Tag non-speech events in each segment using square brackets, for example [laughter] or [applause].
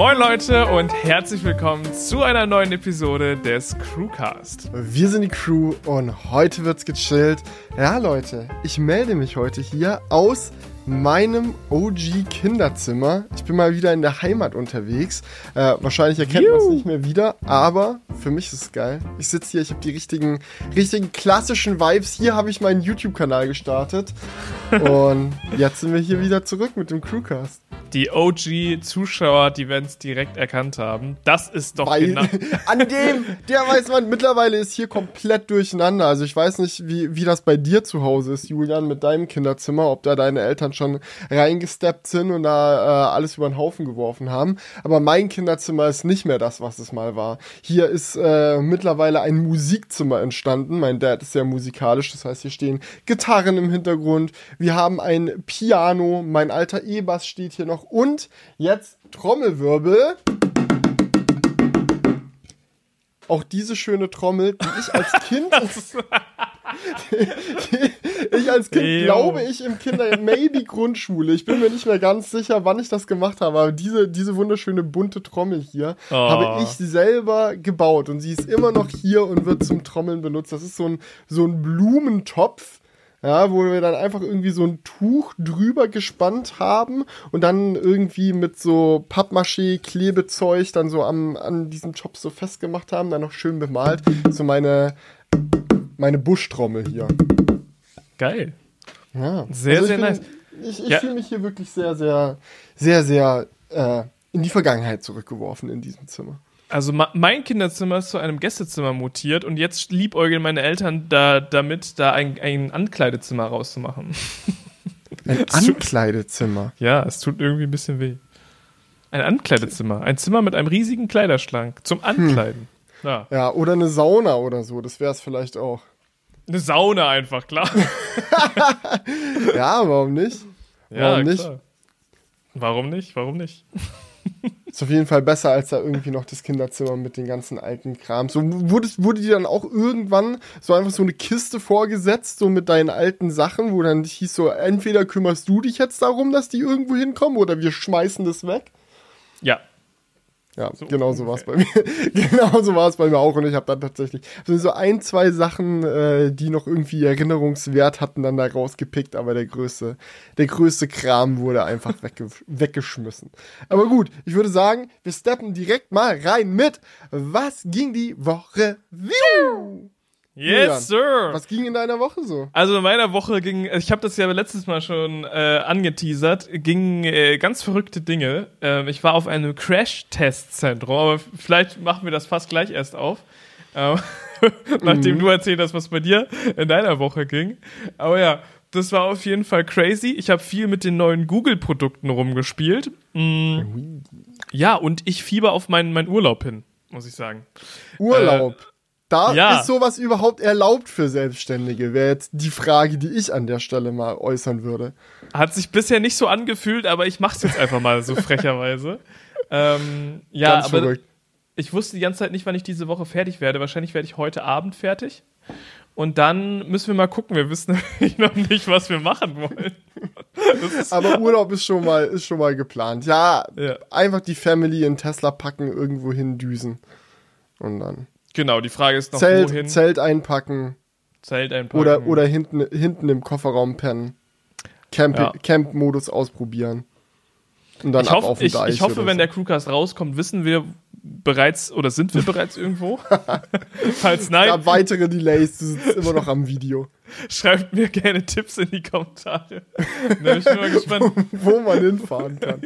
Moin Leute und herzlich willkommen zu einer neuen Episode des Crewcast. Wir sind die Crew und heute wird's gechillt. Ja Leute, ich melde mich heute hier aus meinem OG-Kinderzimmer. Ich bin mal wieder in der Heimat unterwegs. Äh, wahrscheinlich erkennt man es nicht mehr wieder, aber für mich ist es geil. Ich sitze hier, ich habe die richtigen, richtigen klassischen Vibes. Hier habe ich meinen YouTube-Kanal gestartet. und jetzt sind wir hier wieder zurück mit dem Crewcast. Die OG-Zuschauer, die werden es direkt erkannt haben. Das ist doch Weil, genau. [laughs] an dem, der weiß man, mittlerweile ist hier komplett durcheinander. Also ich weiß nicht, wie, wie das bei dir zu Hause ist, Julian, mit deinem Kinderzimmer, ob da deine Eltern schon reingesteppt sind und da äh, alles über den Haufen geworfen haben. Aber mein Kinderzimmer ist nicht mehr das, was es mal war. Hier ist äh, mittlerweile ein Musikzimmer entstanden. Mein Dad ist sehr musikalisch, das heißt, hier stehen Gitarren im Hintergrund. Wir haben ein Piano, mein alter E-Bass steht hier noch und jetzt Trommelwirbel. Auch diese schöne Trommel, die ich als [laughs] Kind [laughs] ich als Kind Ew. glaube ich im Kinder maybe Grundschule. Ich bin mir nicht mehr ganz sicher, wann ich das gemacht habe, aber diese diese wunderschöne bunte Trommel hier Oh. habe ich selber gebaut und sie ist immer noch hier und wird zum Trommeln benutzt. Das ist so ein so ein Blumentopf. Ja, wo wir dann einfach irgendwie so ein Tuch drüber gespannt haben und dann irgendwie mit so Pappmaché, Klebezeug dann so am, an diesem Topf so festgemacht haben, dann noch schön bemalt. So meine, meine Buschtrommel hier. Geil. Ja. Sehr, ich sehr bin- nice. Ich, ich Ja. fühle mich hier wirklich sehr, sehr, sehr, sehr äh, in die Vergangenheit zurückgeworfen in diesem Zimmer. Also mein Kinderzimmer ist zu einem Gästezimmer mutiert und jetzt liebäugeln meine Eltern da, damit, da ein, ein Ankleidezimmer rauszumachen. [laughs] Ein Ankleidezimmer. Ja, es tut irgendwie ein bisschen weh. Ein Ankleidezimmer. Ein Zimmer mit einem riesigen Kleiderschrank zum Ankleiden. Ja. Ja, oder eine Sauna oder so, das wäre es vielleicht auch. Eine Sauna einfach, klar. [laughs] Ja, warum nicht? Ja, Warum nicht? klar. Warum nicht? Warum nicht? [laughs] Ist auf jeden Fall besser als da irgendwie noch das Kinderzimmer mit den ganzen alten Kram. So wurde, wurde dir dann auch irgendwann so einfach so eine Kiste vorgesetzt, so mit deinen alten Sachen, wo dann hieß so, entweder kümmerst du dich jetzt darum, dass die irgendwo hinkommen oder wir schmeißen das weg. Ja. Ja, So genau so war es bei mir. [laughs] genau so war es bei mir auch. Und ich habe dann tatsächlich so- so ein, zwei Sachen, äh, die noch irgendwie Erinnerungswert hatten, dann da rausgepickt. Aber der größte, der größte Kram wurde einfach [laughs] wegge weggeschmissen. Aber gut, ich würde sagen, wir steppen direkt mal rein mit Was ging die Woche? Wiu! Julian, Yes, sir. Was ging in deiner Woche so? Also in meiner Woche ging, ich habe das ja letztes Mal schon äh, angeteasert, ging äh, ganz verrückte Dinge. Ähm, ich war auf einem Crash-Test-Zentrum, aber vielleicht machen wir das fast gleich erst auf. Ähm, [laughs] nachdem du erzählt hast, was bei dir in deiner Woche ging. Aber ja, das war auf jeden Fall crazy. Ich habe viel mit den neuen Google-Produkten rumgespielt. Mm, ja, und ich fieber auf meinen, meinen Urlaub hin, muss ich sagen. Urlaub. Da ja. ist sowas überhaupt erlaubt für Selbstständige, wäre jetzt die Frage, die ich an der Stelle mal äußern würde. Hat sich bisher nicht so angefühlt, aber ich mach's jetzt einfach mal so [laughs] frecherweise. Ähm, ja, Ganz aber verrückt. ich wusste die ganze Zeit nicht, wann ich diese Woche fertig werde. Wahrscheinlich werde ich heute Abend fertig. Und dann müssen wir mal gucken. Wir wissen [laughs] nämlich noch nicht, was wir machen wollen. [laughs] Aber Urlaub ist schon mal, ist schon mal geplant. Ja, Ja. einfach die Family in Tesla packen, irgendwo hindüsen. Und dann genau, die Frage ist noch, Zelt, wohin? Zelt einpacken Zelt einpacken. oder, oder hinten, hinten im Kofferraum pennen. Camp, Ja. Camp-Modus ausprobieren. Und dann ich ab hoffe, auf den ich, Deich ich hoffe wenn so. der Crewcast rauskommt, wissen wir bereits oder sind wir bereits irgendwo? [laughs] Falls nein, Ja, weitere Delays, du sitzt immer noch am Video. [laughs] schreibt mir gerne Tipps in die Kommentare. Da bin ich mal gespannt. [laughs] Wo man hinfahren kann.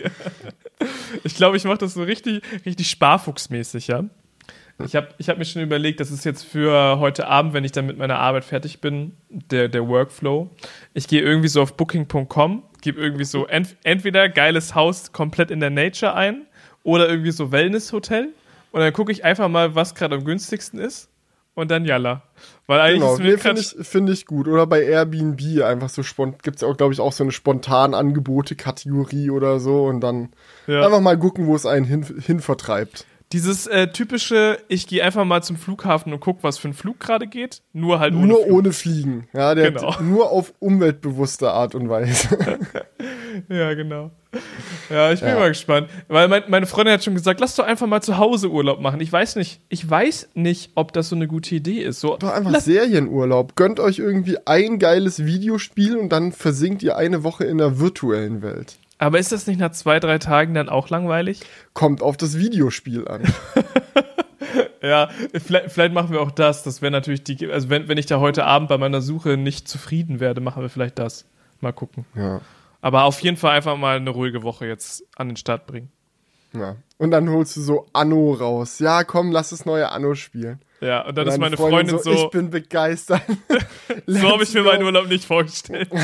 Ich glaube, ich mache das so richtig, richtig sparfuchsmäßig, ja. Ich habe ich hab mir schon überlegt, das ist jetzt für heute Abend, wenn ich dann mit meiner Arbeit fertig bin, der, der Workflow. Ich gehe irgendwie so auf booking.com, gebe irgendwie so ent, entweder geiles Haus komplett in der Nature ein oder irgendwie so Wellness-Hotel. Und dann gucke ich einfach mal, was gerade am günstigsten ist. Und dann Jalla. Weil eigentlich Genau, ist mir nee, finde ich, find ich gut. Oder bei Airbnb einfach so spontan, gibt es auch, glaube ich, auch so eine spontan Angebote-Kategorie oder so und dann Ja. einfach mal gucken, wo es einen hin, hin vertreibt. Dieses äh, typische, ich gehe einfach mal zum Flughafen und guck, was für ein Flug gerade geht, nur halt ohne Nur Flug. ohne Fliegen. Ja, der Genau. nur auf umweltbewusste Art und Weise. [laughs] Ja, genau. Ja, ich bin Ja. mal gespannt. Weil mein, meine Freundin hat schon gesagt, lass doch einfach mal zu Hause Urlaub machen. Ich weiß nicht, ich weiß nicht, ob das so eine gute Idee ist. So, Doch einfach Serienurlaub. Gönnt euch irgendwie ein geiles Videospiel und dann versinkt ihr eine Woche in der virtuellen Welt. Aber ist das nicht nach zwei, drei Tagen dann auch langweilig? Kommt auf das Videospiel an. [laughs] Ja, vielleicht, vielleicht machen wir auch das. Das wäre natürlich die, also wenn, wenn ich da heute Abend bei meiner Suche nicht zufrieden werde, machen wir vielleicht das. Mal gucken. Ja. Aber auf jeden Fall einfach mal eine ruhige Woche jetzt an den Start bringen. ja. Und dann holst du so Anno raus. Ja, komm, lass das neue Anno spielen. Ja, und dann Und ist meine Freundin, so, Ich bin begeistert. [laughs] so habe ich mir meinen Urlaub nicht vorgestellt. [laughs]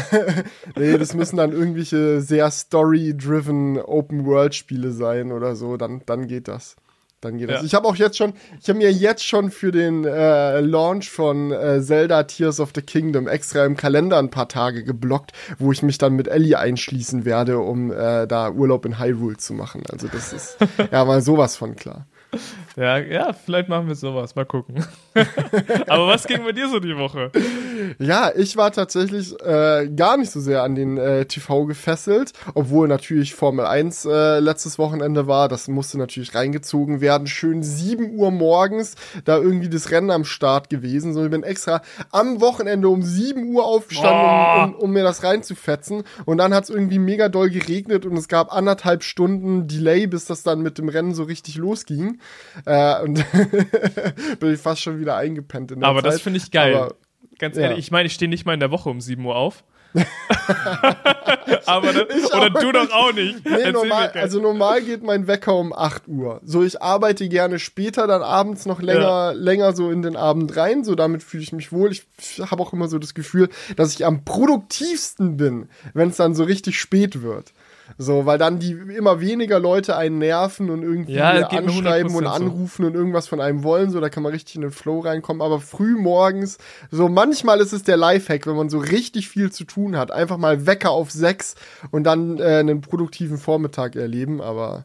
Nee, das müssen dann irgendwelche sehr story-driven Open-World-Spiele sein oder so. Dann, dann geht das. Dann geht das. Ja. Ich habe auch jetzt schon, ich habe mir jetzt schon für den äh, Launch von äh, Zelda Tears of the Kingdom extra im Kalender ein paar Tage geblockt, wo ich mich dann mit Ellie einschließen werde, um äh, da Urlaub in Hyrule zu machen. Also das ist [laughs] ja mal sowas von klar. Ja, ja, vielleicht machen wir sowas. Mal gucken. [laughs] Aber was ging bei dir so die Woche? Ja, ich war tatsächlich äh, gar nicht so sehr an den äh, TV gefesselt, obwohl natürlich Formel 1 äh, letztes Wochenende war. Das musste natürlich reingezogen werden. Schön 7 Uhr morgens da irgendwie das Rennen am Start gewesen. So, ich bin extra am Wochenende um 7 Uhr aufgestanden, Boah. um, um, um mir das reinzufetzen. Und dann hat es irgendwie mega doll geregnet und es gab anderthalb Stunden Delay, bis das dann mit dem Rennen so richtig losging. Äh, und [laughs] bin ich fast schon wieder eingepennt in der Aber Zeit. das finde ich geil. Aber Ganz Ja. ehrlich, ich meine, ich stehe nicht mal in der Woche um 7 Uhr auf. [laughs] [laughs] Aber das, Ich oder du doch auch nicht. Nee, normal, also normal geht mein Wecker um 8 Uhr. So, ich arbeite gerne später, dann abends noch länger, Ja. länger so in den Abend rein. So, damit fühle ich mich wohl. Ich habe auch immer so das Gefühl, dass ich am produktivsten bin, wenn es dann so richtig spät wird. So, weil dann die immer weniger Leute einen nerven und irgendwie Ja, anschreiben und 100% so. anrufen und irgendwas von einem wollen. So, da kann man richtig in den Flow reinkommen. Aber früh morgens, so manchmal ist es der Lifehack, wenn man so richtig viel zu tun hat. Einfach mal Wecker auf sechs und dann äh, einen produktiven Vormittag erleben. Aber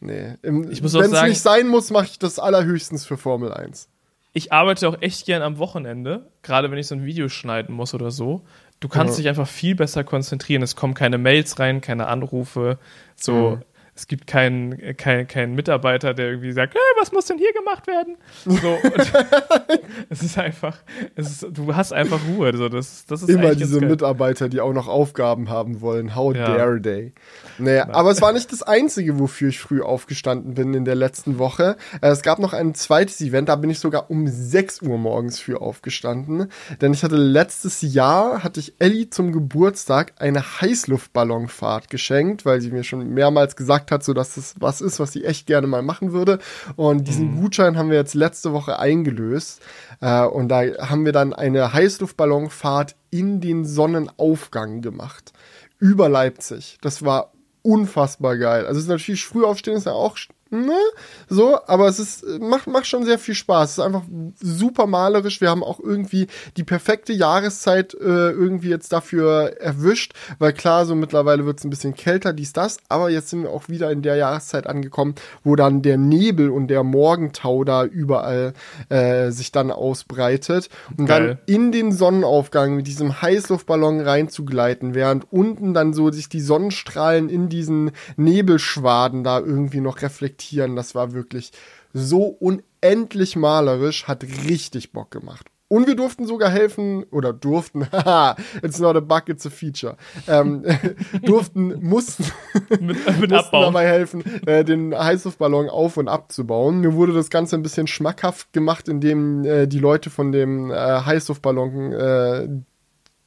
nee, wenn es nicht sein muss, mache ich das allerhöchstens für Formel 1. ich arbeite auch echt gern am Wochenende, gerade wenn ich so ein Video schneiden muss oder so. Du kannst Ja. dich einfach viel besser konzentrieren. Es kommen keine Mails rein, keine Anrufe. So, Mhm. Es gibt keinen kein, kein Mitarbeiter, der irgendwie sagt, hey, was muss denn hier gemacht werden? So, [laughs] es ist einfach, es ist, du hast einfach Ruhe. So, das, das ist Immer diese. Mitarbeiter, die auch noch Aufgaben haben wollen. How Ja. dare they? Naja, aber es war nicht das Einzige, wofür ich früh aufgestanden bin in der letzten Woche. Äh, Es gab noch ein zweites Event, da bin ich sogar um 6 Uhr morgens für aufgestanden. Denn ich hatte letztes Jahr, hatte ich Ellie zum Geburtstag eine Heißluftballonfahrt geschenkt, weil sie mir schon mehrmals gesagt hat, so dass das was ist, was sie echt gerne mal machen würde. Und diesen Gutschein haben wir jetzt letzte Woche eingelöst. Äh, und da haben wir dann eine Heißluftballonfahrt in den Sonnenaufgang gemacht. Über Leipzig. Das war unfassbar geil. Also es ist natürlich früh aufstehen ist ja auch ne, so, aber es ist macht macht schon sehr viel Spaß. Es ist einfach super malerisch. Wir haben auch irgendwie die perfekte Jahreszeit äh, irgendwie jetzt dafür erwischt, weil klar, so mittlerweile wird es ein bisschen kälter, dies das, aber jetzt sind wir auch wieder in der Jahreszeit angekommen, wo dann der Nebel und der Morgentau da überall äh, sich dann ausbreitet und Geil. dann in den Sonnenaufgang mit diesem Heißluftballon reinzugleiten, während unten dann so sich die Sonnenstrahlen in diesen Nebelschwaden da irgendwie noch reflektieren. Das war wirklich so unendlich malerisch, hat richtig Bock gemacht. Und wir durften sogar helfen, oder durften, [laughs] haha, it's not a bug, it's a feature, ähm, [laughs] durften, mussten, [laughs] mit, mit mussten dabei helfen, äh, den Heißluftballon auf- und abzubauen. Mir wurde das Ganze ein bisschen schmackhaft gemacht, indem äh, die Leute von dem äh, Heißluftballon äh,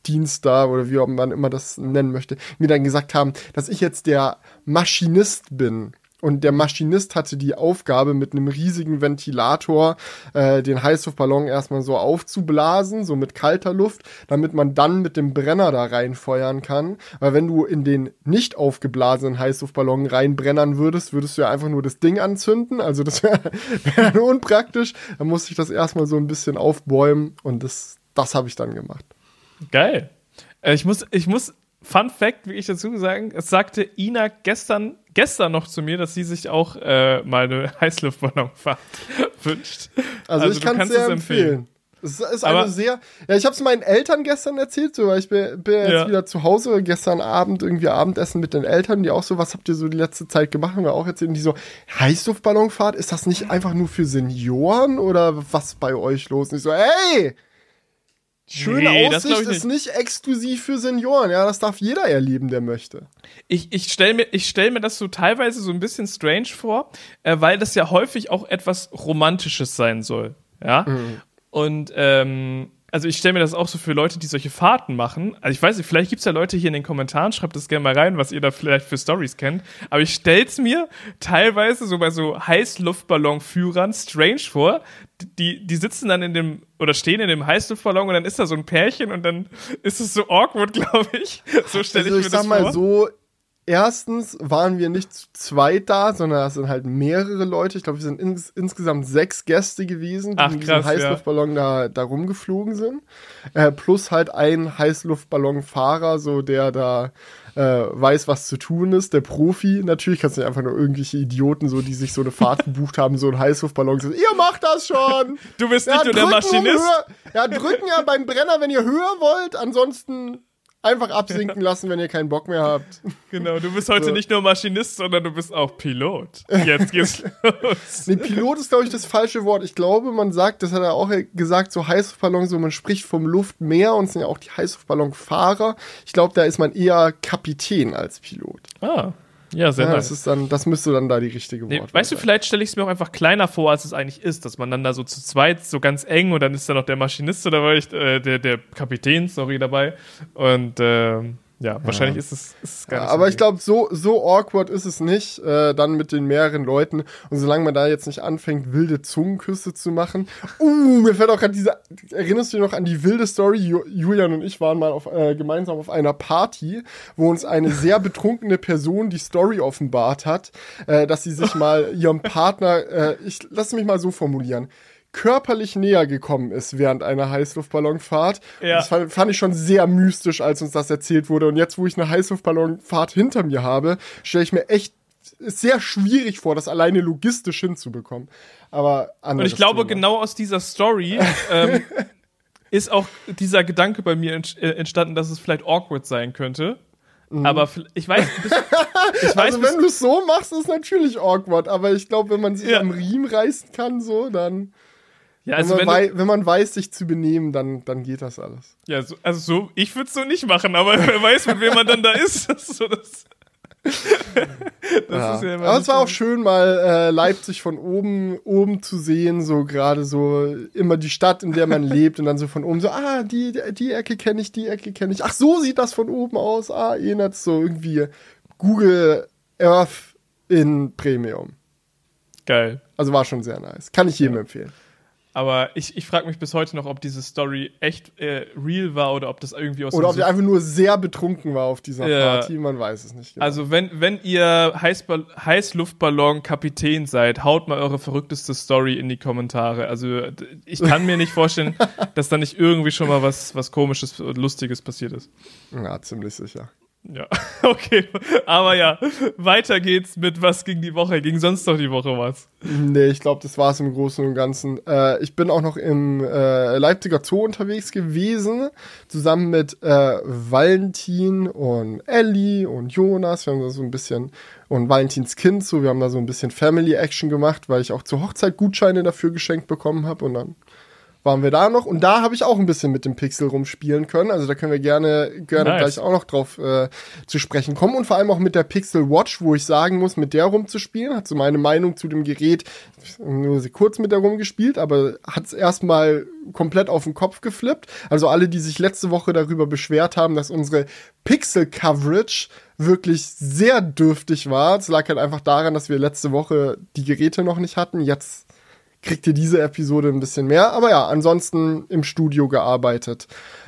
Dienst da oder wie man immer das nennen möchte, mir dann gesagt haben, dass ich jetzt der Maschinist bin. Und der Maschinist hatte die Aufgabe, mit einem riesigen Ventilator äh, den Heißluftballon erstmal so aufzublasen, so mit kalter Luft, damit man dann mit dem Brenner da reinfeuern kann. Weil wenn du in den nicht aufgeblasenen Heißluftballon reinbrennern würdest, würdest du ja einfach nur das Ding anzünden. Also das [laughs] wäre wär unpraktisch. Da musste ich das erstmal so ein bisschen aufbäumen und das, das habe ich dann gemacht. Geil. Äh, ich muss, ich muss Fun Fact, wie ich dazu sagen, es sagte Ina gestern, gestern noch zu mir, dass sie sich auch äh, mal eine [laughs] Heißluftballonfahrt [laughs] wünscht. Also, also ich kann es sehr empfehlen. empfehlen. Es ist aber, eine sehr. Ja, ich habe es meinen Eltern gestern erzählt, so, weil ich bin, bin jetzt ja. wieder zu Hause, gestern Abend irgendwie Abendessen mit den Eltern, die auch so, was habt ihr so die letzte Zeit gemacht? Haben wir auch erzählt, und die so, Heißluftballonfahrt, ist das nicht einfach nur für Senioren oder was bei euch los? Und ich so, hey! Schöne nee, Aussicht ist nicht exklusiv für Senioren, ja, das darf jeder erleben, der möchte. Ich, ich stelle mir, ich stell mir das so teilweise so ein bisschen strange vor, äh, weil das ja häufig auch etwas Romantisches sein soll. Ja. Mhm. Und ähm, also ich stelle mir das auch so für Leute, die solche Fahrten machen. Also ich weiß nicht, vielleicht gibt es ja Leute hier in den Kommentaren, schreibt das gerne mal rein, was ihr da vielleicht für Stories kennt. Aber ich stell's mir teilweise so bei so Heißluftballonführern strange vor. Die, die sitzen dann in dem, oder stehen in dem Heißluftballon und dann ist da so ein Pärchen und dann ist es so awkward, [laughs] glaube ich. So stelle also ich mir ich das vor. Ich sag mal so, erstens waren wir nicht zu zweit da, sondern es sind halt mehrere Leute. Ich glaube, wir sind ins, insgesamt sechs Gäste gewesen, die Ach, in diesem Heißluftballon ja. da, da rumgeflogen sind. Äh, plus halt ein Heißluftballonfahrer, so der da äh, weiß, was zu tun ist, der Profi. Natürlich kannst du nicht einfach nur irgendwelche Idioten, so die sich so eine Fahrt [laughs] gebucht haben, so ein Heißluftballon sagen, ihr macht das schon. Du bist nicht ja, nur der Maschinist. Um ja, drücken ja beim Brenner, wenn ihr höher wollt, ansonsten einfach absinken lassen, wenn ihr keinen Bock mehr habt. [laughs] Genau, du bist heute so. nicht nur Maschinist, sondern du bist auch Pilot. Jetzt geht's [laughs] los. Nee, Pilot ist, glaube ich, das falsche Wort. Ich glaube, man sagt, das hat er auch gesagt, so Heißluftballon, so man spricht vom Luftmeer und sind ja auch die Heißluftballonfahrer. Ich glaube, da ist man eher Kapitän als Pilot. Ah. Ja, sehr ja, nice. das, ist dann, das müsste dann da die richtige Wort nee, Weißt du, vielleicht stelle ich es mir auch einfach kleiner vor, als es eigentlich ist, dass man dann da so zu zweit so ganz eng und dann ist da noch der Maschinist oder äh, der, der Kapitän, sorry, dabei. Und äh, ja, wahrscheinlich ja. ist es, ist es gar nicht Aber ich glaube, so, so awkward ist es nicht, äh, dann mit den mehreren Leuten. Und solange man da jetzt nicht anfängt, wilde Zungenküsse zu machen. Uh, mir fällt auch gerade diese. Erinnerst du dich noch an die wilde Story? Julian und ich waren mal auf, äh, gemeinsam auf einer Party, wo uns eine sehr [laughs] betrunkene Person die Story offenbart hat, äh, dass sie sich mal ihrem Partner, äh, ich lass mich mal so formulieren körperlich näher gekommen ist während einer Heißluftballonfahrt. Ja. Das fand, fand, ich schon sehr mystisch, als uns das erzählt wurde. Und jetzt, wo ich eine Heißluftballonfahrt hinter mir habe, stelle ich mir echt sehr schwierig vor, das alleine logistisch hinzubekommen. Aber Und ich glaube, Thema. genau aus dieser Story ähm, [laughs] ist auch dieser Gedanke bei mir äh, entstanden, dass es vielleicht awkward sein könnte. Mhm. Aber ich weiß, ich weiß [laughs] also wenn du es so machst, ist es natürlich awkward. Aber ich glaube, wenn man sich ja. am Riemen reißen kann, so, dann. Ja, also wenn, man wenn, wenn, man weiß, sich zu benehmen, dann, dann geht das alles. Ja, so, also so, ich würde es so nicht machen, aber wer weiß, mit wem man dann da ist. Das [laughs] ist so das. ja. Ja aber es war auch schön, mal äh, Leipzig von oben, oben zu sehen, so gerade so immer die Stadt, in der man [laughs] lebt und dann so von oben so, ah, die, die Ecke kenne ich, die Ecke kenne ich. Ach, so sieht das von oben aus. Ah, erinnert so irgendwie Google Earth in Premium. Geil. Also war schon sehr nice. Kann ich jedem ja. empfehlen. Aber ich, ich frage mich bis heute noch, ob diese Story echt äh, real war oder ob das irgendwie aus Oder ob er einfach nur sehr betrunken war auf dieser ja. Party, man weiß es nicht. Genau. Also, wenn, wenn ihr Heißluftballon-Kapitän seid, haut mal eure verrückteste Story in die Kommentare. Also, ich kann mir nicht vorstellen, [laughs] dass da nicht irgendwie schon mal was, was Komisches, Lustiges passiert ist. Ja, ziemlich sicher. Ja, [laughs] okay. Aber ja, weiter geht's mit was ging die Woche. Ging sonst noch die Woche was? Nee, ich glaube, das war's im Großen und Ganzen. Äh, ich bin auch noch im äh, Leipziger Zoo unterwegs gewesen, zusammen mit äh, Valentin und Ellie und Jonas. Wir haben da so ein bisschen, und Valentins Kind, so, wir haben da so ein bisschen Family Action gemacht, weil ich auch zur Hochzeit Gutscheine dafür geschenkt bekommen habe und dann waren wir da noch. Und da habe ich auch ein bisschen mit dem Pixel rumspielen können. Also da können wir gerne, gerne nice. gleich auch noch drauf äh, zu sprechen kommen. Und vor allem auch mit der Pixel Watch, wo ich sagen muss, mit der rumzuspielen, hat so meine Meinung zu dem Gerät nur kurz mit der rumgespielt, aber hat es erstmal komplett auf den Kopf geflippt. Also alle, die sich letzte Woche darüber beschwert haben, dass unsere Pixel-Coverage wirklich sehr dürftig war. Es lag halt einfach daran, dass wir letzte Woche die Geräte noch nicht hatten. Jetzt kriegt ihr diese Episode ein bisschen mehr. Aber ja, ansonsten im Studio gearbeitet,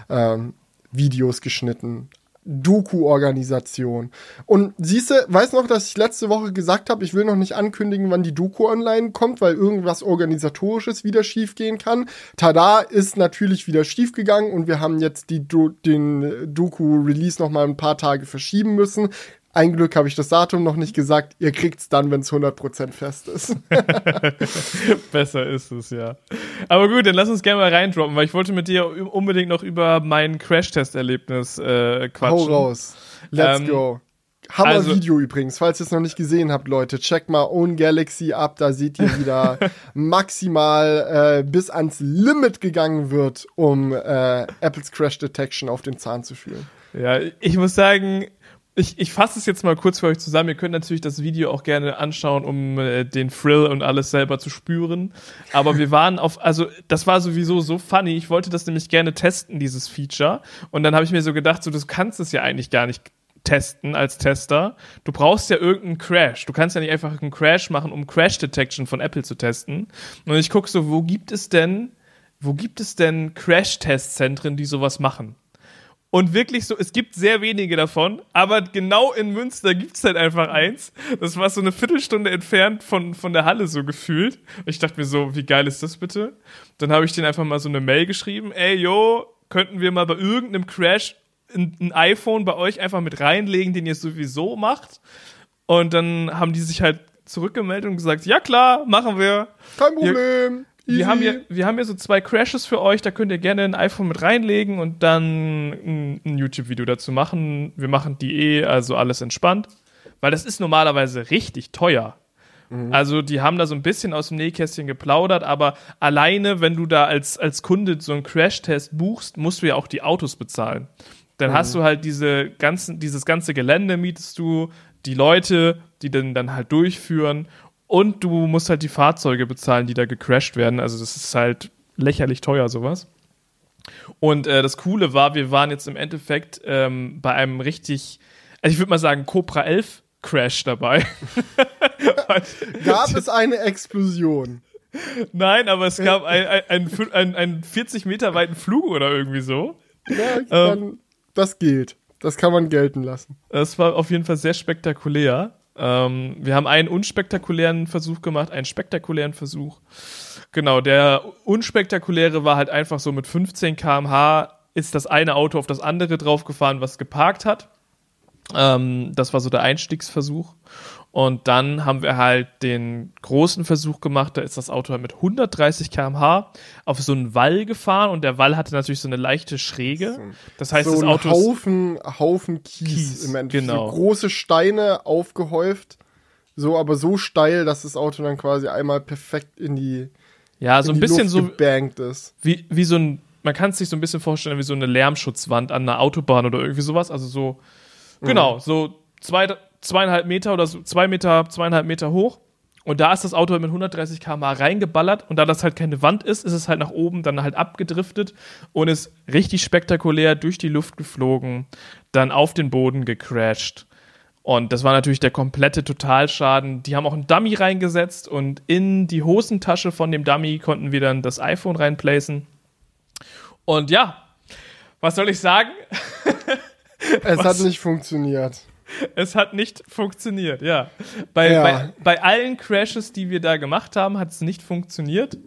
ähm, Videos geschnitten, Doku-Organisation. Und siehst du, weißt noch, dass ich letzte Woche gesagt habe, ich will noch nicht ankündigen, wann die Doku online kommt, weil irgendwas organisatorisches wieder schiefgehen kann. Tada ist natürlich wieder schiefgegangen und wir haben jetzt die Do den Doku-Release noch mal ein paar Tage verschieben müssen. Ein Glück habe ich das Datum noch nicht gesagt. Ihr kriegt's dann, wenn es 100% fest ist. [laughs] Besser ist es, ja. Aber gut, dann lass uns gerne mal reindroppen, weil ich wollte mit dir unbedingt noch über mein Crash-Test-Erlebnis äh, quatschen. Hau raus. Let's ähm, go. Hammer also, Video übrigens, falls ihr es noch nicht gesehen habt, Leute, checkt mal Own Galaxy ab, da seht ihr wieder [laughs] maximal äh, bis ans Limit gegangen wird, um äh, Apples Crash Detection auf den Zahn zu fühlen. Ja, ich muss sagen, ich, ich fasse es jetzt mal kurz für euch zusammen. Ihr könnt natürlich das Video auch gerne anschauen, um äh, den Thrill und alles selber zu spüren. Aber wir waren auf, also das war sowieso so funny. Ich wollte das nämlich gerne testen, dieses Feature. Und dann habe ich mir so gedacht, so, du kannst es ja eigentlich gar nicht testen als Tester. Du brauchst ja irgendeinen Crash. Du kannst ja nicht einfach einen Crash machen, um Crash Detection von Apple zu testen. Und ich gucke so, wo gibt es denn, wo gibt es denn Crash-Testzentren, die sowas machen? Und wirklich so, es gibt sehr wenige davon, aber genau in Münster gibt's halt einfach eins. Das war so eine Viertelstunde entfernt von, von der Halle so gefühlt. Und ich dachte mir so, wie geil ist das bitte? Dann habe ich denen einfach mal so eine Mail geschrieben, ey, yo, könnten wir mal bei irgendeinem Crash ein, ein iPhone bei euch einfach mit reinlegen, den ihr sowieso macht? Und dann haben die sich halt zurückgemeldet und gesagt, ja klar, machen wir. Kein Problem. Wir haben, hier, wir haben hier so zwei Crashes für euch, da könnt ihr gerne ein iPhone mit reinlegen und dann ein, ein YouTube-Video dazu machen. Wir machen die eh, also alles entspannt. Weil das ist normalerweise richtig teuer. Mhm. Also die haben da so ein bisschen aus dem Nähkästchen geplaudert, aber alleine, wenn du da als, als Kunde so einen Crash-Test buchst, musst du ja auch die Autos bezahlen. Dann mhm. hast du halt diese ganzen, dieses ganze Gelände mietest du, die Leute, die den dann halt durchführen und du musst halt die Fahrzeuge bezahlen, die da gecrashed werden. Also das ist halt lächerlich teuer, sowas. Und äh, das Coole war, wir waren jetzt im Endeffekt ähm, bei einem richtig, also ich würde mal sagen, Cobra 11 Crash dabei. [laughs] gab es eine Explosion? Nein, aber es gab einen ein, ein, ein 40 Meter weiten Flug oder irgendwie so. Ja, dann, ähm, das gilt. Das kann man gelten lassen. Das war auf jeden Fall sehr spektakulär. Ähm, wir haben einen unspektakulären Versuch gemacht, einen spektakulären Versuch. Genau, der unspektakuläre war halt einfach so mit 15 km/h ist das eine Auto auf das andere draufgefahren, was geparkt hat. Ähm, das war so der Einstiegsversuch. Und dann haben wir halt den großen Versuch gemacht, da ist das Auto halt mit 130 km/h auf so einen Wall gefahren und der Wall hatte natürlich so eine leichte Schräge. Das heißt, so das Auto. Ein Haufen, Haufen Kies, Kies im Endeffekt. Genau. So große Steine aufgehäuft, so aber so steil, dass das Auto dann quasi einmal perfekt in die. Ja, so ein bisschen so. Ist. Wie, wie so ein. Man kann es sich so ein bisschen vorstellen wie so eine Lärmschutzwand an einer Autobahn oder irgendwie sowas. Also so. Genau, mhm. so zwei, zweieinhalb Meter oder so, zwei Meter, zweieinhalb Meter hoch. Und da ist das Auto halt mit 130 km reingeballert und da das halt keine Wand ist, ist es halt nach oben dann halt abgedriftet und ist richtig spektakulär durch die Luft geflogen, dann auf den Boden gecrashed. Und das war natürlich der komplette Totalschaden. Die haben auch einen Dummy reingesetzt und in die Hosentasche von dem Dummy konnten wir dann das iPhone reinplacen. Und ja, was soll ich sagen? [laughs] es was? hat nicht funktioniert. Es hat nicht funktioniert, ja. Bei, ja. bei, bei allen Crashes, die wir da gemacht haben, hat es nicht funktioniert.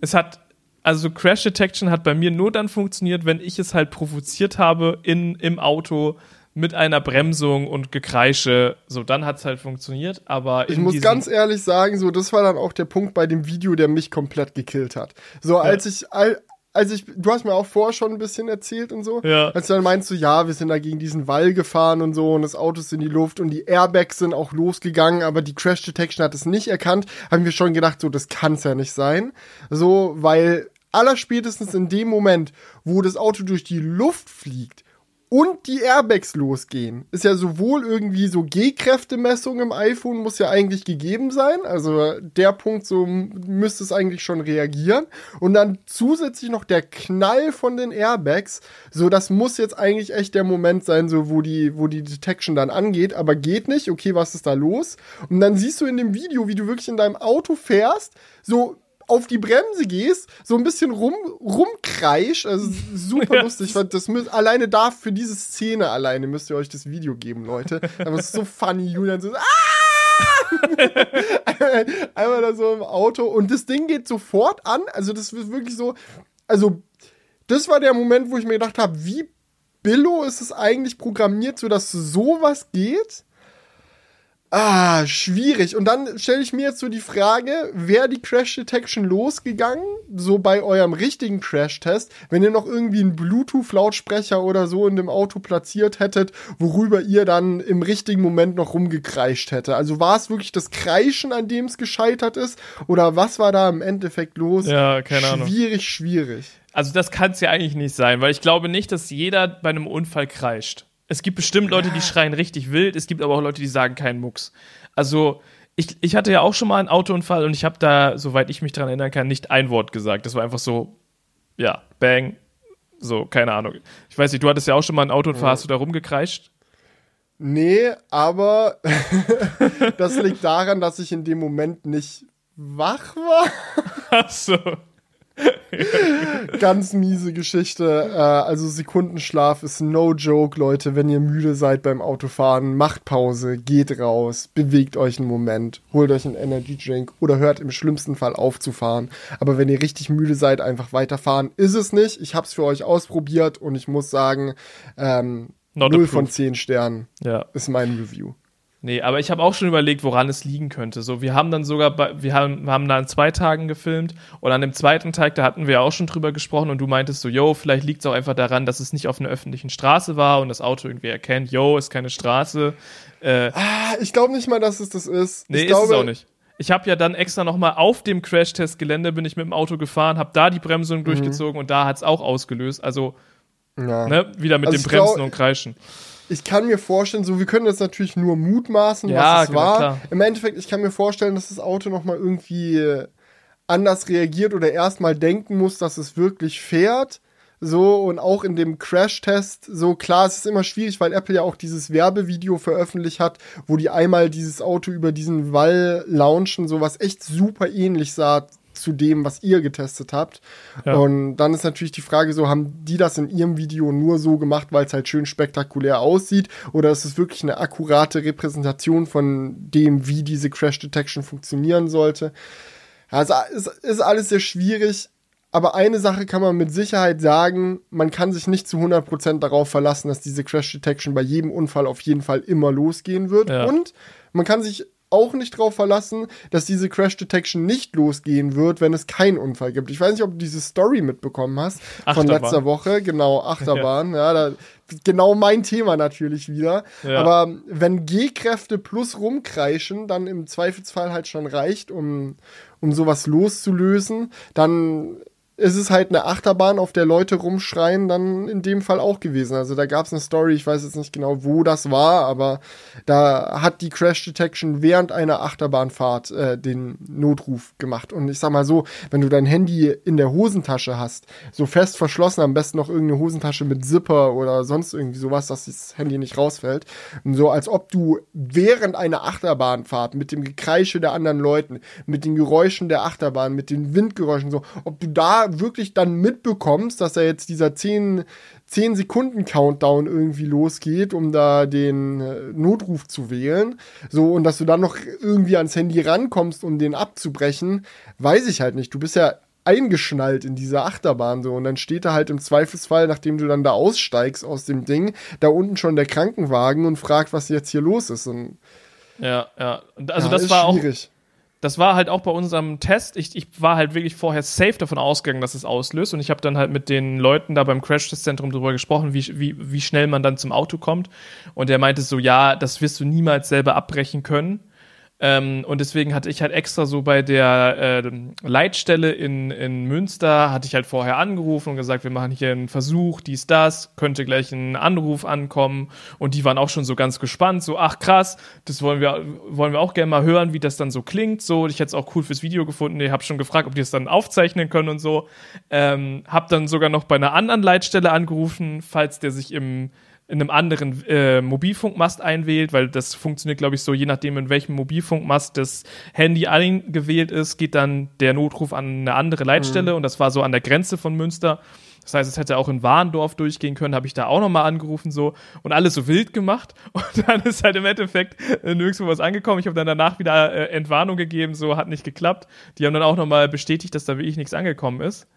Es hat, also Crash Detection hat bei mir nur dann funktioniert, wenn ich es halt provoziert habe in, im Auto mit einer Bremsung und Gekreische. So, dann hat es halt funktioniert, aber. Ich muss ganz ehrlich sagen, so, das war dann auch der Punkt bei dem Video, der mich komplett gekillt hat. So, als ja. ich, also ich, du hast mir auch vorher schon ein bisschen erzählt und so. Ja. Als du dann meinst du, ja, wir sind da gegen diesen Wall gefahren und so und das Auto ist in die Luft und die Airbags sind auch losgegangen, aber die Crash Detection hat es nicht erkannt, haben wir schon gedacht, so, das kann's ja nicht sein. So, weil allerspätestens in dem Moment, wo das Auto durch die Luft fliegt, und die Airbags losgehen. Ist ja sowohl irgendwie so G-Kräftemessung im iPhone muss ja eigentlich gegeben sein. Also der Punkt, so müsste es eigentlich schon reagieren. Und dann zusätzlich noch der Knall von den Airbags. So, das muss jetzt eigentlich echt der Moment sein, so wo die, wo die Detection dann angeht. Aber geht nicht. Okay, was ist da los? Und dann siehst du in dem Video, wie du wirklich in deinem Auto fährst, so auf die Bremse gehst, so ein bisschen rum, rumkreisch, also [laughs] super lustig. Fand, Das müsst, alleine da für diese Szene alleine müsst ihr euch das Video geben, Leute. Aber es ist so funny, Julian so, ah! einmal, [laughs] einmal da so im Auto und das Ding geht sofort an. Also das ist wirklich so, also das war der Moment, wo ich mir gedacht habe, wie Billo ist es eigentlich programmiert, sodass sowas geht? Ah, schwierig. Und dann stelle ich mir jetzt so die Frage, wäre die Crash Detection losgegangen, so bei eurem richtigen Crash-Test, wenn ihr noch irgendwie einen Bluetooth-Lautsprecher oder so in dem Auto platziert hättet, worüber ihr dann im richtigen Moment noch rumgekreischt hätte. Also war es wirklich das Kreischen, an dem es gescheitert ist? Oder was war da im Endeffekt los? Ja, keine Ahnung. Schwierig, schwierig. Also das kann es ja eigentlich nicht sein, weil ich glaube nicht, dass jeder bei einem Unfall kreischt. Es gibt bestimmt Leute, die schreien richtig wild, es gibt aber auch Leute, die sagen keinen Mucks. Also ich, ich hatte ja auch schon mal einen Autounfall und ich habe da, soweit ich mich dran erinnern kann, nicht ein Wort gesagt. Das war einfach so, ja, bang, so, keine Ahnung. Ich weiß nicht, du hattest ja auch schon mal einen Autounfall, hast du da rumgekreischt? Nee, aber [laughs] das liegt daran, dass ich in dem Moment nicht wach war. Ach so. [laughs] Ganz miese Geschichte. Äh, also Sekundenschlaf ist no joke, Leute. Wenn ihr müde seid beim Autofahren, macht Pause, geht raus, bewegt euch einen Moment, holt euch einen Energy Drink oder hört im schlimmsten Fall auf zu fahren. Aber wenn ihr richtig müde seid, einfach weiterfahren. Ist es nicht. Ich hab's für euch ausprobiert und ich muss sagen, ähm, Not 0 approved. von 10 Sternen Ja. ist mein Review. Nee, aber ich habe auch schon überlegt, woran es liegen könnte. So, wir haben dann sogar, bei, wir haben, wir haben da an zwei Tagen gefilmt und an dem zweiten Tag, da hatten wir auch schon drüber gesprochen und du meintest so, yo, vielleicht liegt es auch einfach daran, dass es nicht auf einer öffentlichen Straße war und das Auto irgendwie erkennt, yo, ist keine Straße. Äh, Ah, ich glaube nicht mal, dass es das ist. nee, ich ist glaube, es auch nicht. Ich habe ja dann extra nochmal auf dem Crashtest-Gelände bin ich mit dem Auto gefahren, habe da die Bremsung durchgezogen und da hat es auch ausgelöst. Also, Ja. ne, wieder mit Also dem ich glaub- Bremsen und Kreischen. Ich kann mir vorstellen, so wir können jetzt natürlich nur mutmaßen, Ja, was es genau, war. klar. Im Endeffekt, ich kann mir vorstellen, dass das Auto noch mal irgendwie äh, anders reagiert oder erstmal denken muss, dass es wirklich fährt. So, und auch in dem Crash-Test, so klar, es ist immer schwierig, weil Apple ja auch dieses Werbevideo veröffentlicht hat, wo die einmal dieses Auto über diesen Wall launchen, so was echt super ähnlich sah zu dem, was ihr getestet habt. Ja. Und dann ist natürlich die Frage so, haben die das in ihrem Video nur so gemacht, weil es halt schön spektakulär aussieht? Oder ist es wirklich eine akkurate Repräsentation von dem, wie diese Crash Detection funktionieren sollte? Also es ist alles sehr schwierig. Aber eine Sache kann man mit Sicherheit sagen, man kann sich nicht zu 100% darauf verlassen, dass diese Crash Detection bei jedem Unfall auf jeden Fall immer losgehen wird. Ja. Und man kann sich auch nicht darauf verlassen, dass diese Crash Detection nicht losgehen wird, wenn es keinen Unfall gibt. Ich weiß nicht, ob du diese Story mitbekommen hast von Achterbahn. letzter Woche. Genau, [laughs] Achterbahn. ja, da, genau mein Thema natürlich wieder. Ja. Aber wenn G-Kräfte plus rumkreischen, dann im Zweifelsfall halt schon reicht, um, um sowas loszulösen, dann ist es halt eine Achterbahn, auf der Leute rumschreien, dann in dem Fall auch gewesen. Also da gab es eine Story, ich weiß jetzt nicht genau, wo das war, aber da hat die Crash Detection während einer Achterbahnfahrt äh, den Notruf gemacht. Und ich sag mal so, wenn du dein Handy in der Hosentasche hast, so fest verschlossen, am besten noch irgendeine Hosentasche mit Zipper oder sonst irgendwie sowas, dass das Handy nicht rausfällt. Und so als ob du während einer Achterbahnfahrt mit dem Gekreische der anderen Leuten, mit den Geräuschen der Achterbahn, mit den Windgeräuschen so, ob du da wirklich dann mitbekommst, dass da jetzt dieser 10, 10 Sekunden Countdown irgendwie losgeht, um da den äh, Notruf zu wählen. So, und dass du dann noch irgendwie ans Handy rankommst, um den abzubrechen, weiß ich halt nicht. Du bist ja eingeschnallt in dieser Achterbahn so und dann steht da halt im Zweifelsfall, nachdem du dann da aussteigst aus dem Ding, da unten schon der Krankenwagen und fragt, was jetzt hier los ist. Und, Ja, ja. Also ja, das war auch schwierig. Das war halt auch bei unserem Test. Ich, ich war halt wirklich vorher safe davon ausgegangen, dass es auslöst. Und ich habe dann halt mit den Leuten da beim Crash-Test-Zentrum drüber gesprochen, wie, wie, wie schnell man dann zum Auto kommt. Und der meinte so, ja, das wirst du niemals selber abbrechen können. Ähm, und deswegen hatte ich halt extra so bei der äh, Leitstelle in, in Münster, hatte ich halt vorher angerufen und gesagt, wir machen hier einen Versuch, dies, das, könnte gleich ein Anruf ankommen. Und die waren auch schon so ganz gespannt, so, ach krass, das wollen wir, wollen wir auch gerne mal hören, wie das dann so klingt. So, ich hätte es auch cool fürs Video gefunden. Ich habe schon gefragt, ob die es dann aufzeichnen können und so. Ähm, hab dann sogar noch bei einer anderen Leitstelle angerufen, falls der sich im in einem anderen äh, Mobilfunkmast einwählt, weil das funktioniert, glaube ich, so, je nachdem, in welchem Mobilfunkmast das Handy eingewählt ist, geht dann der Notruf an eine andere Leitstelle mhm. und das war so an der Grenze von Münster. Das heißt, es hätte auch in Warndorf durchgehen können, habe ich da auch nochmal angerufen so und alles so wild gemacht [laughs] und dann ist halt im Endeffekt äh, nirgendwo was angekommen. Ich habe dann danach wieder äh, Entwarnung gegeben, so hat nicht geklappt. Die haben dann auch nochmal bestätigt, dass da wirklich nichts angekommen ist.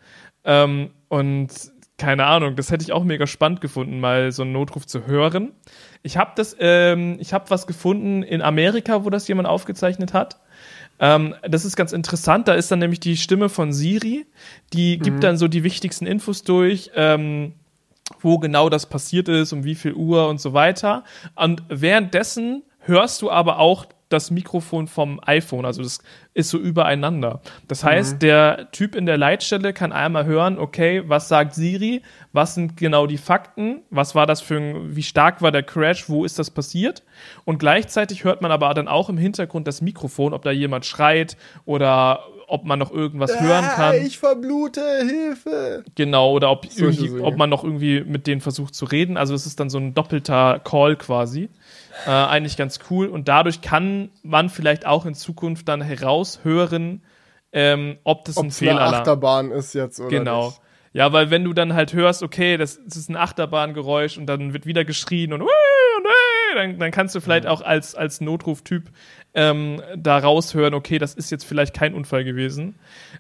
Ähm, und keine Ahnung, das hätte ich auch mega spannend gefunden, mal so einen Notruf zu hören. Ich habe das, ähm, ich habe was gefunden in Amerika, wo das jemand aufgezeichnet hat. Ähm, das ist ganz interessant. Da ist dann nämlich die Stimme von Siri, die mhm. gibt dann so die wichtigsten Infos durch. Ähm, wo genau das passiert ist, um wie viel Uhr und so weiter. Und währenddessen hörst du aber auch das Mikrofon vom iPhone. Also das ist so übereinander. Das heißt, mhm. der Typ in der Leitstelle kann einmal hören, okay, was sagt Siri? Was sind genau die Fakten? Was war das für ein, wie stark war der Crash? Wo ist das passiert? Und gleichzeitig hört man aber dann auch im Hintergrund das Mikrofon, ob da jemand schreit oder ob man noch irgendwas ah, hören kann. Ich verblute, Hilfe! Genau, oder ob, ob man noch irgendwie mit denen versucht zu reden. Also es ist dann so ein doppelter Call quasi. Äh, eigentlich ganz cool. Und dadurch kann man vielleicht auch in Zukunft dann heraushören, ähm, ob das Ob's ein Fehlalarm Achterbahn ist jetzt oder Genau. Nicht. Ja, weil wenn du dann halt hörst, okay, das, das ist ein Achterbahngeräusch und dann wird wieder geschrien und, und dann, dann kannst du vielleicht auch als, als Notruftyp ähm, da raushören, okay, das ist jetzt vielleicht kein Unfall gewesen.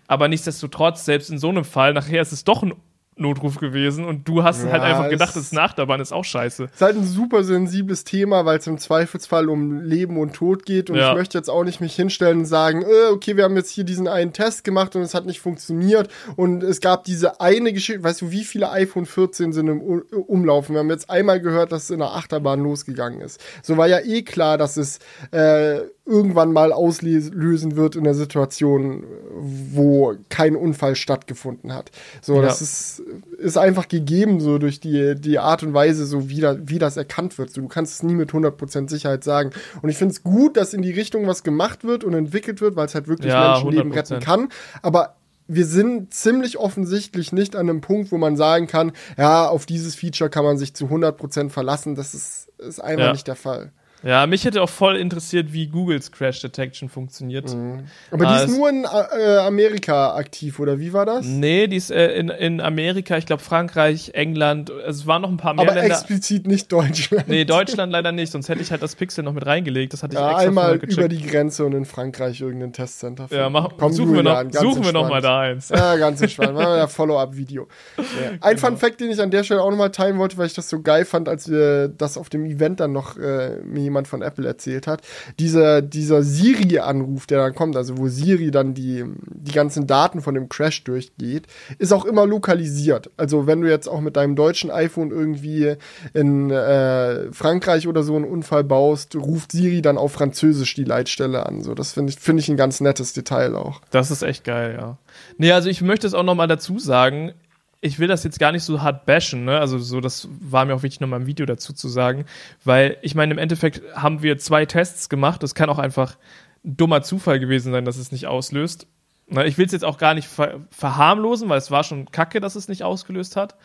Aber nichtsdestotrotz, selbst in so einem Fall, nachher ist es doch ein Notruf gewesen und du hast ja, halt einfach gedacht, das Achterbahn, ist auch scheiße. Es ist halt ein super sensibles Thema, weil es im Zweifelsfall um Leben und Tod geht und ja. ich möchte jetzt auch nicht mich hinstellen und sagen, äh, okay, wir haben jetzt hier diesen einen Test gemacht und es hat nicht funktioniert und es gab diese eine Geschichte, weißt du, wie viele iPhone 14 sind im Umlaufen? Wir haben jetzt einmal gehört, dass es in der Achterbahn losgegangen ist. So war ja eh klar, dass es äh, irgendwann mal auslösen wird in der Situation, wo kein Unfall stattgefunden hat. So, ja. das ist, ist einfach gegeben, so durch die, die Art und Weise, so wie, da, wie das erkannt wird. So, du kannst es nie mit 100% Sicherheit sagen. Und ich finde es gut, dass in die Richtung was gemacht wird und entwickelt wird, weil es halt wirklich ja, Menschenleben 100%. retten kann. Aber wir sind ziemlich offensichtlich nicht an einem Punkt, wo man sagen kann, ja, auf dieses Feature kann man sich zu 100% verlassen. Das ist, ist einfach ja. nicht der Fall. Ja, mich hätte auch voll interessiert, wie Googles Crash Detection funktioniert. Mhm. Aber die äh, ist nur in äh, Amerika aktiv, oder wie war das? Nee, die ist äh, in, in Amerika, ich glaube Frankreich, England, es waren noch ein paar mehr Aber Länder. explizit nicht Deutschland. Nee, Deutschland leider nicht, sonst hätte ich halt das Pixel noch mit reingelegt. Das hatte ich ja, extra einmal über die Grenze und in Frankreich irgendein Testcenter. Ja, mach, Komm, suchen, wir noch, suchen wir noch mal da eins. Ja, ganz entspannt. Machen wir ein Follow-up-Video. [laughs] Ja. Ein genau. Fun Fact, den ich an der Stelle auch nochmal teilen wollte, weil ich das so geil fand, als wir das auf dem Event dann noch äh, mir jemand von Apple erzählt hat, dieser, dieser Siri-Anruf, der dann kommt, also wo Siri dann die, die ganzen Daten von dem Crash durchgeht, ist auch immer lokalisiert. Also wenn du jetzt auch mit deinem deutschen iPhone irgendwie in äh, Frankreich oder so einen Unfall baust, ruft Siri dann auf Französisch die Leitstelle an. So, das finde ich, finde ich ein ganz nettes Detail auch. Das ist echt geil, ja. Nee, also ich möchte es auch noch mal dazu sagen, ich will das jetzt gar nicht so hart bashen, ne? Also so, das war mir auch wichtig, nochmal im Video dazu zu sagen, weil ich meine, im Endeffekt haben wir zwei Tests gemacht. Das kann auch einfach ein dummer Zufall gewesen sein, dass es nicht auslöst. Na, ich will es jetzt auch gar nicht ver verharmlosen, weil es war schon kacke, dass es nicht ausgelöst hat.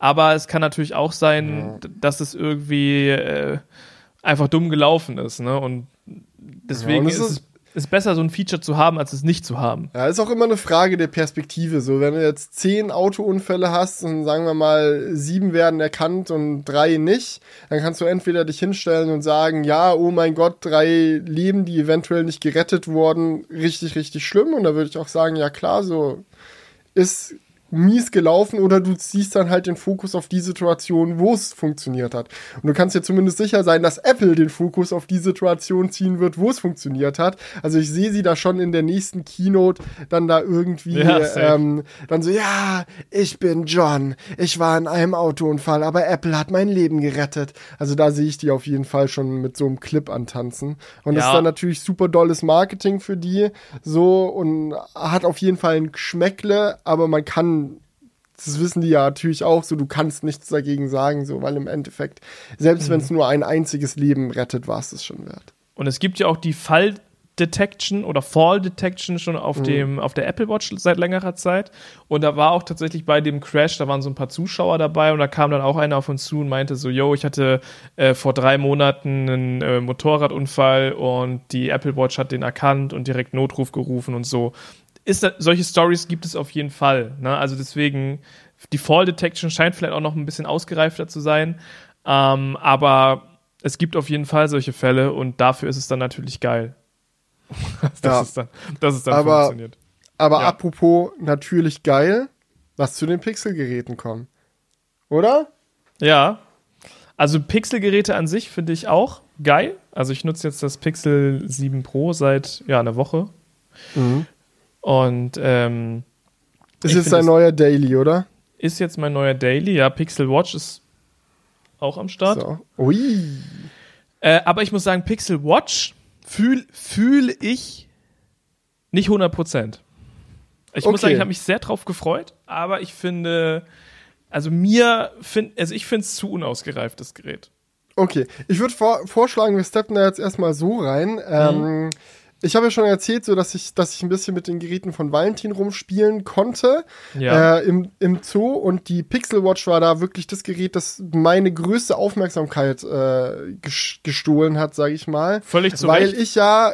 Aber es kann natürlich auch sein, ja. dass es irgendwie äh, einfach dumm gelaufen ist, ne? Und deswegen ja, und ist es ist besser, so ein Feature zu haben, als es nicht zu haben. Ja, ist auch immer eine Frage der Perspektive. So, wenn du jetzt zehn Autounfälle hast und sagen wir mal, sieben werden erkannt und drei nicht, dann kannst du entweder dich hinstellen und sagen, ja, oh mein Gott, drei Leben, die eventuell nicht gerettet wurden, richtig, richtig schlimm. Und da würde ich auch sagen, ja klar, so ist mies gelaufen oder du ziehst dann halt den Fokus auf die Situation, wo es funktioniert hat. Und du kannst dir zumindest sicher sein, dass Apple den Fokus auf die Situation ziehen wird, wo es funktioniert hat. Also ich sehe sie da schon in der nächsten Keynote dann da irgendwie ja, ähm, dann so, ja, ich bin John, ich war in einem Autounfall, aber Apple hat mein Leben gerettet. Also da sehe ich die auf jeden Fall schon mit so einem Clip antanzen. Und ja. das ist dann natürlich super dolles Marketing für die, so und hat auf jeden Fall ein Geschmäckle, aber man kann das wissen die ja natürlich auch so, du kannst nichts dagegen sagen, so, weil im Endeffekt, selbst mhm. wenn es nur ein einziges Leben rettet, war es das schon wert. Und es gibt ja auch die Fall, Detection oder Fall Detection schon auf, mhm. dem, auf der Apple Watch seit längerer Zeit. Und da war auch tatsächlich bei dem Crash, da waren so ein paar Zuschauer dabei und da kam dann auch einer auf uns zu und meinte so, yo, ich hatte äh, vor drei Monaten einen äh, Motorradunfall und die Apple Watch hat den erkannt und direkt Notruf gerufen und so. Ist solche Stories gibt es auf jeden Fall. Ne? Also deswegen, die Fall Detection scheint vielleicht auch noch ein bisschen ausgereifter zu sein. Ähm, aber es gibt auf jeden Fall solche Fälle und dafür ist es dann natürlich geil. [laughs] das, ja. ist dann, dass es dann aber, funktioniert. Aber ja. apropos natürlich geil, was zu den Pixelgeräten kommt. Oder? Ja. Also Pixelgeräte an sich finde ich auch geil. Also ich nutze jetzt das Pixel 7 Pro seit ja, einer Woche. Mhm. Und ähm, ist jetzt dein neuer Daily, oder? Ist jetzt mein neuer Daily, ja. Pixel Watch ist auch am Start. So. Ui. Äh, aber ich muss sagen, Pixel Watch fühle fühl ich nicht 100 Prozent. Ich okay. muss sagen, ich habe mich sehr drauf gefreut, aber ich finde, also mir, find, also ich finde es zu unausgereift, das Gerät. Okay, ich würde vor, vorschlagen, wir steppen da jetzt erstmal so rein. Mhm. Ähm, ich habe ja schon erzählt, so dass ich, dass ich ein bisschen mit den Geräten von Valentin rumspielen konnte ja. äh, im, im Zoo und die Pixel Watch war da wirklich das Gerät, das meine größte Aufmerksamkeit äh, gestohlen hat, sage ich mal. Völlig zu Weil ich ja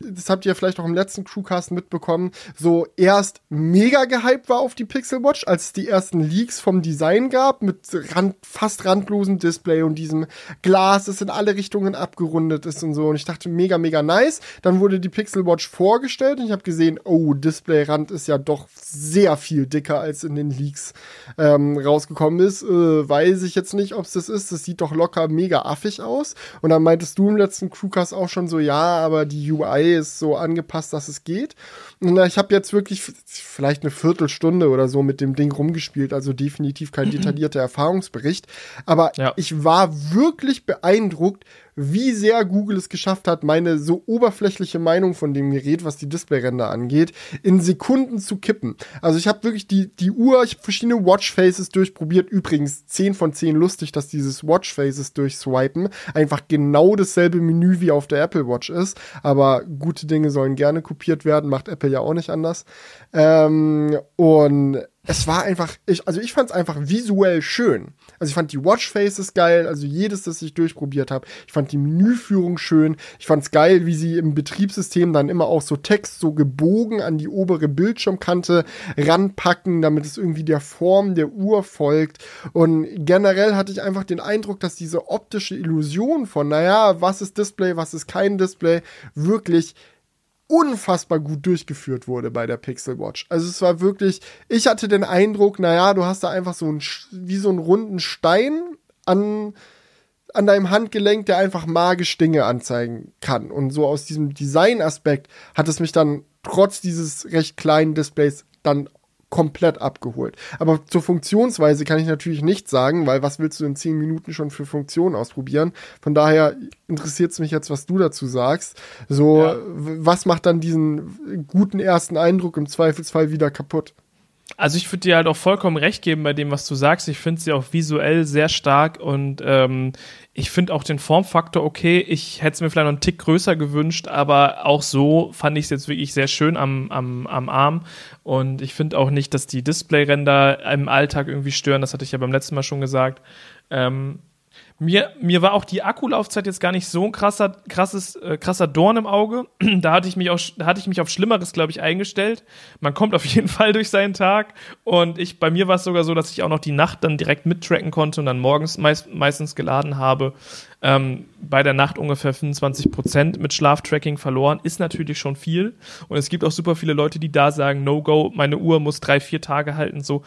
das habt ihr vielleicht auch im letzten Crewcast mitbekommen, so erst mega gehypt war auf die Pixel Watch, als es die ersten Leaks vom Design gab, mit rand, fast randlosem Display und diesem Glas, das in alle Richtungen abgerundet ist und so. Und ich dachte, mega, mega nice. Dann wurde die Pixel Watch vorgestellt und ich habe gesehen, oh, Displayrand ist ja doch sehr viel dicker, als in den Leaks ähm, rausgekommen ist. Äh, weiß ich jetzt nicht, ob es das ist. Das sieht doch locker mega affig aus. Und dann meintest du im letzten Crewcast auch schon so, ja, aber die UI ist so angepasst, dass es geht. Und ich habe jetzt wirklich vielleicht eine Viertelstunde oder so mit dem Ding rumgespielt, also definitiv kein detaillierter Erfahrungsbericht. Aber ja. ich war wirklich beeindruckt, wie sehr Google es geschafft hat, meine so oberflächliche Meinung von dem Gerät, was die Displayränder angeht, in Sekunden zu kippen. Also ich habe wirklich die, die Uhr, ich habe verschiedene Watchfaces durchprobiert. Übrigens 10 von 10 lustig, dass dieses Watchfaces durchswipen einfach genau dasselbe Menü wie auf der Apple Watch ist. Aber gute Dinge sollen gerne kopiert werden, macht Apple ja auch nicht anders. Ähm, und es war einfach, ich, also ich fand es einfach visuell schön. Also ich fand die Watchfaces geil, also jedes, das ich durchprobiert habe. Ich fand die Menüführung schön. Ich fand es geil, wie sie im Betriebssystem dann immer auch so Text so gebogen an die obere Bildschirmkante ranpacken, damit es irgendwie der Form der Uhr folgt. Und generell hatte ich einfach den Eindruck, dass diese optische Illusion von, naja, was ist Display, was ist kein Display, wirklich unfassbar gut durchgeführt wurde bei der Pixel Watch. Also es war wirklich, ich hatte den Eindruck, naja, du hast da einfach so ein, wie so einen runden Stein an, an deinem Handgelenk, der einfach magisch Dinge anzeigen kann. Und so aus diesem Design-Aspekt hat es mich dann trotz dieses recht kleinen Displays dann komplett abgeholt. Aber zur Funktionsweise kann ich natürlich nichts sagen, weil was willst du in zehn Minuten schon für Funktionen ausprobieren? Von daher interessiert es mich jetzt, was du dazu sagst. So, ja. was macht dann diesen guten ersten Eindruck im Zweifelsfall wieder kaputt? Also ich würde dir halt auch vollkommen recht geben bei dem, was du sagst. Ich finde sie auch visuell sehr stark und ähm, ich finde auch den Formfaktor okay. Ich hätte es mir vielleicht noch einen Tick größer gewünscht, aber auch so fand ich es jetzt wirklich sehr schön am, am, am Arm. Und ich finde auch nicht, dass die Displayränder im Alltag irgendwie stören. Das hatte ich ja beim letzten Mal schon gesagt. Ähm, mir, mir war auch die Akkulaufzeit jetzt gar nicht so ein krasser, krasses, äh, krasser Dorn im Auge. [clears throat] da hatte ich mich auch, da hatte ich mich auf Schlimmeres, glaube ich, eingestellt. Man kommt auf [laughs] jeden Fall durch seinen Tag. Und ich, bei mir war es sogar so, dass ich auch noch die Nacht dann direkt mittracken konnte und dann morgens meist, meistens geladen habe. Ähm, bei der Nacht ungefähr 25 Prozent mit Schlaftracking verloren, ist natürlich schon viel. Und es gibt auch super viele Leute, die da sagen, no go, meine Uhr muss drei, vier Tage halten, so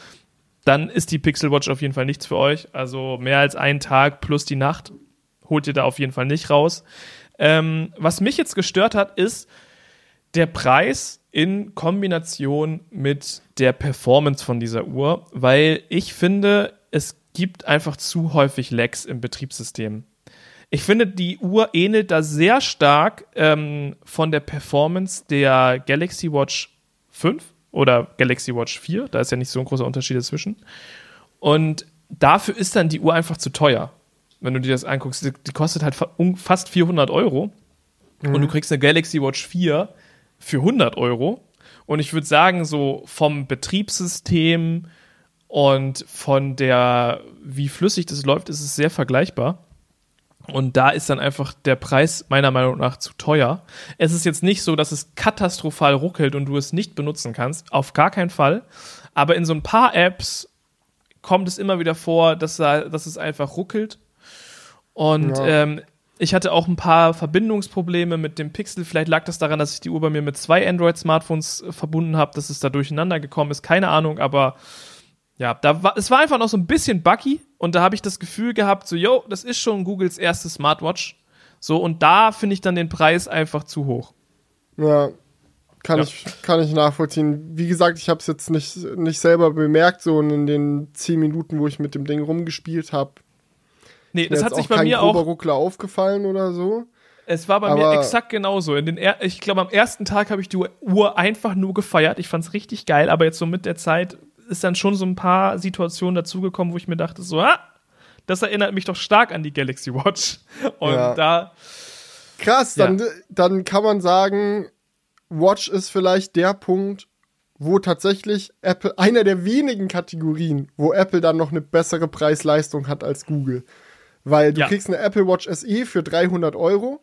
dann ist die Pixel Watch auf jeden Fall nichts für euch. Also mehr als einen Tag plus die Nacht holt ihr da auf jeden Fall nicht raus. Ähm, was mich jetzt gestört hat, ist der Preis in Kombination mit der Performance von dieser Uhr, weil ich finde, es gibt einfach zu häufig Lags im Betriebssystem. Ich finde, die Uhr ähnelt da sehr stark ähm, von der Performance der Galaxy Watch 5 oder Galaxy Watch 4. Da ist ja nicht so ein großer Unterschied dazwischen. Und dafür ist dann die Uhr einfach zu teuer. Wenn du dir das anguckst, die, kostet halt fast 400 Euro. mhm. und du kriegst eine Galaxy Watch 4 für 100 Euro. Und ich würde sagen, so vom Betriebssystem und von der, wie flüssig das läuft, ist es sehr vergleichbar. Und da ist dann einfach der Preis meiner Meinung nach zu teuer. Es ist jetzt nicht so, dass es katastrophal ruckelt und du es nicht benutzen kannst. Auf gar keinen Fall. Aber in so ein paar Apps kommt es immer wieder vor, dass, dass es einfach ruckelt. Und ja. ähm, ich hatte auch ein paar Verbindungsprobleme mit dem Pixel. Vielleicht lag das daran, dass ich die Uhr bei mir mit zwei Android-Smartphones äh, verbunden habe, dass es da durcheinander gekommen ist. Keine Ahnung, aber ja, da war, es war einfach noch so ein bisschen buggy und da habe ich das Gefühl gehabt, so, yo, das ist schon Googles erste Smartwatch. So, und da finde ich dann den Preis einfach zu hoch. Ja, kann, ja. Ich, kann ich nachvollziehen. Wie gesagt, ich habe es jetzt nicht, nicht selber bemerkt, so in den zehn Minuten, wo ich mit dem Ding rumgespielt habe. Nee, das hat sich bei mir auch. Ruckler aufgefallen oder so. Es war bei aber mir exakt genauso. In den er ich glaube, am ersten Tag habe ich die Uhr einfach nur gefeiert. Ich fand es richtig geil, aber jetzt so mit der Zeit ist dann schon so ein paar Situationen dazugekommen, wo ich mir dachte, so, ah, das erinnert mich doch stark an die Galaxy Watch. Und ja. da. Krass, dann, ja. dann kann man sagen, Watch ist vielleicht der Punkt, wo tatsächlich Apple, einer der wenigen Kategorien, wo Apple dann noch eine bessere Preis-Leistung hat als Google. Weil du ja. kriegst eine Apple Watch SE für 300 Euro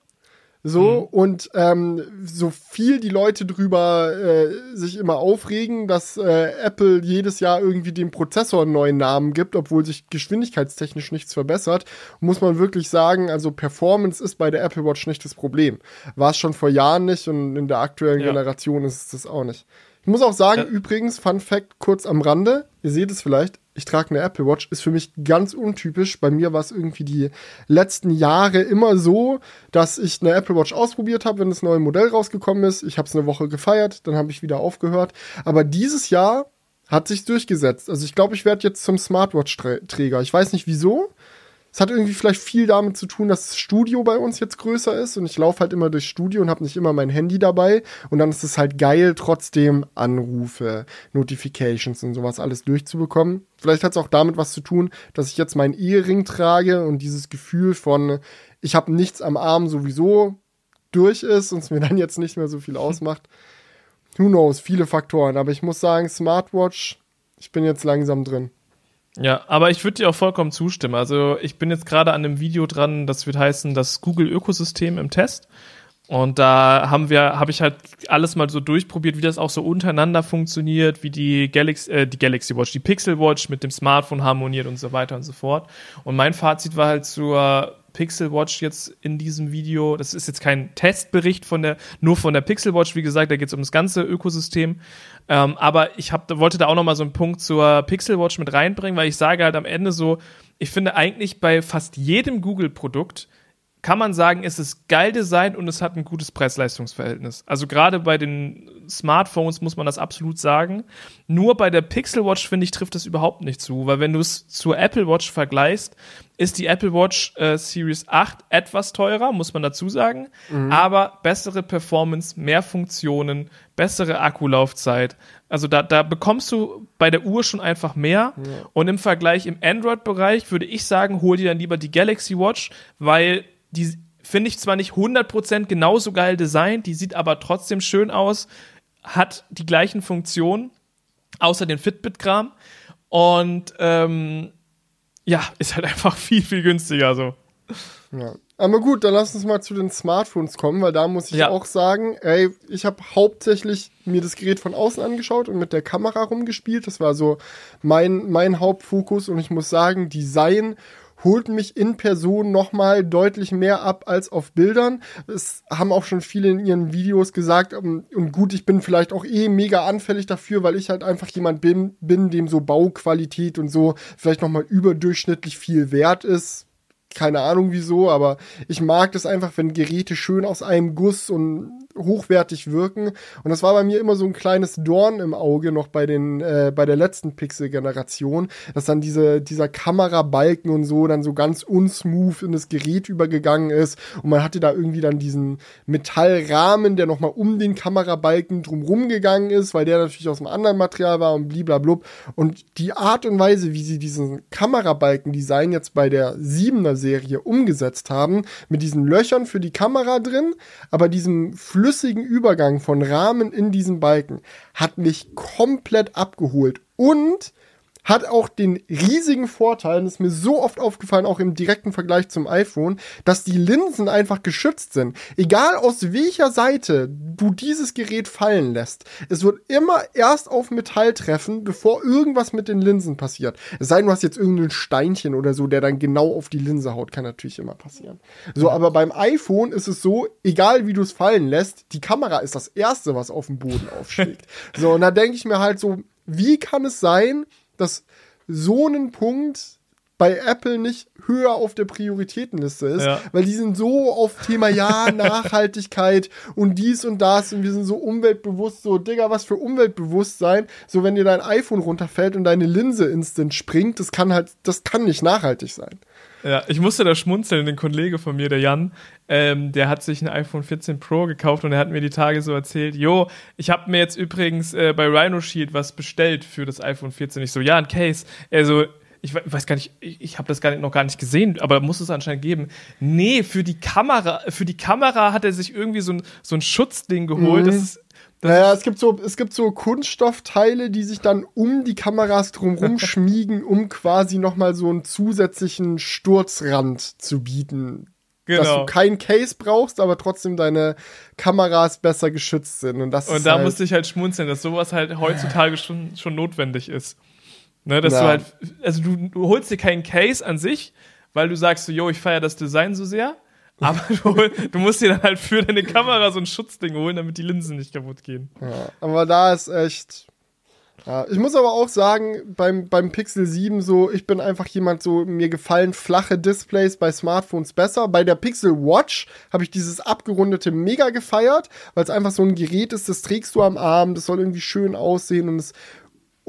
so, mhm. und ähm, so viel die Leute drüber äh, sich immer aufregen, dass äh, Apple jedes Jahr irgendwie dem Prozessor einen neuen Namen gibt, obwohl sich geschwindigkeitstechnisch nichts verbessert, muss man wirklich sagen, also Performance ist bei der Apple Watch nicht das Problem. War es schon vor Jahren nicht und in der aktuellen ja. Generation ist es das auch nicht. Ich muss auch sagen, ja. übrigens, Fun Fact kurz am Rande, ihr seht es vielleicht, ich trage eine Apple Watch, ist für mich ganz untypisch. Bei mir war es irgendwie die letzten Jahre immer so, dass ich eine Apple Watch ausprobiert habe, wenn das neue Modell rausgekommen ist. Ich habe es eine Woche gefeiert, dann habe ich wieder aufgehört. Aber dieses Jahr hat sich durchgesetzt. Also ich glaube, ich werde jetzt zum Smartwatch-Träger. Ich weiß nicht wieso. Es hat irgendwie vielleicht viel damit zu tun, dass das Studio bei uns jetzt größer ist und ich laufe halt immer durchs Studio und habe nicht immer mein Handy dabei und dann ist es halt geil, trotzdem Anrufe, Notifications und sowas alles durchzubekommen. Vielleicht hat es auch damit was zu tun, dass ich jetzt meinen Ehering trage und dieses Gefühl von, ich habe nichts am Arm sowieso durch ist und es mir [laughs] dann jetzt nicht mehr so viel ausmacht. Who knows, viele Faktoren, aber ich muss sagen, Smartwatch, ich bin jetzt langsam drin. Ja, aber ich würde dir auch vollkommen zustimmen. Also ich bin jetzt gerade an einem Video dran, das wird heißen, das Google-Ökosystem im Test. Und da haben wir, habe ich halt alles mal so durchprobiert, wie das auch so untereinander funktioniert, wie die Galaxy, äh, die Galaxy Watch, die Pixel Watch mit dem Smartphone harmoniert und so weiter und so fort. Und mein Fazit war halt zur Pixel Watch jetzt in diesem Video. Das ist jetzt kein Testbericht von der, nur von der Pixel Watch, wie gesagt, da geht es um das ganze Ökosystem. Ähm, aber ich hab, wollte da auch noch mal so einen Punkt zur Pixel Watch mit reinbringen, weil ich sage halt am Ende so, ich finde eigentlich bei fast jedem Google-Produkt kann man sagen, es ist geil designt und es hat ein gutes Preis-Leistungs-Verhältnis. Also gerade bei den Smartphones muss man das absolut sagen. Nur bei der Pixel Watch, finde ich, trifft das überhaupt nicht zu, weil wenn du es zur Apple Watch vergleichst, ist die Apple Watch äh, Series 8 etwas teurer, muss man dazu sagen, mhm. aber bessere Performance, mehr Funktionen, bessere Akkulaufzeit. Also da, da bekommst du bei der Uhr schon einfach mehr. Ja. Und im Vergleich im Android-Bereich würde ich sagen, hol dir dann lieber die Galaxy Watch, weil die finde ich zwar nicht 100% genauso geil designt, die sieht aber trotzdem schön aus, hat die gleichen Funktionen, außer den Fitbit-Kram. Und ähm, ja, ist halt [laughs] einfach viel, viel günstiger so. Ja. Aber gut, dann lass uns mal zu den Smartphones kommen, weil da muss ich ja. auch sagen, ey, ich habe hauptsächlich mir das Gerät von außen angeschaut und mit der Kamera rumgespielt. Das war so mein, mein Hauptfokus und ich muss sagen, Design holt mich in Person nochmal deutlich mehr ab als auf Bildern. Es haben auch schon viele in ihren Videos gesagt, ähm, und gut, ich bin vielleicht auch eh mega anfällig dafür, weil ich halt einfach jemand bin, bin dem so Bauqualität und so vielleicht nochmal überdurchschnittlich viel wert ist keine Ahnung wieso, aber ich mag das einfach, wenn Geräte schön aus einem Guss und hochwertig wirken. Und das war bei mir immer so ein kleines Dorn im Auge noch bei den, äh, bei der letzten Pixel-Generation, dass dann diese, dieser Kamerabalken und so dann so ganz unsmooth in das Gerät übergegangen ist. Und man hatte da irgendwie dann diesen Metallrahmen, der nochmal um den Kamerabalken drumrum gegangen ist, weil der natürlich aus einem anderen Material war und bliblablub. Und die Art und Weise, wie sie diesen Kamerabalken design jetzt bei der 7er Serie umgesetzt haben, mit diesen Löchern für die Kamera drin, aber diesem flüssigen Übergang von Rahmen in diesen Balken, hat mich komplett abgeholt. Und hat auch den riesigen Vorteil, das ist mir so oft aufgefallen, auch im direkten Vergleich zum iPhone, dass die Linsen einfach geschützt sind. Egal aus welcher Seite du dieses Gerät fallen lässt, es wird immer erst auf Metall treffen, bevor irgendwas mit den Linsen passiert. Es sei denn, du hast jetzt irgendein Steinchen oder so, der dann genau auf die Linse haut, kann natürlich immer passieren. So, aber beim iPhone ist es so, egal wie du es fallen lässt, die Kamera ist das erste, was auf dem Boden aufschlägt. [laughs] so, und da denke ich mir halt so, wie kann es sein, dass so ein Punkt bei Apple nicht höher auf der Prioritätenliste ist, ja. weil die sind so auf Thema ja, [laughs] Nachhaltigkeit und dies und das und wir sind so umweltbewusst, so Digga, was für Umweltbewusstsein, so wenn dir dein iPhone runterfällt und deine Linse instant springt, das kann halt, das kann nicht nachhaltig sein. Ja, ich musste da schmunzeln, den Kollege von mir, der Jan, ähm, der hat sich ein iPhone 14 Pro gekauft und er hat mir die Tage so erzählt, jo, ich habe mir jetzt übrigens äh, bei Rhino Shield was bestellt für das iPhone 14. Ich so, ja, ein Case. Er so, ich weiß gar nicht, ich, ich habe das gar nicht, noch gar nicht gesehen, aber muss es anscheinend geben. Nee, für die Kamera, für die Kamera hat er sich irgendwie so ein, so ein Schutzding geholt. Mhm. Das ist naja, es gibt so, es gibt so Kunststoffteile, die sich dann um die Kameras drumherum [laughs] schmiegen, um quasi nochmal so einen zusätzlichen Sturzrand zu bieten. Genau. Dass du kein Case brauchst, aber trotzdem deine Kameras besser geschützt sind. Und, das und da halt musste ich halt schmunzeln, dass sowas halt heutzutage schon, schon notwendig ist. Ne, dass du halt, also du, du holst dir keinen Case an sich, weil du sagst so, yo, ich feiere das Design so sehr, [laughs] aber du, du, musst dir dann halt für deine Kamera so ein Schutzding holen, damit die Linsen nicht kaputt gehen. Ja, aber da ist echt. Ja, ich muss aber auch sagen, beim, beim Pixel 7 so, ich bin einfach jemand so, mir gefallen flache Displays bei Smartphones besser. Bei der Pixel Watch habe ich dieses abgerundete mega gefeiert, weil es einfach so ein Gerät ist, das trägst du am Arm, das soll irgendwie schön aussehen und es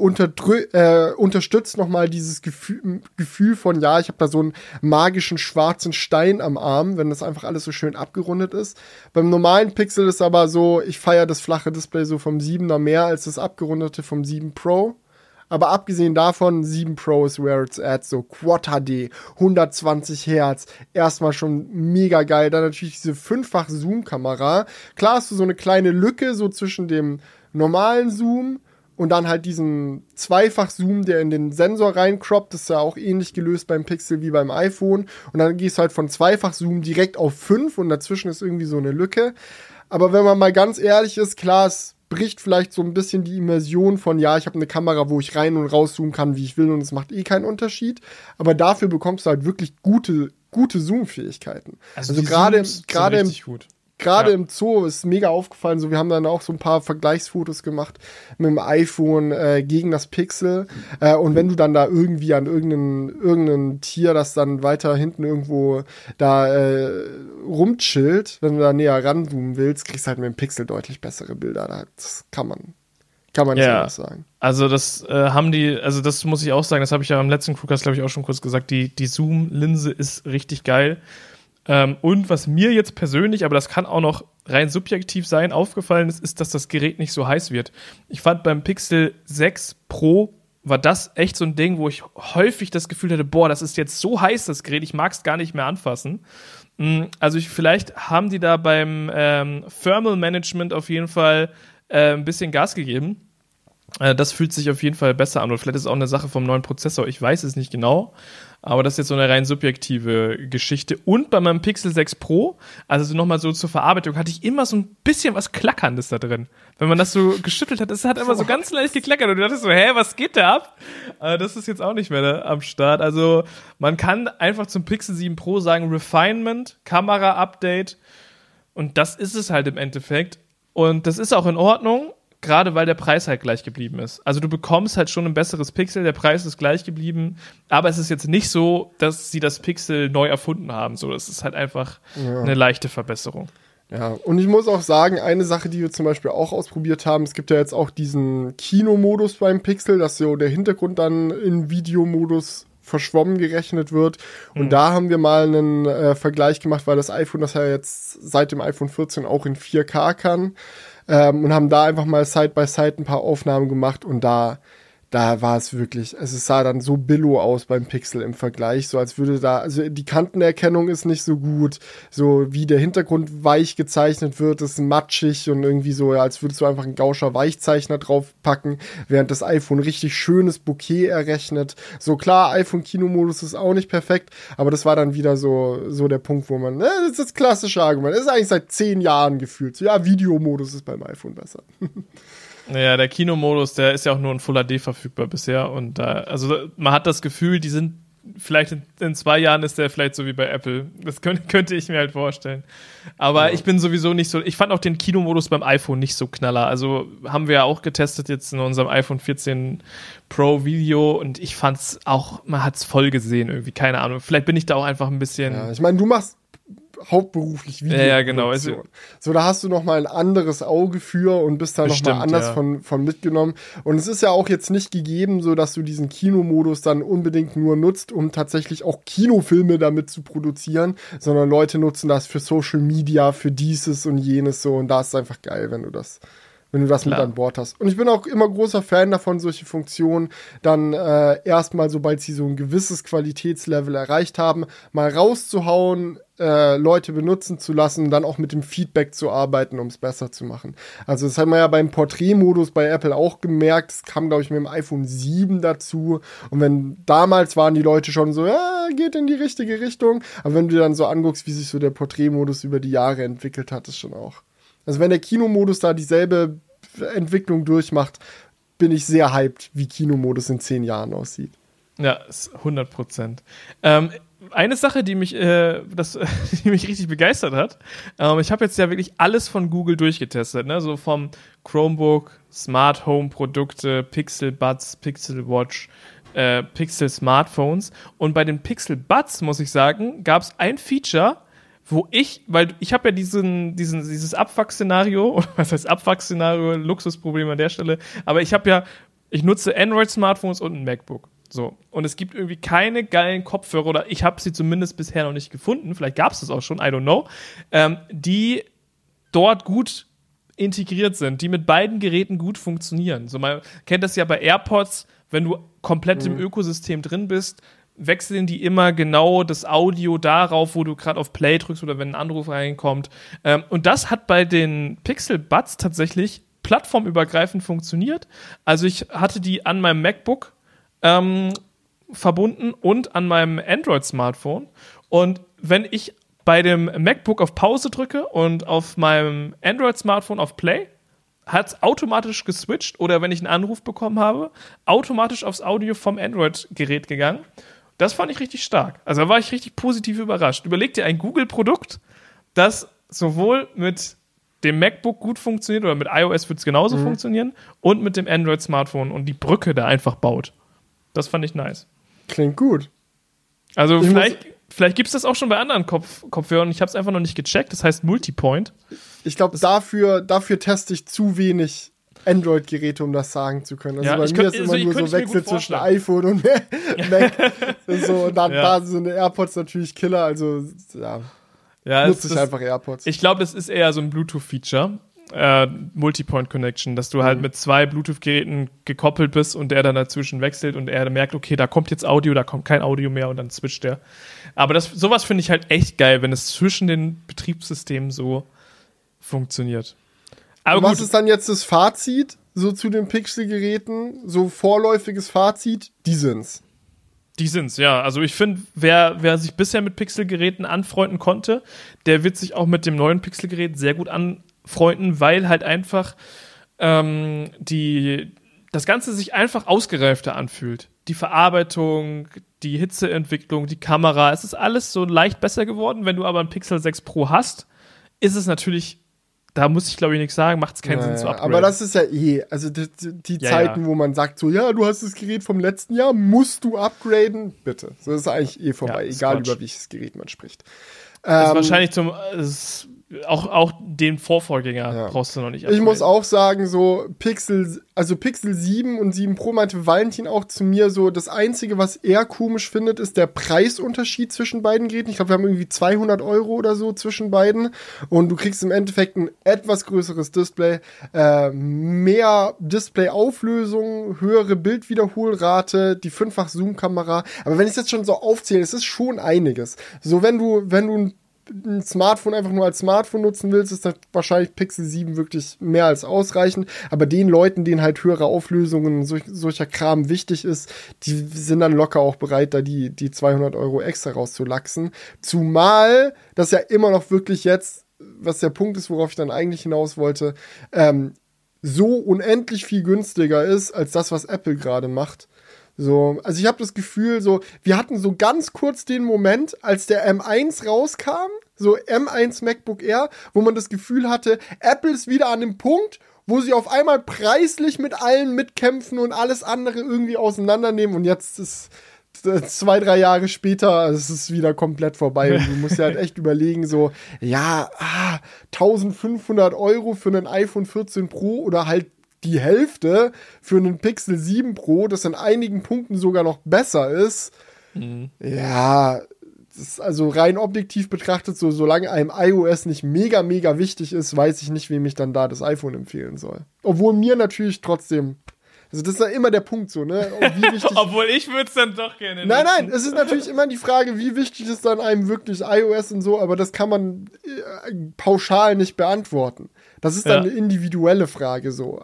äh, unterstützt nochmal dieses Gefühl, Gefühl von, ja, ich habe da so einen magischen schwarzen Stein am Arm, wenn das einfach alles so schön abgerundet ist. Beim normalen Pixel ist aber so, ich feiere das flache Display so vom 7er mehr als das abgerundete vom 7 Pro. Aber abgesehen davon, 7 Pro ist where it's at, so Quad HD, 120 Hertz, erstmal schon mega geil. Dann natürlich diese fünffach Zoom-Kamera. Klar hast du so eine kleine Lücke so zwischen dem normalen Zoom und dann halt diesen Zweifach-Zoom, der in den Sensor reinkroppt. Das ist ja auch ähnlich gelöst beim Pixel wie beim iPhone. Und dann gehst du halt von Zweifach-Zoom direkt auf 5 und dazwischen ist irgendwie so eine Lücke. Aber wenn man mal ganz ehrlich ist, klar, es bricht vielleicht so ein bisschen die Immersion von, ja, ich habe eine Kamera, wo ich rein und rauszoomen kann, wie ich will und es macht eh keinen Unterschied. Aber dafür bekommst du halt wirklich gute, gute Zoom-Fähigkeiten. Also, also gerade gerade im, gut gerade ja. im Zoo ist mega aufgefallen. So, wir haben dann auch so ein paar Vergleichsfotos gemacht mit dem iPhone äh, gegen das Pixel. Äh, und wenn du dann da irgendwie an irgendeinem irgendein Tier, das dann weiter hinten irgendwo da äh, rumchillt, wenn du da näher ranzoomen willst, kriegst du halt mit dem Pixel deutlich bessere Bilder. Das kann man. Kann man nicht ja. anders sagen. Also das äh, haben die, also das muss ich auch sagen, das habe ich ja am letzten Crewcast, glaube ich, auch schon kurz gesagt, die, die Zoom-Linse ist richtig geil. Ähm, und was mir jetzt persönlich, aber das kann auch noch rein subjektiv sein, aufgefallen ist, ist, dass das Gerät nicht so heiß wird. Ich fand beim Pixel 6 Pro war das echt so ein Ding, wo ich häufig das Gefühl hatte, boah, das ist jetzt so heiß, das Gerät, ich mag es gar nicht mehr anfassen. Mm, also ich, vielleicht haben die da beim ähm, Thermal Management auf jeden Fall äh, ein bisschen Gas gegeben. Äh, das fühlt sich auf jeden Fall besser an. Und vielleicht ist es auch eine Sache vom neuen Prozessor. Ich weiß es nicht genau. Aber das ist jetzt so eine rein subjektive Geschichte. Und bei meinem Pixel 6 Pro, also so nochmal so zur Verarbeitung, hatte ich immer so ein bisschen was Klackerndes da drin. Wenn man das so geschüttelt hat, es hat immer so ganz leicht geklackert und du dachtest so, hä, was geht da ab? Aber das ist jetzt auch nicht mehr da am Start. Also man kann einfach zum Pixel 7 Pro sagen, Refinement, Kamera-Update und das ist es halt im Endeffekt. Und das ist auch in Ordnung gerade weil der Preis halt gleich geblieben ist. Also du bekommst halt schon ein besseres Pixel, der Preis ist gleich geblieben, aber es ist jetzt nicht so, dass sie das Pixel neu erfunden haben. So, das ist halt einfach ja. eine leichte Verbesserung. Ja, und ich muss auch sagen, eine Sache, die wir zum Beispiel auch ausprobiert haben, es gibt ja jetzt auch diesen Kinomodus beim Pixel, dass so der Hintergrund dann in Videomodus verschwommen gerechnet wird. Und mhm. da haben wir mal einen äh, Vergleich gemacht, weil das iPhone das ja jetzt seit dem iPhone 14 auch in 4K kann ähm, und haben da einfach mal Side by Side ein paar Aufnahmen gemacht und da da war es wirklich, also es sah dann so billow aus beim Pixel im Vergleich, so als würde da, also die Kantenerkennung ist nicht so gut, so wie der Hintergrund weich gezeichnet wird, ist matschig und irgendwie so, als würdest du einfach einen Gauscher Weichzeichner draufpacken, während das iPhone richtig schönes Bouquet errechnet. So klar, iPhone Kinomodus ist auch nicht perfekt, aber das war dann wieder so, so der Punkt, wo man, ne, das ist das klassische Argument, das ist eigentlich seit zehn Jahren gefühlt, so, ja, Videomodus ist beim iPhone besser. [laughs] Ja, der Kinomodus, der ist ja auch nur in Full HD verfügbar bisher. Und da, also man hat das Gefühl, die sind, vielleicht in, in zwei Jahren ist der vielleicht so wie bei Apple. Das könnte, [laughs] könnte ich mir halt vorstellen. Aber ja. ich bin sowieso nicht so, ich fand auch den Kinomodus beim iPhone nicht so knaller. Also haben wir ja auch getestet jetzt in unserem iPhone 14 Pro Video und ich fand's auch, man hat's voll gesehen irgendwie, keine Ahnung. Vielleicht bin ich da auch einfach ein bisschen. Ja, ich meine, du machst hauptberuflich Video. Ja, ja, genau. Also, so, da hast du noch mal ein anderes Auge für und bist da bestimmt, noch mal anders ja. von, von mitgenommen. Und es ist ja auch jetzt nicht gegeben, so dass du diesen Kinomodus dann unbedingt nur nutzt, um tatsächlich auch Kinofilme damit zu produzieren, sondern Leute nutzen das für Social Media, für dieses und jenes so. Und da ist es einfach geil, wenn du das wenn du das Klar. mit an Bord hast. Und ich bin auch immer großer Fan davon, solche Funktionen dann äh, erstmal, sobald sie so ein gewisses Qualitätslevel erreicht haben, mal rauszuhauen, äh, Leute benutzen zu lassen, dann auch mit dem Feedback zu arbeiten, um es besser zu machen. Also das haben wir ja beim Porträtmodus bei Apple auch gemerkt. Es kam, glaube ich, mit dem iPhone 7 dazu. Und wenn damals waren die Leute schon so, ja, geht in die richtige Richtung. Aber wenn du dir dann so anguckst, wie sich so der Porträtmodus über die Jahre entwickelt hat, ist schon auch also wenn der Kinomodus da dieselbe Entwicklung durchmacht, bin ich sehr hyped, wie Kinomodus in zehn Jahren aussieht. Ja, 100 Prozent. Ähm, eine Sache, die mich, äh, das, [laughs] die mich richtig begeistert hat, ähm, ich habe jetzt ja wirklich alles von Google durchgetestet, ne? so vom Chromebook, Smart Home Produkte, Pixel Buds, Pixel Watch, äh, Pixel Smartphones. Und bei den Pixel Buds, muss ich sagen, gab es ein Feature, wo ich, weil ich habe ja diesen, diesen, dieses Abfuck-Szenario, [laughs] oder was heißt Abfuck-Szenario, Luxusproblem an der Stelle, aber ich habe ja, ich nutze Android-Smartphones und ein MacBook. So. Und es gibt irgendwie keine geilen Kopfhörer, oder ich habe sie zumindest bisher noch nicht gefunden, vielleicht gab es das auch schon, I don't know, ähm, die dort gut integriert sind, die mit beiden Geräten gut funktionieren. So, man kennt das ja bei AirPods, wenn du komplett mhm. im Ökosystem drin bist, wechseln die immer genau das Audio darauf, wo du gerade auf Play drückst oder wenn ein Anruf reinkommt. Ähm, und das hat bei den Pixel Buds tatsächlich plattformübergreifend funktioniert. Also ich hatte die an meinem MacBook ähm, verbunden und an meinem Android-Smartphone. Und wenn ich bei dem MacBook auf Pause drücke und auf meinem Android-Smartphone auf Play, hat es automatisch geswitcht oder wenn ich einen Anruf bekommen habe, automatisch aufs Audio vom Android-Gerät gegangen. Das fand ich richtig stark. Also da war ich richtig positiv überrascht. Überleg dir ein Google-Produkt, das sowohl mit dem MacBook gut funktioniert oder mit iOS wird es genauso mhm. funktionieren und mit dem Android-Smartphone und die Brücke da einfach baut. Das fand ich nice. Klingt gut. Also ich vielleicht, vielleicht gibt es das auch schon bei anderen Kopf Kopfhörern. Ich habe es einfach noch nicht gecheckt. Das heißt Multipoint. Ich glaube, dafür, dafür teste ich zu wenig Android-Geräte, um das sagen zu können. Also ja, bei mir könnt, ist immer also nur so Wechsel zwischen iPhone und [laughs] Mac. so, und dann ja. da sind AirPods natürlich Killer, also ja. Ja, nutze ich einfach AirPods. Ich glaube, das ist eher so ein Bluetooth-Feature. Äh, Multipoint Connection, dass du halt mhm. mit zwei Bluetooth-Geräten gekoppelt bist und der dann dazwischen wechselt und er merkt, okay, da kommt jetzt Audio, da kommt kein Audio mehr und dann switcht der. Aber das, sowas finde ich halt echt geil, wenn es zwischen den Betriebssystemen so funktioniert. Aber was ist dann jetzt das Fazit so zu den Pixel-Geräten? So vorläufiges Fazit? Die sind's. Die sind's, ja. Also ich finde, wer, wer sich bisher mit Pixel-Geräten anfreunden konnte, der wird sich auch mit dem neuen Pixel-Gerät sehr gut anfreunden, weil halt einfach ähm, die, das Ganze sich einfach ausgereifter anfühlt. Die Verarbeitung, die Hitzeentwicklung, die Kamera, es ist alles so leicht besser geworden. Wenn du aber ein Pixel 6 Pro hast, ist es natürlich da muss ich glaube ich nichts sagen, macht es keinen naja, Sinn zu upgraden. Aber das ist ja eh, also die, die ja, Zeiten, ja. wo man sagt so, ja, du hast das Gerät vom letzten Jahr, musst du upgraden, bitte. So ist eigentlich eh vorbei, ja, egal Quatsch. über welches Gerät man spricht. Ähm, ist wahrscheinlich zum, ist, auch, auch den Vorvorgänger Ja. brauchst du noch nicht. Ich muss upgraden. auch sagen, so Pixel, also Pixel 7 und 7 Pro meinte Valentin auch zu mir so, das Einzige, was er komisch findet, ist der Preisunterschied zwischen beiden Geräten. Ich glaube, wir haben irgendwie 200 Euro oder so zwischen beiden und du kriegst im Endeffekt ein etwas größeres Display, äh, mehr Displayauflösung, höhere Bildwiederholrate, die fünffach Zoom-Kamera. Aber wenn ich jetzt schon so aufzähle, es ist schon einiges. So, wenn du, wenn du ein ein Smartphone einfach nur als Smartphone nutzen willst, ist das wahrscheinlich Pixel 7 wirklich mehr als ausreichend. Aber den Leuten, denen halt höhere Auflösungen, solch, solcher Kram wichtig ist, die sind dann locker auch bereit, da die, die 200 Euro extra rauszulachsen. Zumal das ja immer noch wirklich jetzt, was der Punkt ist, worauf ich dann eigentlich hinaus wollte, ähm, so unendlich viel günstiger ist als das, was Apple gerade macht. So, also ich habe das Gefühl, so, wir hatten so ganz kurz den Moment, als der M1 rauskam, so M1 MacBook Air, wo man das Gefühl hatte, Apple ist wieder an dem Punkt, wo sie auf einmal preislich mit allen mitkämpfen und alles andere irgendwie auseinandernehmen. Und jetzt ist äh, zwei, drei Jahre später ist es wieder komplett vorbei. Und du musst ja halt echt [laughs] überlegen, so, ja, ah, 1500 Euro für einen iPhone 14 Pro oder halt die Hälfte für einen Pixel 7 Pro, das in einigen Punkten sogar noch besser ist. Ja, das ist also rein objektiv betrachtet, so solange einem iOS nicht mega, mega wichtig ist, weiß ich nicht, wem ich dann da das iPhone empfehlen soll. Obwohl mir natürlich trotzdem, also das ist ja immer der Punkt so, ne? [laughs] Obwohl ich würde es dann doch gerne. Nein, nein, es ist natürlich immer die Frage, wie wichtig ist dann einem wirklich iOS und so, aber das kann man äh, pauschal nicht beantworten. Das ist dann Ja. eine individuelle Frage so.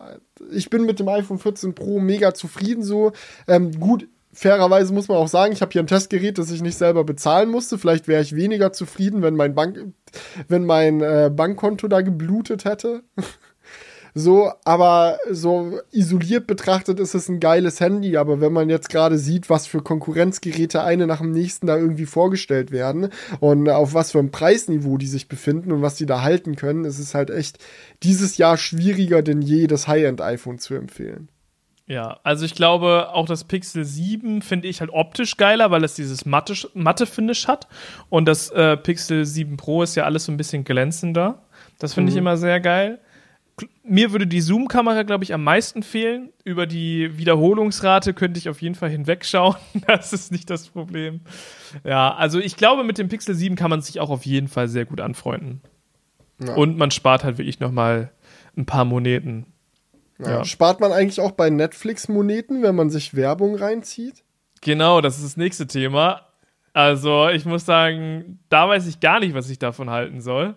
Ich bin mit dem iPhone 14 Pro mega zufrieden so. Ähm, gut, fairerweise muss man auch sagen, ich habe hier ein Testgerät, das ich nicht selber bezahlen musste. Vielleicht wäre ich weniger zufrieden, wenn mein Bank, wenn mein äh, Bankkonto da geblutet hätte. [laughs] So, aber so isoliert betrachtet ist es ein geiles Handy, aber wenn man jetzt gerade sieht, was für Konkurrenzgeräte eine nach dem nächsten da irgendwie vorgestellt werden und auf was für einem Preisniveau die sich befinden und was die da halten können, ist es halt echt dieses Jahr schwieriger denn je, das High-End-iPhone zu empfehlen. Ja, also ich glaube, auch das Pixel 7 finde ich halt optisch geiler, weil es dieses matte, matte Finish hat. Und das äh, Pixel 7 Pro ist ja alles so ein bisschen glänzender. Das finde ich immer sehr geil. Mir würde die Zoom-Kamera, glaube ich, am meisten fehlen. Über die Wiederholungsrate könnte ich auf jeden Fall hinwegschauen. [laughs] Das ist nicht das Problem. Ja, also ich glaube, mit dem Pixel 7 kann man sich auch auf jeden Fall sehr gut anfreunden. Ja. Und man spart halt wirklich noch mal ein paar Moneten. Ja. Ja. Spart man eigentlich auch bei Netflix-Moneten, wenn man sich Werbung reinzieht? Genau, das ist das nächste Thema. Also, ich muss sagen, da weiß ich gar nicht, was ich davon halten soll.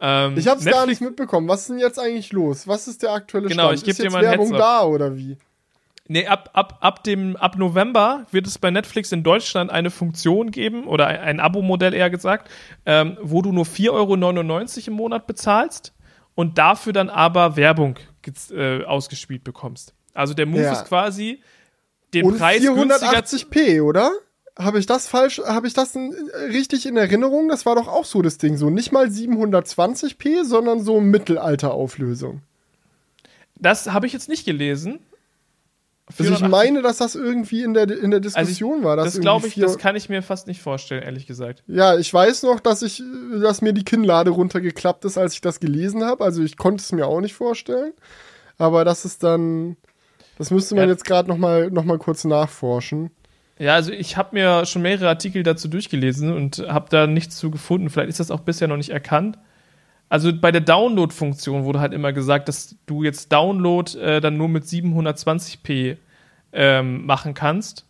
Ähm, Ich hab's gar Netflix- nicht mitbekommen. Was ist denn jetzt eigentlich los? Was ist der aktuelle Genau, Stand? ich geb ist dir mal Werbung da oder wie? Nee, ab, ab, ab, dem, ab November wird es bei Netflix in Deutschland eine Funktion geben, oder ein, ein Abo-Modell eher gesagt, ähm, wo du nur 4,99 Euro im Monat bezahlst und dafür dann aber Werbung äh, ausgespielt bekommst. Also der Move Ja. ist quasi, den Und Preis günstiger 480p, oder? Habe ich das falsch, habe ich das in, richtig in Erinnerung? Das war doch auch so das Ding, so nicht mal 720p, sondern so Mittelalterauflösung. Das habe ich jetzt nicht gelesen. Also ich 480 meine, dass das irgendwie in der, in der Diskussion war. dass Das glaube ich, das kann ich mir fast nicht vorstellen, ehrlich gesagt. Ja, ich weiß noch, dass ich, dass mir die Kinnlade runtergeklappt ist, als ich das gelesen habe. Also ich konnte es mir auch nicht vorstellen. Aber das ist dann, das müsste man Ja. jetzt gerade noch mal, noch mal kurz nachforschen. Ja, also ich habe mir schon mehrere Artikel dazu durchgelesen und habe da nichts zu gefunden. Vielleicht ist das auch bisher noch nicht erkannt. Also bei der Download-Funktion wurde halt immer gesagt, dass du jetzt Download äh, dann nur mit 720p ähm, machen kannst.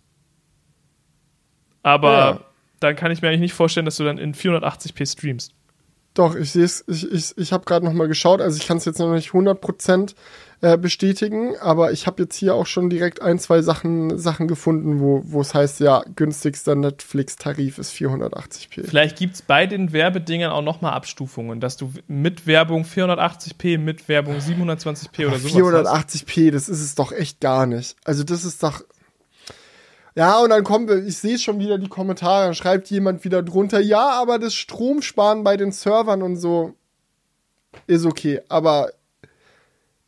Aber Ja. dann kann ich mir eigentlich nicht vorstellen, dass du dann in 480p streamst. Doch, ich sehe es, ich, ich, ich habe gerade noch mal geschaut, also ich kann es jetzt noch nicht 100% äh, bestätigen, aber ich habe jetzt hier auch schon direkt ein, zwei Sachen, Sachen gefunden, wo wo es heißt, ja, günstigster Netflix-Tarif ist 480p. Vielleicht gibt es bei den Werbedingern auch nochmal Abstufungen, dass du mit Werbung 480p, mit Werbung 720p oder sowas hast. 480p, das ist es doch echt gar nicht. Also das ist doch. Ja, und dann kommen wir, ich sehe schon wieder die Kommentare, dann schreibt jemand wieder drunter, ja, aber das Stromsparen bei den Servern und so ist okay, aber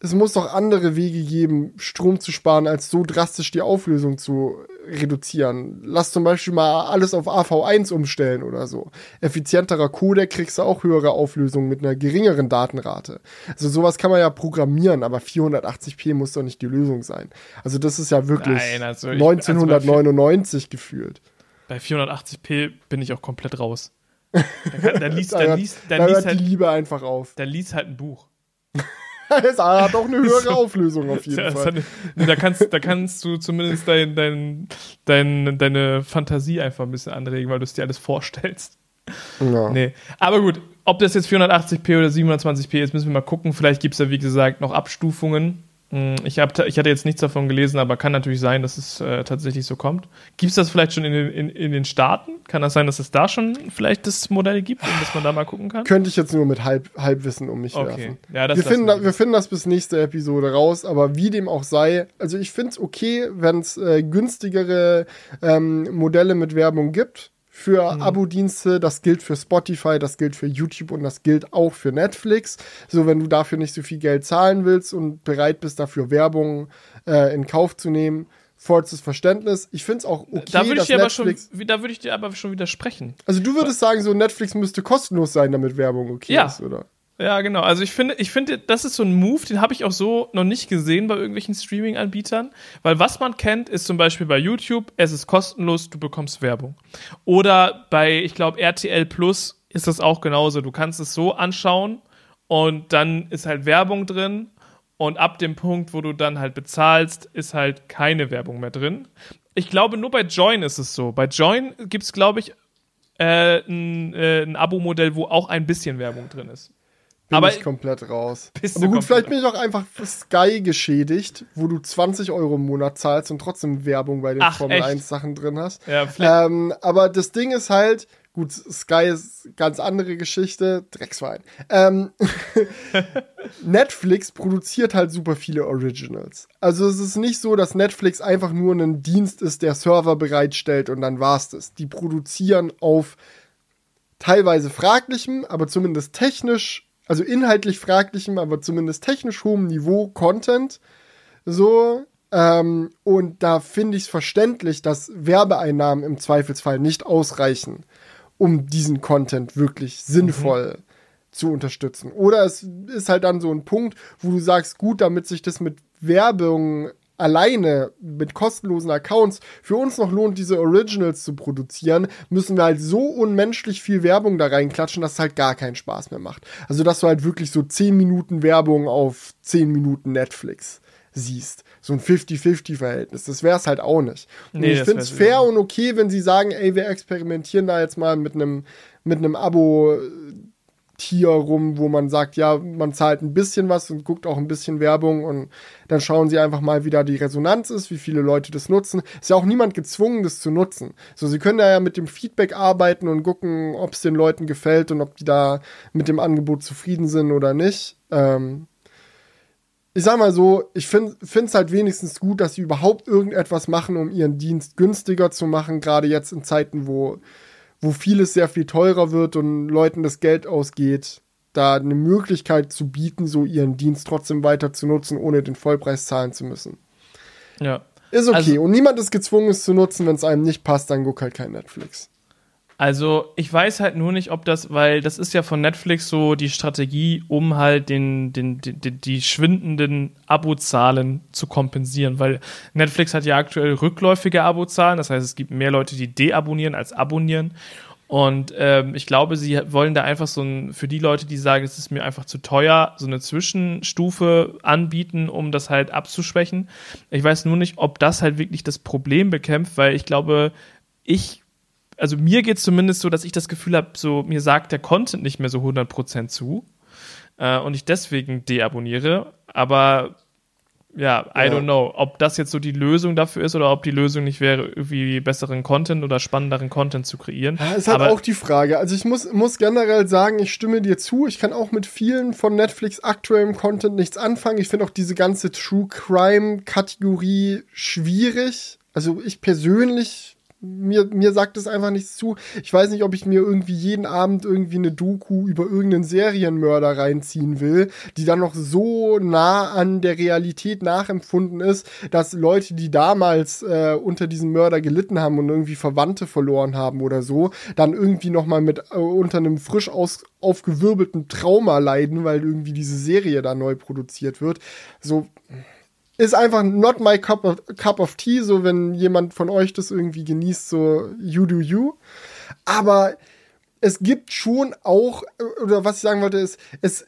es muss doch andere Wege geben, Strom zu sparen, als so drastisch die Auflösung zu reduzieren. Lass zum Beispiel mal alles auf AV1 umstellen oder so. Effizienterer Codec kriegst du auch höhere Auflösung mit einer geringeren Datenrate. Also sowas kann man ja programmieren, aber 480p muss doch nicht die Lösung sein. Also das ist ja wirklich Nein, also ich- 1999 gefühlt. Bei 480p bin ich auch komplett raus. [laughs] Da, kann, da liest, Da da hört- liest, Da da liest hört die halt, Liebe einfach auf. da liest halt ein Buch. [laughs] [laughs] Es hat auch eine höhere. [laughs] Auflösung auf jeden Ja, Fall. hat, da, kannst, da kannst du zumindest dein, dein, dein, deine Fantasie einfach ein bisschen anregen, weil du es dir alles vorstellst. Ja. Nee. Aber gut, ob das jetzt 480p oder 720p ist, müssen wir mal gucken. Vielleicht gibt es da, wie gesagt, noch Abstufungen. Hm, Ich, hab, ich hatte jetzt nichts davon gelesen, aber kann natürlich sein, dass es äh, tatsächlich so kommt. Gibt es das vielleicht schon in, den- in, in den Staaten? Kann das sein, dass es da schon vielleicht das Modell gibt und dass man da mal gucken kann? Könnte ich jetzt nur mit Halb, Halbwissen um mich Okay. werfen. Ja, das wir, finden, da- wir finden das bis nächste Episode raus, aber wie dem auch sei, also ich finde es okay, wenn es äh, günstigere ähm, Modelle mit Werbung gibt für Mhm. Abo-Dienste. Das gilt für Spotify, das gilt für YouTube und das gilt auch für Netflix. So, wenn du dafür nicht so viel Geld zahlen willst und bereit bist, dafür Werbung äh, in Kauf zu nehmen, vollstes Verständnis. Ich finde es auch okay, da würde ich dass dir aber schon, Netflix. da würde ich dir aber schon widersprechen. Also du würdest sagen, so Netflix müsste kostenlos sein, damit Werbung okay Ja. ist, oder? Ja, genau. Also ich finde, ich finde, das ist so ein Move, den habe ich auch so noch nicht gesehen bei irgendwelchen Streaming-Anbietern. Weil was man kennt, ist zum Beispiel bei YouTube, es ist kostenlos, du bekommst Werbung. Oder bei, ich glaube, RTL Plus ist das auch genauso. Du kannst es so anschauen und dann ist halt Werbung drin. Und ab dem Punkt, wo du dann halt bezahlst, ist halt keine Werbung mehr drin. Ich glaube, nur bei Join ist es so. Bei Join gibt es, glaube ich, äh, ein, äh, ein Abo-Modell, wo auch ein bisschen Werbung drin ist. Bin Aber- ich komplett raus. Bist Aber gut, komplett vielleicht bin ich auch einfach für Sky geschädigt, wo du 20 Euro im Monat zahlst und trotzdem Werbung bei den Ach, Formel echt? 1 Sachen drin hast. Ja. Ähm, aber das Ding ist halt, gut, Sky ist ganz andere Geschichte, Dreckswein. Ähm, [laughs] Netflix produziert halt super viele Originals. Also es ist nicht so, dass Netflix einfach nur ein Dienst ist, der Server bereitstellt und dann war's das. Die produzieren auf teilweise fraglichem, aber zumindest technisch, also inhaltlich fraglichem, aber zumindest technisch hohem Niveau Content. So. Ähm, und da finde ich es verständlich, dass Werbeeinnahmen im Zweifelsfall nicht ausreichen, um diesen Content wirklich sinnvoll zu unterstützen. Oder es ist halt dann so ein Punkt, wo du sagst, gut, damit sich das mit Werbung alleine mit kostenlosen Accounts für uns noch lohnt, diese Originals zu produzieren, müssen wir halt so unmenschlich viel Werbung da reinklatschen, dass es halt gar keinen Spaß mehr macht. Also, dass du halt wirklich so 10 Minuten Werbung auf 10 Minuten Netflix siehst. So ein 50-50-Verhältnis. Das wäre es halt auch nicht. Und Nee, ich finde es fair und okay, wenn sie sagen, ey, wir experimentieren da jetzt mal mit einem mit einem Abo Tier rum, wo man sagt, ja, man zahlt ein bisschen was und guckt auch ein bisschen Werbung und dann schauen sie einfach mal, wie da die Resonanz ist, wie viele Leute das nutzen. Ist ja auch niemand gezwungen, das zu nutzen. So, sie können da ja mit dem Feedback arbeiten und gucken, ob es den Leuten gefällt und ob die da mit dem Angebot zufrieden sind oder nicht. Ähm, ich sag mal so, ich finde es halt wenigstens gut, dass sie überhaupt irgendetwas machen, um ihren Dienst günstiger zu machen, gerade jetzt in Zeiten, wo, wo vieles sehr viel teurer wird und Leuten das Geld ausgeht, da eine Möglichkeit zu bieten, so ihren Dienst trotzdem weiter zu nutzen, ohne den Vollpreis zahlen zu müssen. Ja. Ist okay. Also- und niemand ist gezwungen, es zu nutzen. Wenn es einem nicht passt, dann guck halt kein Netflix. Also, ich weiß halt nur nicht, ob das, weil das ist ja von Netflix so die Strategie, um halt den, den, die, die, die schwindenden Abozahlen zu kompensieren, weil Netflix hat ja aktuell rückläufige Abozahlen, das heißt, es gibt mehr Leute, die deabonnieren als abonnieren. Und ähm, ich glaube, sie wollen da einfach so ein, für die Leute, die sagen, es ist mir einfach zu teuer, so eine Zwischenstufe anbieten, um das halt abzuschwächen. Ich weiß nur nicht, ob das halt wirklich das Problem bekämpft, weil ich glaube, ich also mir geht es zumindest so, dass ich das Gefühl habe, so mir sagt der Content nicht mehr so 100% zu äh, und ich deswegen deabonniere. Aber ja, I Ja. don't know, ob das jetzt so die Lösung dafür ist oder ob die Lösung nicht wäre, irgendwie besseren Content oder spannenderen Content zu kreieren. Ja, ist halt Aber auch die Frage. Also ich muss, muss generell sagen, ich stimme dir zu. Ich kann auch mit vielen von Netflix aktuellem Content nichts anfangen. Ich finde auch diese ganze True Crime Kategorie schwierig. Also ich persönlich mir, mir sagt es einfach nichts zu. Ich weiß nicht, ob ich mir irgendwie jeden Abend irgendwie eine Doku über irgendeinen Serienmörder reinziehen will, die dann noch so nah an der Realität nachempfunden ist, dass Leute, die damals äh, unter diesem Mörder gelitten haben und irgendwie Verwandte verloren haben oder so, dann irgendwie noch mal mit äh, unter einem frisch aus, aufgewirbelten Trauma leiden, weil irgendwie diese Serie da neu produziert wird. So ist einfach not my cup of, cup of tea, so wenn jemand von euch das irgendwie genießt, so you do you. Aber es gibt schon auch, oder was ich sagen wollte, ist, es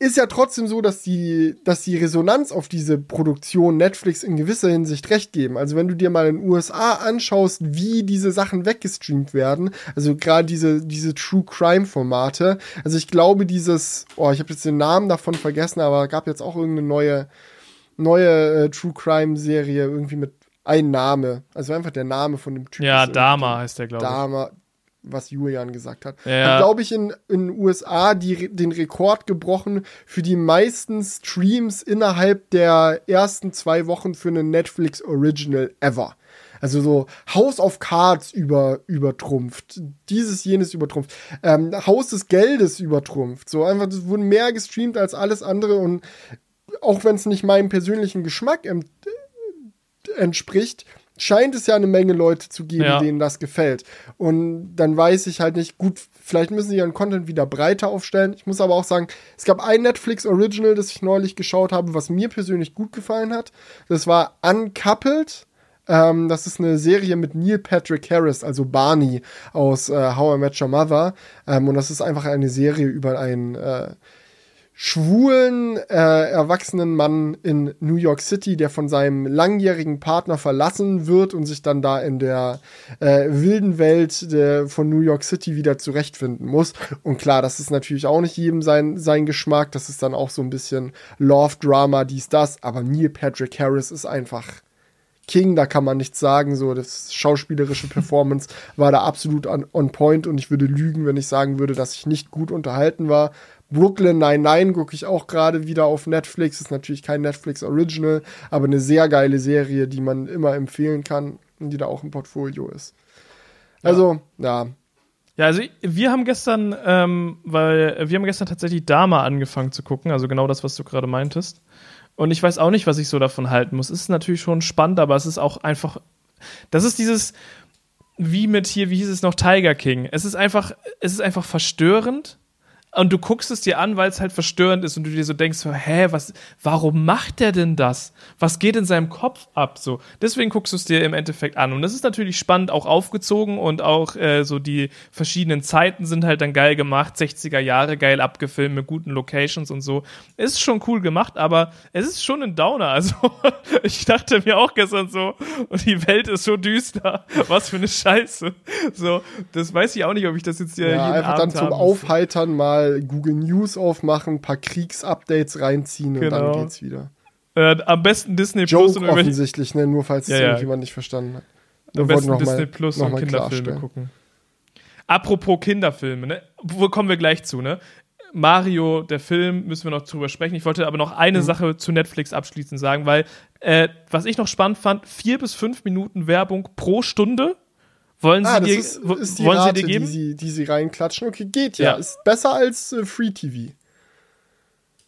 ist ja trotzdem so, dass die, dass die Resonanz auf diese Produktion Netflix in gewisser Hinsicht recht geben. Also wenn du dir mal in den USA anschaust, wie diese Sachen weggestreamt werden, also gerade diese, diese True Crime Formate, also ich glaube dieses, oh, ich habe jetzt den Namen davon vergessen, aber gab jetzt auch irgendeine neue, neue äh, True Crime Serie irgendwie mit ein Name, also einfach der Name von dem Typen. Ja, Dama heißt der, glaube ich. Dama, was Julian gesagt hat. Ja. Hat, glaube ich, in den USA die, den Rekord gebrochen für die meisten Streams innerhalb der ersten zwei Wochen für einen Netflix Original ever. Also so House of Cards über, übertrumpft, dieses, jenes übertrumpft, ähm, Haus des Geldes übertrumpft. So einfach, das wurde mehr gestreamt als alles andere und auch wenn es nicht meinem persönlichen Geschmack entspricht, scheint es ja eine Menge Leute zu geben, ja. denen das gefällt. Und dann weiß ich halt nicht, gut, vielleicht müssen sie ihren Content wieder breiter aufstellen. Ich muss aber auch sagen, es gab ein Netflix Original, das ich neulich geschaut habe, was mir persönlich gut gefallen hat. Das war Uncoupled. Ähm, das ist eine Serie mit Neil Patrick Harris, also Barney aus äh, How I Met Your Mother. Ähm, und das ist einfach eine Serie über einen äh, schwulen, äh, erwachsenen Mann in New York City, der von seinem langjährigen Partner verlassen wird und sich dann da in der äh, wilden Welt der, von New York City wieder zurechtfinden muss. Und klar, das ist natürlich auch nicht jedem sein, sein Geschmack. Das ist dann auch so ein bisschen Love-Drama, dies, das. Aber Neil Patrick Harris ist einfach King, da kann man nichts sagen. So, das schauspielerische Performance [laughs] war da absolut on, on point und ich würde lügen, wenn ich sagen würde, dass ich nicht gut unterhalten war. Brooklyn Nine-Nine gucke ich auch gerade wieder auf Netflix. Ist natürlich kein Netflix Original, aber eine sehr geile Serie, die man immer empfehlen kann und die da auch im Portfolio ist. Also, ja. Ja, also wir haben gestern, ähm, weil wir haben gestern tatsächlich Dama angefangen zu gucken, also genau das, was du gerade meintest. Und ich weiß auch nicht, was ich so davon halten muss. Es ist natürlich schon spannend, aber es ist auch einfach. Das ist dieses, wie mit hier, wie hieß es noch, Tiger King. Es ist einfach, es ist einfach verstörend und du guckst es dir an, weil es halt verstörend ist und du dir so denkst, so, hä, was, warum macht der denn das? Was geht in seinem Kopf ab? So, deswegen guckst du es dir im Endeffekt an. Und das ist natürlich spannend, auch aufgezogen und auch äh, so die verschiedenen Zeiten sind halt dann geil gemacht, 60er Jahre geil abgefilmt mit guten Locations und so. Ist schon cool gemacht, aber es ist schon ein Downer. [laughs] Also ich dachte mir auch gestern so, und die Welt ist so düster. Was für eine Scheiße. So, das weiß ich auch nicht, ob ich das jetzt hier ja, jeden einfach Abend dann zum Aufheitern mal mal Google News aufmachen, ein paar Kriegsupdates reinziehen und genau. dann geht's wieder. Äh, am besten Disney Joke Plus. offensichtlich, ne? nur falls ja, es ja. irgendjemand nicht verstanden hat. Am besten Disney mal, Plus und Kinderfilme gucken. Apropos Kinderfilme, ne? Wo kommen wir gleich zu, ne? Mario, der Film, müssen wir noch drüber sprechen. Ich wollte aber noch eine mhm. Sache zu Netflix abschließend sagen, weil äh, was ich noch spannend fand, vier bis fünf Minuten Werbung pro Stunde wollen ah, sie dir, ist, ist die wollen Rate, sie dir geben? Die sie, die sie reinklatschen. Okay, geht ja. ja. Ist besser als äh, Free TV.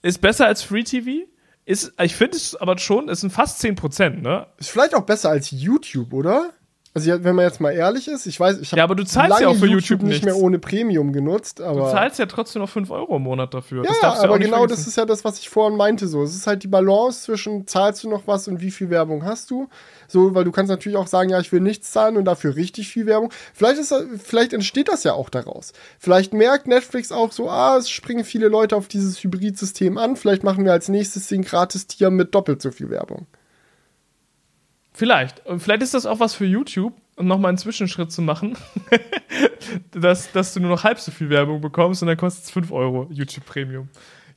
Ist besser als Free TV? Ist, ich finde es aber schon, es sind fast 10%, ne? Ist vielleicht auch besser als YouTube, oder? Also wenn man jetzt mal ehrlich ist, ich weiß, ich habe ja, aber du zahlst ja auch für YouTube, YouTube nicht mehr ohne Premium genutzt, aber du zahlst ja trotzdem noch 5 Euro im Monat dafür. Ja, ja aber genau das ist ja das, was ich vorhin meinte. So, es ist halt die Balance zwischen zahlst du noch was und wie viel Werbung hast du. So, weil du kannst natürlich auch sagen, ja, ich will nichts zahlen und dafür richtig viel Werbung. Vielleicht ist, vielleicht entsteht das ja auch daraus. Vielleicht merkt Netflix auch so, ah, es springen viele Leute auf dieses Hybridsystem an. Vielleicht machen wir als nächstes den Gratis-Tier mit doppelt so viel Werbung. Vielleicht. Und vielleicht ist das auch was für YouTube, um nochmal einen Zwischenschritt zu machen, [laughs] dass, dass du nur noch halb so viel Werbung bekommst und dann kostet es 5 Euro YouTube Premium.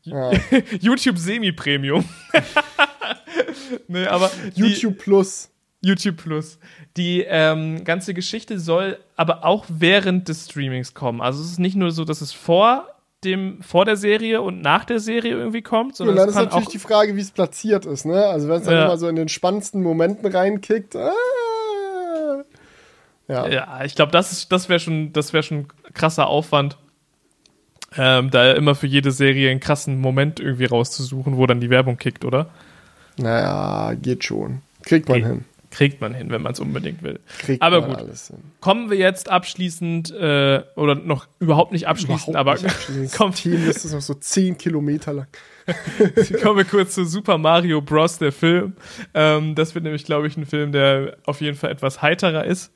Ja. [laughs] YouTube Semi-Premium. [laughs] nee, aber YouTube Plus. YouTube Plus. Die ähm, ganze Geschichte soll aber auch während des Streamings kommen. Also es ist nicht nur so, dass es vor dem, vor der Serie und nach der Serie irgendwie kommt. Sondern ja, dann ist natürlich die Frage, wie es platziert ist, ne? Also wenn es dann ja. immer so in den spannendsten Momenten reinkickt, ah, Ja. Ja, ich glaube, das, ist- das wäre schon, das wär schon krasser Aufwand. Ähm, da immer für jede Serie einen krassen Moment irgendwie rauszusuchen, wo dann die Werbung kickt, oder? Naja, geht schon. Kriegt man Geht. hin. Kriegt man hin, wenn man es unbedingt will. Kriegt Aber man gut. alles hin. Kommen wir jetzt abschließend, äh, oder noch überhaupt nicht abschließend, Überhaupt aber nicht abschließend. [laughs] Das kommt, Team ist noch so 10 Kilometer lang. [laughs] kommen wir kurz zu Super Mario Bros., der Film. Ähm, das wird nämlich, glaube ich, ein Film, der auf jeden Fall etwas heiterer ist.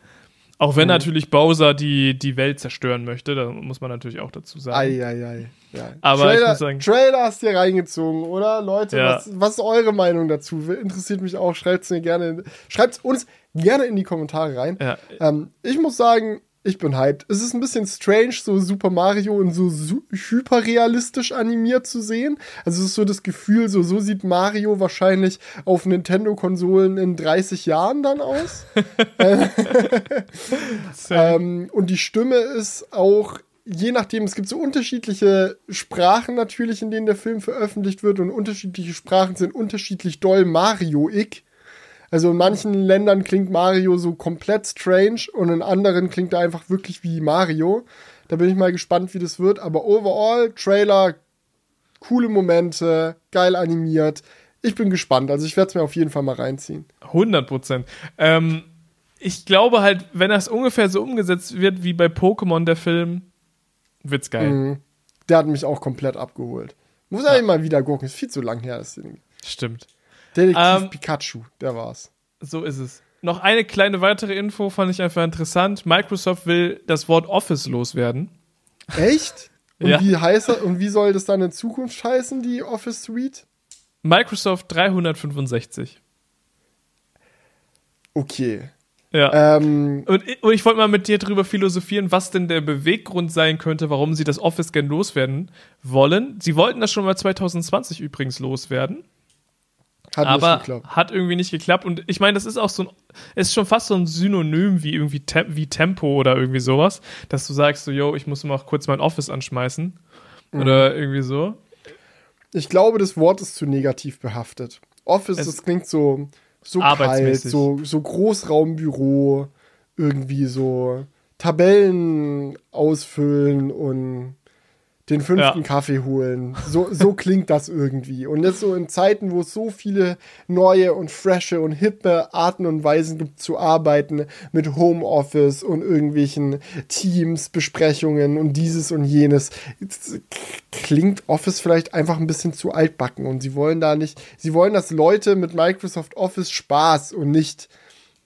Auch wenn Mhm. natürlich Bowser die, die Welt zerstören möchte, da muss man natürlich auch dazu sagen. Eieiei. Ja. Aber Trailer, ich muss sagen- Trailer hast du hier reingezogen, oder? Leute, Ja. was, was ist eure Meinung dazu? Interessiert mich auch. Schreibt's mir gerne, schreibt's uns gerne in die Kommentare rein. Ja. Ähm, ich muss sagen, ich bin hyped. Es ist ein bisschen strange, so Super Mario in so hyperrealistisch animiert zu sehen. Also es ist so das Gefühl, so, so sieht Mario wahrscheinlich auf Nintendo-Konsolen in 30 Jahren dann aus. [laughs] [laughs] ähm, und die Stimme ist auch, je nachdem, es gibt so unterschiedliche Sprachen natürlich, in denen der Film veröffentlicht wird und unterschiedliche Sprachen sind unterschiedlich doll Mario-ig. Also in manchen Ländern klingt Mario so komplett strange und in anderen klingt er einfach wirklich wie Mario. Da bin ich mal gespannt, wie das wird. Aber overall, Trailer, coole Momente, geil animiert. Ich bin gespannt. Also ich werde es mir auf jeden Fall mal reinziehen. 100 Prozent. Ähm, ich glaube halt, wenn das ungefähr so umgesetzt wird wie bei Pokémon, der Film, wird's geil. Mhm. Der hat mich auch komplett abgeholt. Muss ja. mal wieder gucken. Ist viel zu lang her. Das Ding. Stimmt. Detektiv Ähm, Pikachu, der war's. So ist es. Noch eine kleine weitere Info fand ich einfach interessant. Microsoft will das Wort Office loswerden. Echt? [laughs] Und Ja. wie heißt er, und wie soll das dann in Zukunft heißen, die Office Suite? Microsoft 365. Okay. Ja. Ähm, Und ich, und ich wollte mal mit dir drüber philosophieren, was denn der Beweggrund sein könnte, warum sie das Office gern loswerden wollen. Sie wollten das schon mal 2020 übrigens loswerden, hat aber nicht geklappt. hat irgendwie nicht geklappt. Und ich meine, das ist auch so ein, ist schon fast so ein Synonym wie irgendwie Tem wie Tempo oder irgendwie sowas, dass du sagst so, yo, ich muss mal auch kurz mein Office anschmeißen Mhm. oder irgendwie so. Ich glaube, das Wort ist zu negativ behaftet. Office, Es- das klingt so, so kalt, so, so Großraumbüro, irgendwie so Tabellen ausfüllen und den fünften Ja. Kaffee holen. So, so [laughs] klingt das irgendwie. Und das so in Zeiten, wo es so viele neue und frische und hippe Arten und Weisen gibt zu arbeiten mit Homeoffice und irgendwelchen Teams, Besprechungen und dieses und jenes. Jetzt klingt Office vielleicht einfach ein bisschen zu altbacken und sie wollen da nicht, sie wollen, dass Leute mit Microsoft Office Spaß und nicht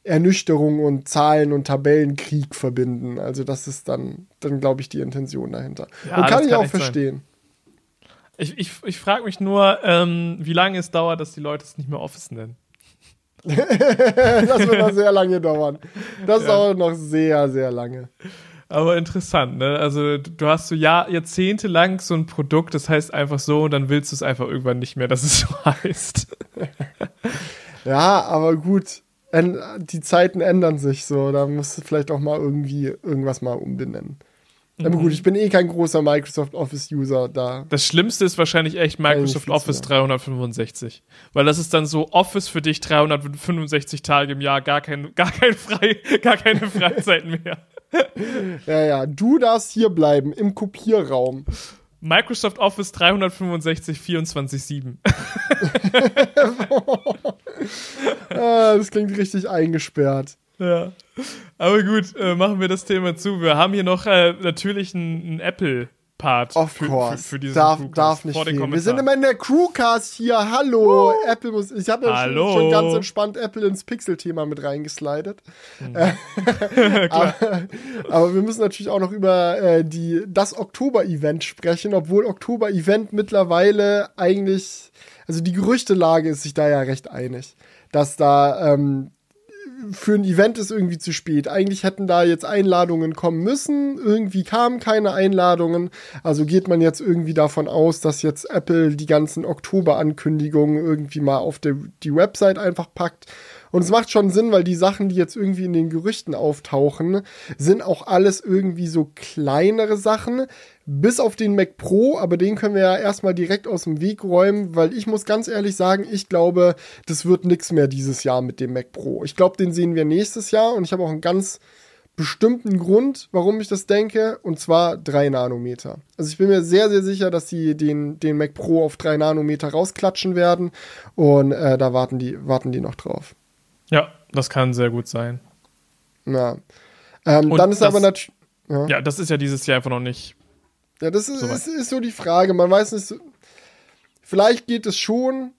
Ernüchterung und Zahlen und Tabellenkrieg verbinden. Also das ist dann, dann glaube ich, die Intention dahinter. Ja, und kann ich kann auch echt sein. verstehen. Ich, ich, ich frage mich nur, ähm, wie lange es dauert, dass die Leute es nicht mehr Office nennen. [laughs] das wird noch sehr lange dauern. Das dauert noch sehr, sehr lange. Aber interessant, ne? Also du hast so Jahr, jahrzehntelang so ein Produkt, das heißt einfach so und dann willst du es einfach irgendwann nicht mehr, dass es so [laughs] heißt. Ja, aber gut. Die Zeiten ändern sich so. Da musst du vielleicht auch mal irgendwie irgendwas mal umbenennen. Aber Mhm. gut, ich bin eh kein großer Microsoft Office-User da. Das Schlimmste ist wahrscheinlich echt Microsoft Office zu 365. Weil das ist dann so Office für dich 365 Tage im Jahr, gar, kein, gar, kein frei, [laughs] gar keine Freizeit mehr. [laughs] Ja, ja, du darfst hier bleiben im Kopierraum. Microsoft Office 365 24-7. [laughs] Ah, das klingt richtig eingesperrt. Ja. Aber gut, äh, machen wir das Thema zu. Wir haben hier noch äh, natürlich einen, einen Apple-Part Of für, course. für, für diesen darf, Crewcast darf nicht fehlen. Wir sind immer in der Crewcast hier. Hallo. Apple muss. Ich habe ja schon, schon ganz entspannt Apple ins Pixel-Thema mit reingeslidet. Hm. Äh, [laughs] [laughs] aber, aber wir müssen natürlich auch noch über äh, die, das Oktober-Event sprechen, obwohl Oktober-Event mittlerweile eigentlich. Also die Gerüchtelage ist sich da ja recht einig, dass da ähm, für ein Event ist irgendwie zu spät. Eigentlich hätten da jetzt Einladungen kommen müssen. Irgendwie kamen keine Einladungen. Also geht man jetzt irgendwie davon aus, dass jetzt Apple die ganzen Oktober-Ankündigungen irgendwie mal auf der, die Website einfach packt. Und es macht schon Sinn, weil die Sachen, die jetzt irgendwie in den Gerüchten auftauchen, sind auch alles irgendwie so kleinere Sachen. Bis auf den Mac Pro, aber den können wir ja erstmal direkt aus dem Weg räumen, weil ich muss ganz ehrlich sagen, ich glaube, das wird nichts mehr dieses Jahr mit dem Mac Pro. Ich glaube, den sehen wir nächstes Jahr und ich habe auch ein ganz bestimmten Grund, warum ich das denke, und zwar 3 Nanometer. Also ich bin mir sehr, sehr sicher, dass sie den, den Mac Pro auf 3 Nanometer rausklatschen werden und äh, da warten die, warten die noch drauf. Ja, das kann sehr gut sein. Ja. Ähm, dann ist das, aber natürlich. Ja. ja. das ist ja dieses Jahr einfach noch nicht. Ja, das ist, so ist, ist so die Frage. Man weiß nicht, vielleicht geht es schon,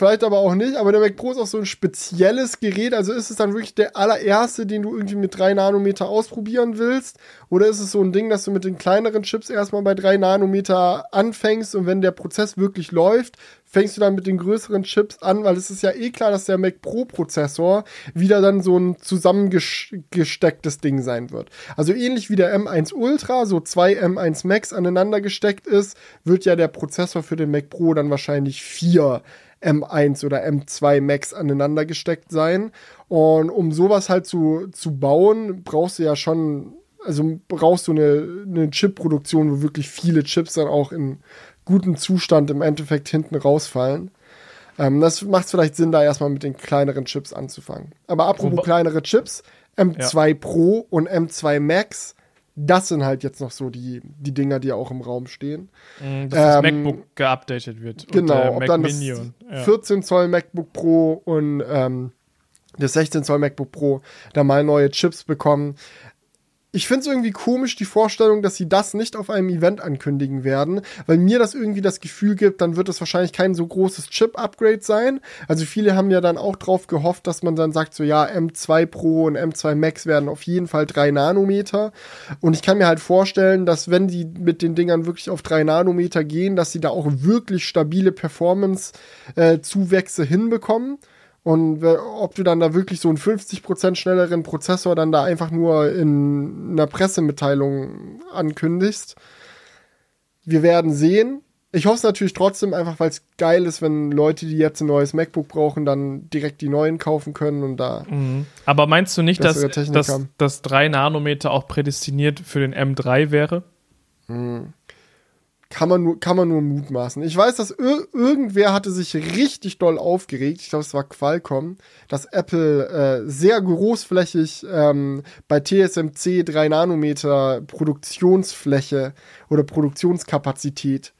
vielleicht aber auch nicht, aber der Mac Pro ist auch so ein spezielles Gerät, also ist es dann wirklich der allererste, den du irgendwie mit 3 Nanometer ausprobieren willst? Oder ist es so ein Ding, dass du mit den kleineren Chips erstmal bei 3 Nanometer anfängst und wenn der Prozess wirklich läuft, fängst du dann mit den größeren Chips an, weil es ist ja eh klar, dass der Mac Pro Prozessor wieder dann so ein zusammengestecktes Ding sein wird. Also ähnlich wie der M1 Ultra, so zwei M1 Max aneinander gesteckt ist, wird ja der Prozessor für den Mac Pro dann wahrscheinlich vier M1 oder M2 Max aneinander gesteckt sein. Und um sowas halt zu, zu bauen, brauchst du ja schon, also brauchst du eine, eine Chip-Produktion, wo wirklich viele Chips dann auch in gutem Zustand im Endeffekt hinten rausfallen. Ähm, das macht vielleicht Sinn, da erstmal mit den kleineren Chips anzufangen. Aber apropos Wobei kleinere Chips, M2 ja. Pro und M2 Max das sind halt jetzt noch so die, die Dinger, die auch im Raum stehen. Mm, dass ähm, das MacBook geupdatet wird. Genau, ob dann das und, ja. 14 Zoll MacBook Pro und ähm, das 16 Zoll MacBook Pro da mal neue Chips bekommen ich finde es irgendwie komisch, die Vorstellung, dass sie das nicht auf einem Event ankündigen werden, weil mir das irgendwie das Gefühl gibt, dann wird es wahrscheinlich kein so großes Chip-Upgrade sein. Also viele haben ja dann auch drauf gehofft, dass man dann sagt, so ja, M2 Pro und M2 Max werden auf jeden Fall drei Nanometer. Und ich kann mir halt vorstellen, dass wenn die mit den Dingern wirklich auf drei Nanometer gehen, dass sie da auch wirklich stabile Performance-Zuwächse äh, hinbekommen. Und ob du dann da wirklich so einen 50% schnelleren Prozessor dann da einfach nur in einer Pressemitteilung ankündigst. Wir werden sehen. Ich hoffe es natürlich trotzdem einfach, weil es geil ist, wenn Leute, die jetzt ein neues MacBook brauchen, dann direkt die neuen kaufen können und da. Mhm. Aber meinst du nicht, dass, dass, dass 3 Nanometer auch prädestiniert für den M3 wäre? Mhm kann man nur, kann man nur mutmaßen. Ich weiß, dass ir irgendwer hatte sich richtig doll aufgeregt. Ich glaube, es war Qualcomm, dass Apple äh, sehr großflächig ähm, bei TSMC 3 Nanometer Produktionsfläche oder Produktionskapazität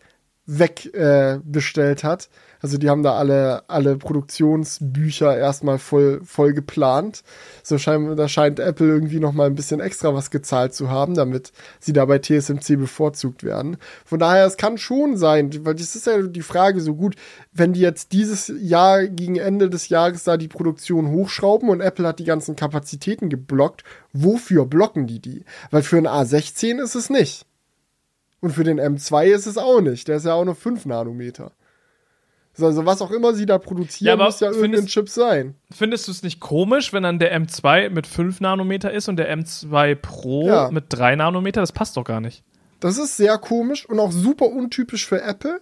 wegbestellt äh, hat. Also die haben da alle, alle Produktionsbücher erstmal voll, voll geplant. So scheint, da scheint Apple irgendwie noch mal ein bisschen extra was gezahlt zu haben, damit sie da bei TSMC bevorzugt werden. Von daher, es kann schon sein, weil das ist ja die Frage so gut, wenn die jetzt dieses Jahr gegen Ende des Jahres da die Produktion hochschrauben und Apple hat die ganzen Kapazitäten geblockt, wofür blocken die die? Weil für ein A16 ist es nicht. Und für den M2 ist es auch nicht. Der ist ja auch nur 5 Nanometer. Also was auch immer sie da produzieren, ja, muss ja irgendein findest, Chip sein. Findest du es nicht komisch, wenn dann der M2 mit 5 Nanometer ist und der M2 Pro ja. mit 3 Nanometer? Das passt doch gar nicht. Das ist sehr komisch und auch super untypisch für Apple.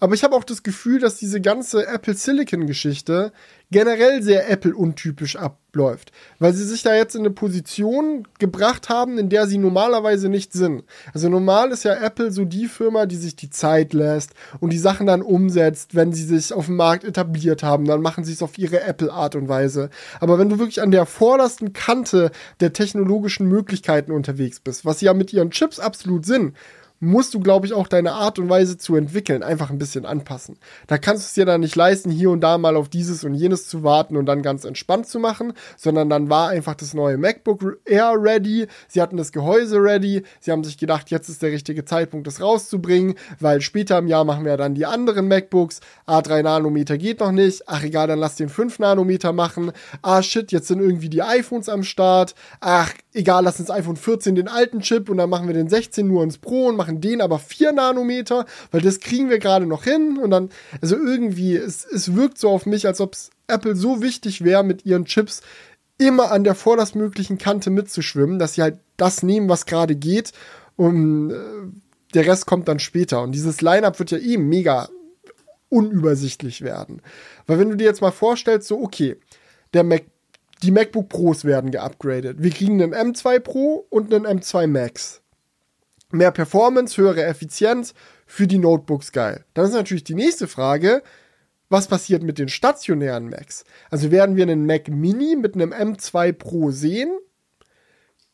Aber ich habe auch das Gefühl, dass diese ganze Apple Silicon-Geschichte generell sehr Apple-untypisch abläuft, weil sie sich da jetzt in eine Position gebracht haben, in der sie normalerweise nicht sind. Also normal ist ja Apple so die Firma, die sich die Zeit lässt und die Sachen dann umsetzt, wenn sie sich auf dem Markt etabliert haben, dann machen sie es auf ihre Apple-Art und Weise. Aber wenn du wirklich an der vordersten Kante der technologischen Möglichkeiten unterwegs bist, was sie ja mit ihren Chips absolut sind, musst du, glaube ich, auch deine Art und Weise zu entwickeln einfach ein bisschen anpassen. Da kannst du es dir dann nicht leisten, hier und da mal auf dieses und jenes zu warten und dann ganz entspannt zu machen, sondern dann war einfach das neue MacBook Air ready, sie hatten das Gehäuse ready, sie haben sich gedacht, jetzt ist der richtige Zeitpunkt, das rauszubringen, weil später im Jahr machen wir dann die anderen MacBooks, A3 Nanometer geht noch nicht, ach egal, dann lass den 5 Nanometer machen, ah shit, jetzt sind irgendwie die iPhones am Start, ach egal, lass uns iPhone 14 den alten Chip und dann machen wir den 16 nur ins Pro und machen machen den aber 4 Nanometer, weil das kriegen wir gerade noch hin. Und dann, also irgendwie, es, es wirkt so auf mich, als ob es Apple so wichtig wäre, mit ihren Chips immer an der vorderstmöglichen Kante mitzuschwimmen, dass sie halt das nehmen, was gerade geht. Und äh, der Rest kommt dann später. Und dieses Line-up wird ja eh mega unübersichtlich werden. Weil wenn du dir jetzt mal vorstellst, so, okay, der Mac, die MacBook Pros werden geupgradet. Wir kriegen einen M2 Pro und einen M2 Max mehr Performance, höhere Effizienz für die Notebooks geil. Dann ist natürlich die nächste Frage, was passiert mit den stationären Macs? Also werden wir einen Mac Mini mit einem M2 Pro sehen?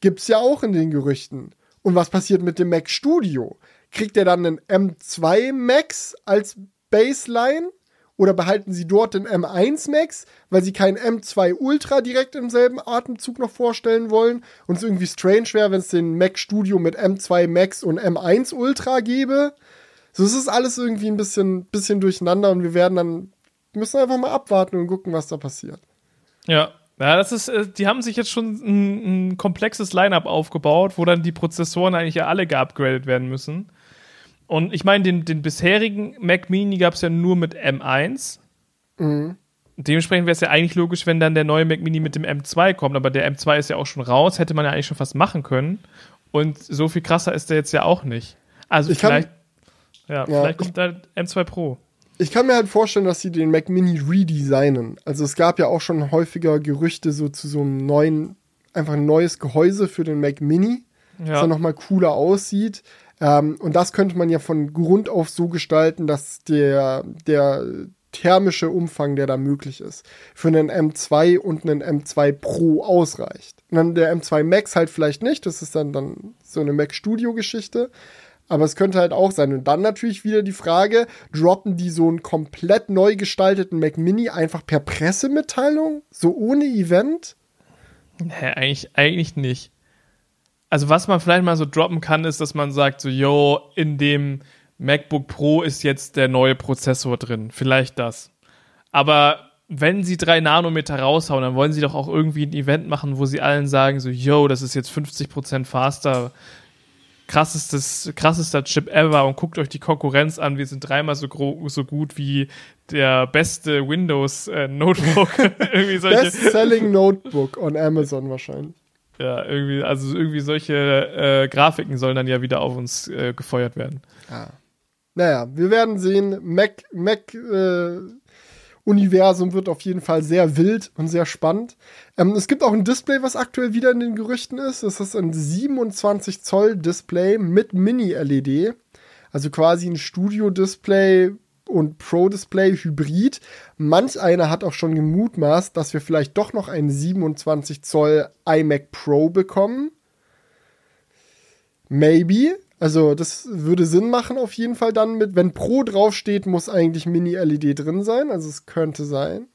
Gibt's ja auch in den Gerüchten. Und was passiert mit dem Mac Studio? Kriegt er dann einen M2 Max als Baseline? Oder behalten sie dort den M1 Max, weil sie keinen M2 Ultra direkt im selben Atemzug noch vorstellen wollen und es irgendwie strange wäre, wenn es den Mac Studio mit M2 Max und M1 Ultra gäbe. So es ist alles irgendwie ein bisschen, bisschen durcheinander und wir werden dann, müssen einfach mal abwarten und gucken, was da passiert. Ja, ja, das ist, äh, die haben sich jetzt schon ein, ein komplexes Line-up aufgebaut, wo dann die Prozessoren eigentlich ja alle geupgradet werden müssen. Und ich meine, den, den bisherigen Mac Mini gab es ja nur mit M1. Mhm. Dementsprechend wäre es ja eigentlich logisch, wenn dann der neue Mac Mini mit dem M2 kommt, aber der M2 ist ja auch schon raus, hätte man ja eigentlich schon fast machen können. Und so viel krasser ist der jetzt ja auch nicht. Also ich vielleicht, kann, ja, ja, vielleicht kommt da M2 Pro. Ich kann mir halt vorstellen, dass sie den Mac Mini redesignen. Also es gab ja auch schon häufiger Gerüchte so zu so einem neuen, einfach ein neues Gehäuse für den Mac Mini, ja. das dann nochmal cooler aussieht. Ähm, und das könnte man ja von Grund auf so gestalten, dass der, der thermische Umfang, der da möglich ist, für einen M2 und einen M2 Pro ausreicht. Und dann der M2 Max halt vielleicht nicht, das ist dann, dann so eine Mac Studio Geschichte. Aber es könnte halt auch sein. Und dann natürlich wieder die Frage, droppen die so einen komplett neu gestalteten Mac Mini einfach per Pressemitteilung? So ohne Event? Nee, eigentlich, eigentlich nicht also was man vielleicht mal so droppen kann, ist, dass man sagt, so, yo, in dem MacBook Pro ist jetzt der neue Prozessor drin. Vielleicht das. Aber wenn sie drei Nanometer raushauen, dann wollen sie doch auch irgendwie ein Event machen, wo sie allen sagen, so, yo, das ist jetzt 50% faster, krassestes, krassester Chip ever und guckt euch die Konkurrenz an, wir sind dreimal so, so gut wie der beste Windows äh, Notebook. [laughs] Best-selling Notebook on Amazon wahrscheinlich. Ja, irgendwie, also irgendwie solche äh, Grafiken sollen dann ja wieder auf uns äh, gefeuert werden. Ah. Naja, wir werden sehen. Mac, Mac äh, Universum wird auf jeden Fall sehr wild und sehr spannend. Ähm, es gibt auch ein Display, was aktuell wieder in den Gerüchten ist. Das ist ein 27 Zoll Display mit Mini-LED. Also quasi ein Studio-Display und Pro Display Hybrid. Manch einer hat auch schon gemutmaßt, dass wir vielleicht doch noch einen 27 Zoll iMac Pro bekommen. Maybe. Also das würde Sinn machen auf jeden Fall dann mit, wenn Pro draufsteht, muss eigentlich Mini-LED drin sein. Also es könnte sein.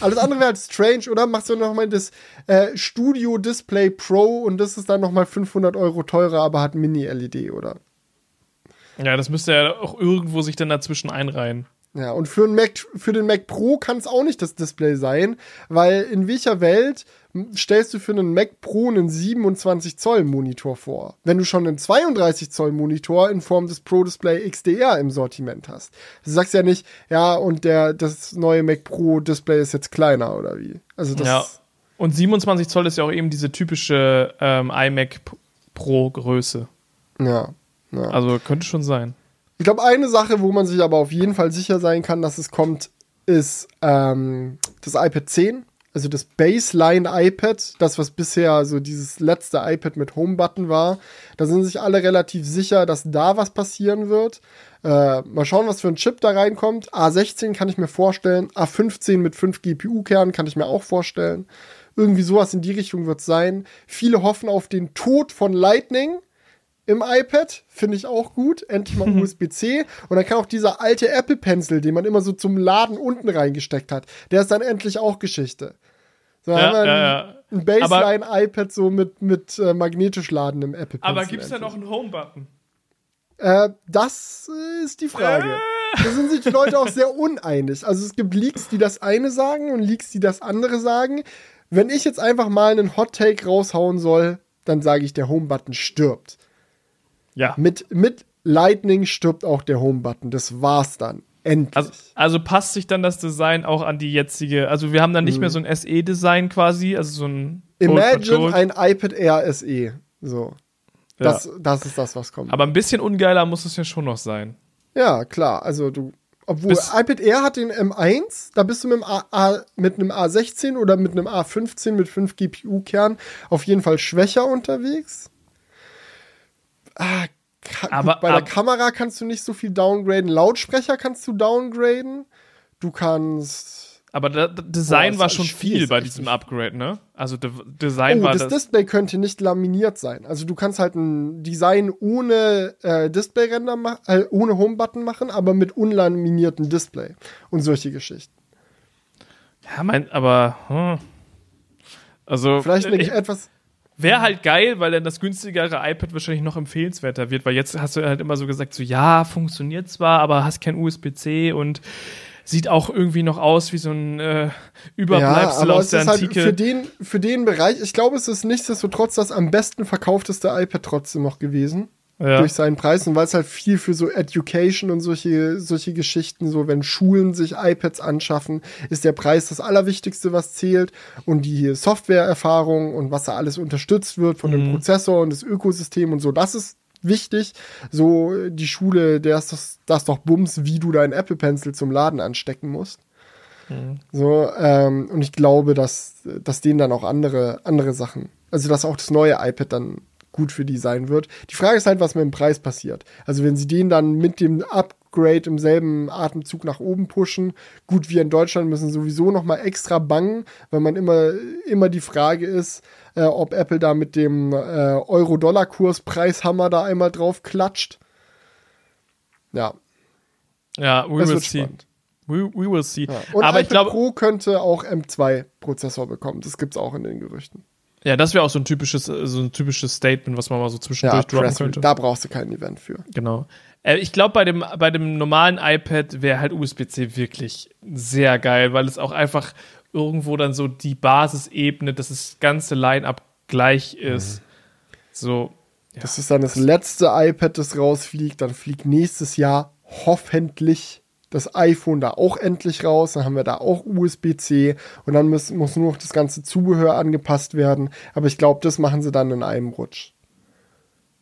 Alles andere wäre halt strange, oder? Machst du nochmal das äh, Studio Display Pro und das ist dann nochmal 500 Euro teurer, aber hat Mini-LED, oder? Ja, das müsste ja auch irgendwo sich dann dazwischen einreihen. Ja, und für, Mac, für den Mac Pro kann es auch nicht das Display sein, weil in welcher Welt stellst du für einen Mac Pro einen 27 Zoll Monitor vor, wenn du schon einen 32 Zoll Monitor in Form des Pro Display XDR im Sortiment hast? Du sagst ja nicht, ja, und der, das neue Mac Pro Display ist jetzt kleiner oder wie? Also das ja. Und 27 Zoll ist ja auch eben diese typische ähm, iMac Pro Größe. Ja. Ja. Also könnte schon sein. Ich glaube, eine Sache, wo man sich aber auf jeden Fall sicher sein kann, dass es kommt, ist ähm, das iPad 10. Also das Baseline iPad, das was bisher so dieses letzte iPad mit Home-Button war. Da sind sich alle relativ sicher, dass da was passieren wird. Äh, mal schauen, was für ein Chip da reinkommt. A16 kann ich mir vorstellen. A15 mit 5 GPU-Kernen kann ich mir auch vorstellen. Irgendwie sowas in die Richtung wird es sein. Viele hoffen auf den Tod von Lightning im iPad, finde ich auch gut. Endlich mal [laughs] USB-C. Und dann kann auch dieser alte Apple Pencil, den man immer so zum Laden unten reingesteckt hat, der ist dann endlich auch Geschichte. So ja, haben wir ja, ja. ein Baseline-iPad so mit, mit äh, magnetisch laden im Apple Pencil. Aber gibt es da noch einen Home-Button? Äh, das ist die Frage. Äh. Da sind sich die Leute auch sehr uneinig. Also es gibt Leaks, die das eine sagen und Leaks, die das andere sagen. Wenn ich jetzt einfach mal einen Hot Take raushauen soll, dann sage ich, der Home-Button stirbt. Ja. Mit, mit Lightning stirbt auch der Home-Button. Das war's dann. Endlich. Also, also, passt sich dann das Design auch an die jetzige. Also wir haben dann nicht mhm. mehr so ein SE-Design quasi, also so ein. Imagine ein iPad Air SE. So. Das, ja. das ist das, was kommt. Aber ein bisschen ungeiler muss es ja schon noch sein. Ja, klar. Also du. Obwohl Bis iPad Air hat den M1, da bist du mit, A, A, mit einem A16 oder mit einem A15 mit 5 GPU-Kern auf jeden Fall schwächer unterwegs. Ah, aber, bei der ab, Kamera kannst du nicht so viel downgraden. Lautsprecher kannst du downgraden. Du kannst. Aber da, da Design Boah, war schon viel bei diesem. Upgrade, ne? Also De Design Oh, war das, das. Display könnte nicht laminiert sein. Also du kannst halt ein Design ohne äh, Display-Render ma- äh, ohne Home-Button machen, aber mit unlaminiertem Display und solche Geschichten. ja, mein, aber. Hm. Also. Vielleicht eine ich, etwas Wäre halt geil, weil dann das günstigere iPad wahrscheinlich noch empfehlenswerter wird, weil jetzt hast du halt immer so gesagt, so ja, funktioniert zwar, aber hast kein USB-C und sieht auch irgendwie noch aus wie so ein äh, Überbleibsel aus es der halt Antike. für den, für den Bereich, ich glaube, es ist nichtsdestotrotz das am besten verkaufteste iPad trotzdem noch gewesen. Ja. Durch seinen Preis und weil es halt viel für so Education und solche, solche Geschichten, so wenn Schulen sich iPads anschaffen, ist der Preis das Allerwichtigste, was zählt. Und die Softwareerfahrung und was da alles unterstützt wird von dem Prozessor und das Ökosystem und so, das ist wichtig. So die Schule, der ist das, das doch Bums, wie du deinen Apple Pencil zum Laden anstecken musst. So, ähm, und ich glaube, dass, dass denen dann auch andere, andere Sachen, also dass auch das neue iPad dann gut für die sein wird. Die Frage ist halt, was mit dem Preis passiert. Also wenn sie den dann mit dem Upgrade im selben Atemzug nach oben pushen, gut, wir in Deutschland müssen sowieso noch mal extra bangen, weil man immer, immer die Frage ist, äh, ob Apple da mit dem äh, Euro-Dollar-Kurs Preishammer da einmal drauf klatscht. Ja, ja, we das will see. spannend. We, we will see. Ja. Und aber iPad ich glaube, Pro könnte auch M2-Prozessor bekommen. Das gibt's auch in den Gerüchten. Ja, das wäre auch so ein typisches, äh, so ein typisches Statement, was man mal so Ja, zwischendurch droppen Press, könnte. da brauchst du kein Event für. Genau. Äh, ich glaube, bei dem, bei dem normalen iPad wäre halt USB-C wirklich sehr geil, weil es auch einfach irgendwo dann so die Basisebene, dass das ganze Line-Up gleich ist. So. Ja. Das ist dann das letzte iPad, das rausfliegt. Dann fliegt nächstes Jahr hoffentlich das iPhone da auch endlich raus. Dann haben wir da auch USB-C und dann muss, muss nur noch das ganze Zubehör angepasst werden. Aber ich glaube, das machen sie dann in einem Rutsch.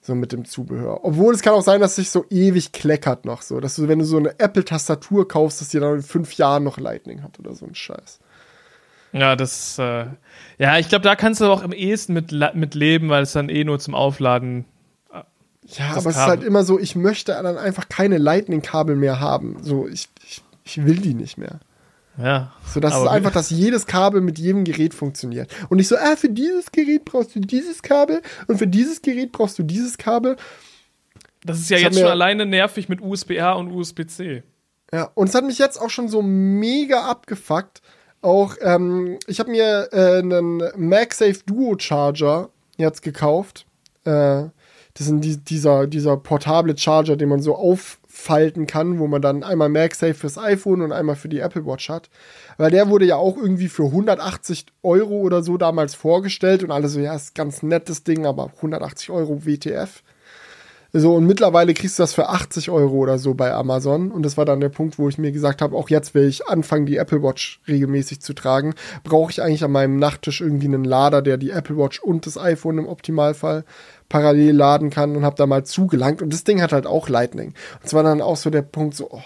So mit dem Zubehör. Obwohl es kann auch sein, dass sich so ewig kleckert noch so. Dass du, wenn du so eine Apple-Tastatur kaufst, dass die dann in fünf Jahren noch Lightning hat oder so ein Scheiß. Ja, das, äh, ja, ich glaube, da kannst du auch am ehesten mit, mit leben, weil es dann eh nur zum Aufladen. Ja, Das aber es ist Kabel. halt immer so, ich möchte dann einfach keine Lightning-Kabel mehr haben. So, ich, ich, ich will die nicht mehr. Ja. So, das ist einfach, dass jedes Kabel mit jedem Gerät funktioniert. Und nicht so, ah, für dieses Gerät brauchst du dieses Kabel und für dieses Gerät brauchst du dieses Kabel. Das ist ja Das jetzt schon alleine nervig mit USB-A und USB-C. Ja, und es hat mich jetzt auch schon so mega abgefuckt. Auch, ähm, ich habe mir äh, einen MagSafe Duo Charger jetzt gekauft. Äh, das sind die, dieser, dieser portable Charger, den man so auffalten kann, wo man dann einmal MagSafe fürs iPhone und einmal für die Apple Watch hat. Weil der wurde ja auch irgendwie für 180 Euro oder so damals vorgestellt und alle so, ja, ist ganz nettes Ding, aber 180 Euro WTF. So, und mittlerweile kriegst du das für 80 Euro oder so bei Amazon. Und das war dann der Punkt, wo ich mir gesagt habe, auch jetzt will ich anfangen, die Apple Watch regelmäßig zu tragen. Brauche ich eigentlich an meinem Nachttisch irgendwie einen Lader, der die Apple Watch und das iPhone im Optimalfall parallel laden kann und habe da mal zugelangt. Und das Ding hat halt auch Lightning. Und zwar dann auch so der Punkt so, oh,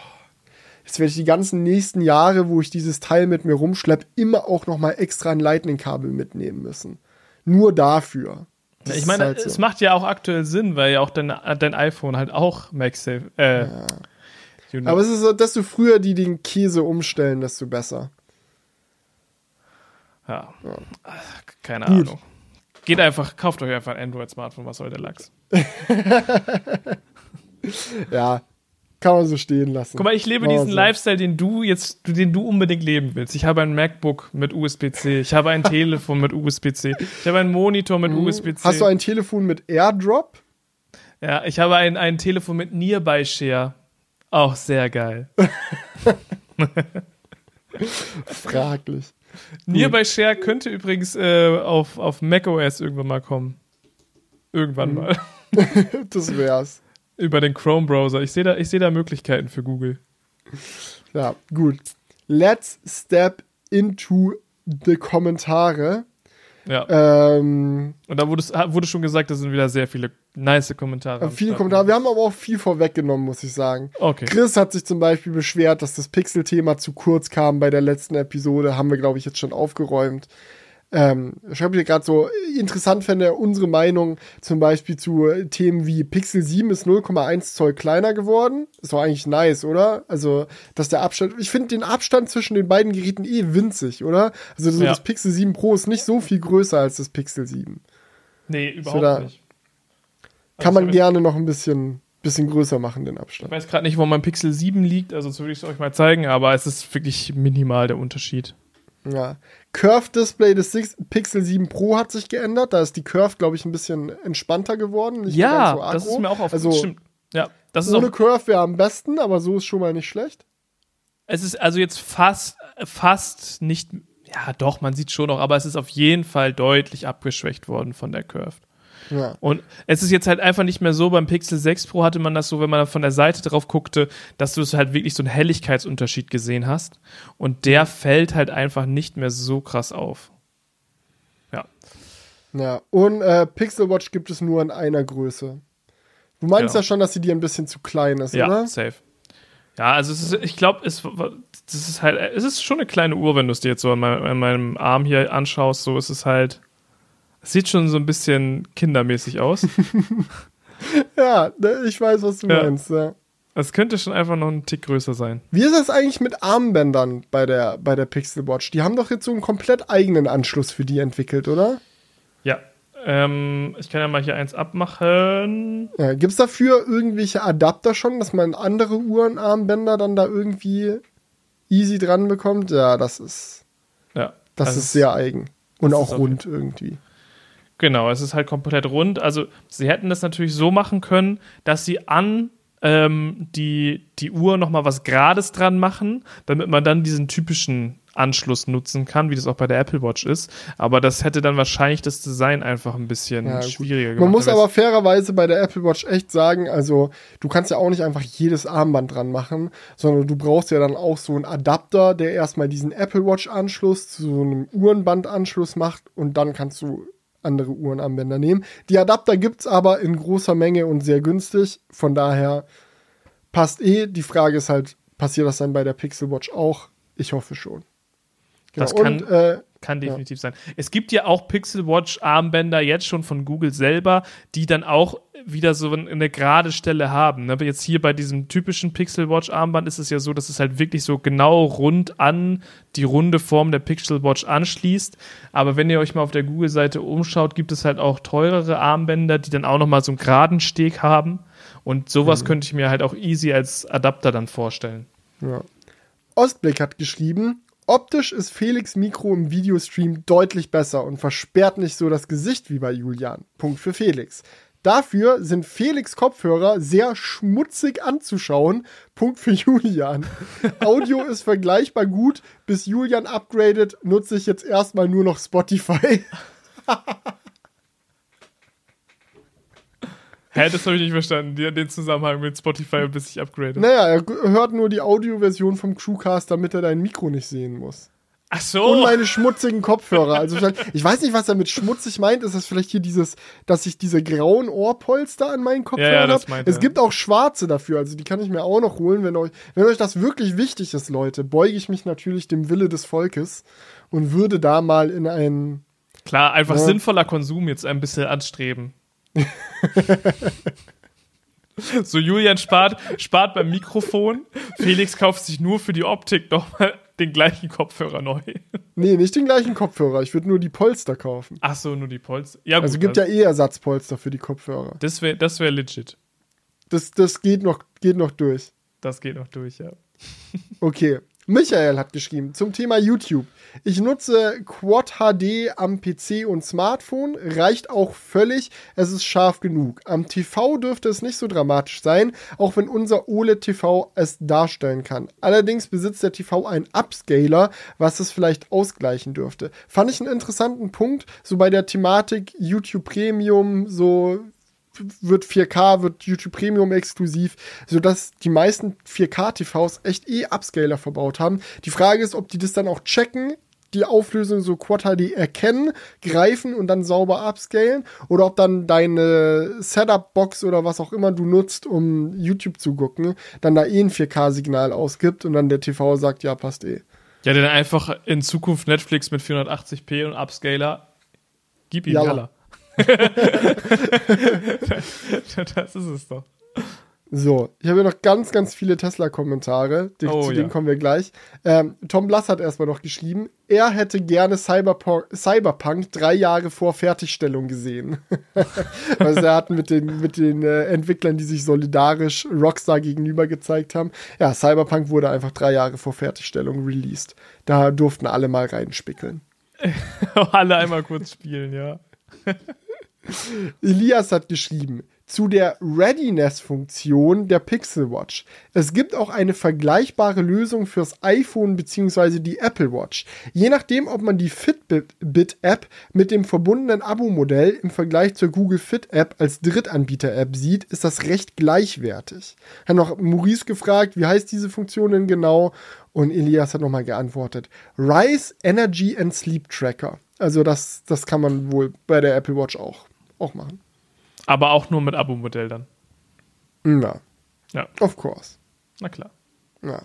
jetzt werde ich die ganzen nächsten Jahre, wo ich dieses Teil mit mir rumschlepp, immer auch noch mal extra ein Lightning-Kabel mitnehmen müssen. Nur dafür. Das Ich meine, halt so. es macht ja auch aktuell Sinn, weil ja auch dein, dein iPhone halt auch MagSafe. Äh, you know. Aber es ist so, desto früher die den Käse umstellen, desto besser. ja. Ach, Keine Gut. Ahnung. Geht einfach, kauft euch einfach ein Android-Smartphone, was soll der Lachs? [laughs] Ja, kann man so stehen lassen. Guck mal, ich lebe diesen so. Lifestyle, den du jetzt, den du unbedingt leben willst. Ich habe ein MacBook mit USB-C, ich habe ein Telefon mit USB-C, ich habe einen Monitor mit USB-C. Mhm. Hast du ein Telefon mit AirDrop? ja, ich habe ein, ein Telefon mit Nearby Share. Auch sehr geil. [laughs] [laughs] Fraglich. Nearby Share könnte übrigens äh, auf, auf macOS irgendwann mal kommen. Irgendwann Mhm. mal. [laughs] Das wär's. Über den Chrome-Browser. Ich sehe da, ich seh da Möglichkeiten für Google. Ja, gut. Let's step into the Kommentare. Ja. Ähm, Und da wurde, wurde schon gesagt, da sind wieder sehr viele nice Kommentare. am viele Start. Kommentare. Wir haben aber auch viel vorweggenommen, muss ich sagen. Okay. Chris hat sich zum Beispiel beschwert, dass das Pixel-Thema zu kurz kam bei der letzten Episode. Haben wir, glaube ich, jetzt schon aufgeräumt. ähm, schreibt hier gerade so, interessant fände er unsere Meinung zum Beispiel zu Themen wie Pixel 7 ist 0,1 Zoll kleiner geworden. Ist doch eigentlich nice, oder? Also, dass der Abstand, ich finde den Abstand zwischen den beiden Geräten eh winzig, oder? Also, so Ja. das Pixel 7 Pro ist nicht so viel größer als das Pixel 7. Nee, überhaupt da- nicht. Kann Also, man ich- gerne noch ein bisschen, bisschen größer machen, den Ich Abstand. weiß gerade nicht, wo mein Pixel 7 liegt, also sonst würde ich es euch mal zeigen, aber es ist wirklich minimal der Unterschied. Ja. Curve Display des Six- Pixel 7 Pro hat sich geändert. Da ist die Curve, glaube ich, ein bisschen entspannter geworden. Nicht Ja, so das ist mir auch aufgefallen. Also, Stimmt. Ja, das ist ohne Curve wäre am besten, aber so ist schon mal nicht schlecht. es ist also jetzt fast, fast nicht, ja doch, man sieht schon noch, aber es ist auf jeden Fall deutlich abgeschwächt worden von der Curve. Ja. Und es ist jetzt halt einfach nicht mehr so, beim Pixel 6 Pro hatte man das so, wenn man von der Seite drauf guckte, dass du es halt wirklich so einen Helligkeitsunterschied gesehen hast. Und der fällt halt einfach nicht mehr so krass auf. Ja. Ja, und äh, Pixel Watch gibt es nur in einer Größe. Du meinst Genau. ja schon, dass sie dir ein bisschen zu klein ist, Ja, oder? safe. Ja, also ist, ich glaube, es, das ist halt, es ist schon eine kleine Uhr, wenn du es dir jetzt so an meinem, an meinem Arm hier anschaust, so ist es halt, sieht schon so ein bisschen kindermäßig aus. [laughs] Ja, ne, ich weiß, was du Ja. meinst. Ja. Es könnte schon einfach noch ein Tick größer sein. Wie ist das eigentlich mit Armbändern bei der, bei der Pixel Watch? Die haben doch jetzt so einen komplett eigenen Anschluss für die entwickelt, oder? Ja. Ähm, ich kann ja mal hier eins abmachen. Ja, Gibt es dafür irgendwelche Adapter schon, dass man andere Uhrenarmbänder dann da irgendwie easy dran bekommt? Ja, das ist, Ja. das also ist sehr eigen. Und auch rund irgendwie. Genau, es ist halt komplett rund. Also sie hätten das natürlich so machen können, dass sie an ähm, die, die Uhr nochmal was Gerades dran machen, damit man dann diesen typischen Anschluss nutzen kann, wie das auch bei der Apple Watch ist. Aber das hätte dann wahrscheinlich das Design einfach ein bisschen Ja, schwieriger gemacht. Man muss aber fairerweise bei der Apple Watch echt sagen, also du kannst ja auch nicht einfach jedes Armband dran machen, sondern du brauchst ja dann auch so einen Adapter, der erstmal diesen Apple Watch Anschluss zu so einem Uhrenbandanschluss macht und dann kannst du andere Uhrenarmbänder nehmen. Die Adapter gibt's aber in großer Menge und sehr günstig, von daher passt eh. Die Frage ist halt, passiert das dann bei der Pixel Watch auch? Ich hoffe schon. Genau. Das kann- und äh, Kann definitiv sein. Es gibt ja auch Pixel Watch Armbänder jetzt schon von Google selber, die dann auch wieder so eine gerade Stelle haben. Ne? Aber Jetzt hier bei diesem typischen Pixel Watch Armband ist es ja so, dass es halt wirklich so genau rund an die runde Form der Pixel Watch anschließt. Aber wenn ihr euch mal auf der Google-Seite umschaut, gibt es halt auch teurere Armbänder, die dann auch nochmal so einen geraden Steg haben. Und sowas könnte ich mir halt auch easy als Adapter dann vorstellen. Ja. Ostblick hat geschrieben, optisch ist Felix Mikro im Videostream deutlich besser und versperrt nicht so das Gesicht wie bei Julian. Punkt für Felix. Dafür sind Felix Kopfhörer sehr schmutzig anzuschauen. Punkt für Julian. Audio [laughs] ist vergleichbar gut. Bis Julian upgradet, nutze ich jetzt erstmal nur noch Spotify. [laughs] Hä, das habe ich nicht verstanden, die- den Zusammenhang mit Spotify, bis ich upgrade. Naja, er hört nur die Audioversion vom Crewcast, damit er dein Mikro nicht sehen muss. Ach so. Und meine schmutzigen Kopfhörer. Also ich weiß nicht, was er mit schmutzig meint. Ist das vielleicht hier dieses, dass ich diese grauen Ohrpolster an meinen Kopfhörern Ja, ja, das habe? Es gibt auch schwarze dafür, also die kann ich mir auch noch holen, wenn euch, wenn euch das wirklich wichtig ist, Leute, beuge ich mich natürlich dem Wille des Volkes und würde da mal in einen Klar, einfach Ja. sinnvoller Konsum jetzt ein bisschen anstreben. So, Julian spart, spart beim Mikrofon. Felix kauft sich nur für die Optik nochmal den gleichen Kopfhörer neu. Nee, nicht den gleichen Kopfhörer. Ich würde nur die Polster kaufen. Ach so, nur die Polster. Ja, Also gut, gibt ja eh Ersatzpolster für die Kopfhörer. Das wäre das wär legit. Das, das geht noch, geht noch durch. Das geht noch durch, ja. Okay. Michael hat geschrieben zum Thema YouTube. Ich nutze Quad HD am PC und Smartphone, reicht auch völlig, es ist scharf genug. Am TV dürfte es nicht so dramatisch sein, auch wenn unser OLED TV es darstellen kann. Allerdings besitzt der TV einen Upscaler, was es vielleicht ausgleichen dürfte. Fand ich einen interessanten Punkt, so bei der Thematik YouTube Premium, so wird 4K, wird YouTube Premium exklusiv, sodass die meisten 4K-TVs echt eh Upscaler verbaut haben. Die Frage ist, ob die das dann auch checken, die Auflösung so Quad HD erkennen, greifen und dann sauber upscalen oder ob dann deine Setup-Box oder was auch immer du nutzt, um YouTube zu gucken, dann da eh ein 4K-Signal ausgibt und dann der TV sagt, ja, passt eh. Ja, dann einfach in Zukunft Netflix mit 480p und Upscaler. Gib ihm Jalla. [laughs] Das ist es doch. So, ich habe hier noch ganz, ganz viele Tesla-Kommentare. Oh, Zu ja. denen kommen wir gleich. Ähm, Tom Blass hat erstmal noch geschrieben, er hätte gerne Cyberpunk, Cyberpunk drei Jahre vor Fertigstellung gesehen. [laughs] also er hat mit den, mit den äh, Entwicklern, die sich solidarisch Rockstar gegenüber gezeigt haben. Ja, Cyberpunk wurde einfach drei Jahre vor Fertigstellung released. Da durften alle mal reinspickeln. [laughs] Alle einmal kurz spielen, ja. Elias hat geschrieben, zu der Readiness-Funktion der Pixel Watch. Es gibt auch eine vergleichbare Lösung fürs iPhone bzw. die Apple Watch. Je nachdem, ob man die Fitbit-App mit dem verbundenen Abo-Modell im Vergleich zur Google Fit-App als Drittanbieter-App sieht, ist das recht gleichwertig. Hat noch Maurice gefragt, wie heißt diese Funktion denn genau? Und Elias hat nochmal geantwortet. Rise Energy and Sleep Tracker. Also das, das kann man wohl bei der Apple Watch auch, auch machen. Aber auch nur mit Abo-Modell dann. Ja, Ja, of course. na klar. Ja.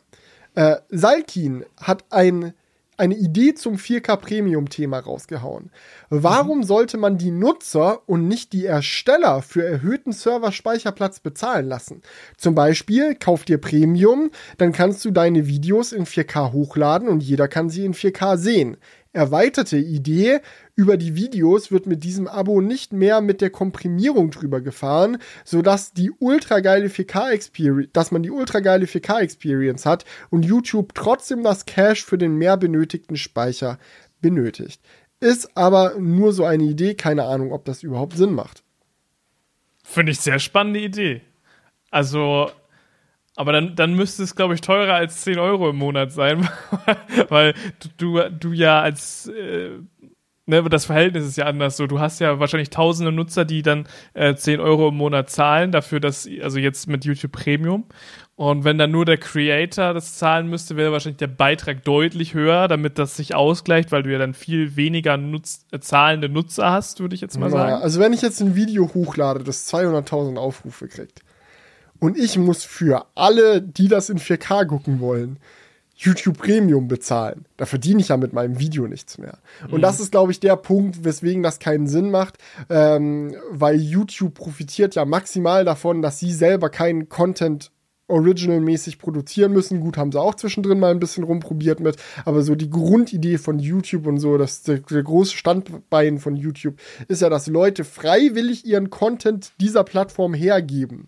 Äh, Salkin hat ein, eine Idee zum 4K Premium-Thema rausgehauen. Warum sollte man die Nutzer und nicht die Ersteller für erhöhten Serverspeicherplatz bezahlen lassen? Zum Beispiel, kauf dir Premium, dann kannst du deine Videos in 4K hochladen und jeder kann sie in 4K sehen. Erweiterte Idee, über die Videos wird mit diesem Abo nicht mehr mit der Komprimierung drüber gefahren, sodass die ultra geile 4K Experience, dass man die ultra geile 4K Experience hat und YouTube trotzdem das Cache für den mehr benötigten Speicher benötigt. Ist aber nur so eine Idee, keine Ahnung, ob das überhaupt Sinn macht. Finde ich sehr spannende Idee. Also, aber dann, dann müsste es, glaube ich, teurer als 10 Euro im Monat sein, [laughs] weil du, du, du ja als, äh, ne, das Verhältnis ist ja anders so. Du hast ja wahrscheinlich tausende Nutzer, die dann äh, 10 Euro im Monat zahlen, dafür, dass, also jetzt mit YouTube Premium. Und wenn dann nur der Creator das zahlen müsste, wäre wahrscheinlich der Beitrag deutlich höher, damit das sich ausgleicht, weil du ja dann viel weniger Nutz, äh, zahlende Nutzer hast, würde ich jetzt mal Naja, sagen. also wenn ich jetzt ein Video hochlade, das 200.000 Aufrufe kriegt und ich muss für alle, die das in 4K gucken wollen, YouTube Premium bezahlen, da verdiene ich ja mit meinem Video nichts mehr. Und das ist, glaube ich, der Punkt, weswegen das keinen Sinn macht, ähm, weil YouTube profitiert ja maximal davon, dass sie selber keinen Content originalmäßig produzieren müssen. Gut, haben sie auch zwischendrin mal ein bisschen rumprobiert mit, aber so die Grundidee von YouTube und so, das der, der große Standbein von YouTube ist ja, dass Leute freiwillig ihren Content dieser Plattform hergeben.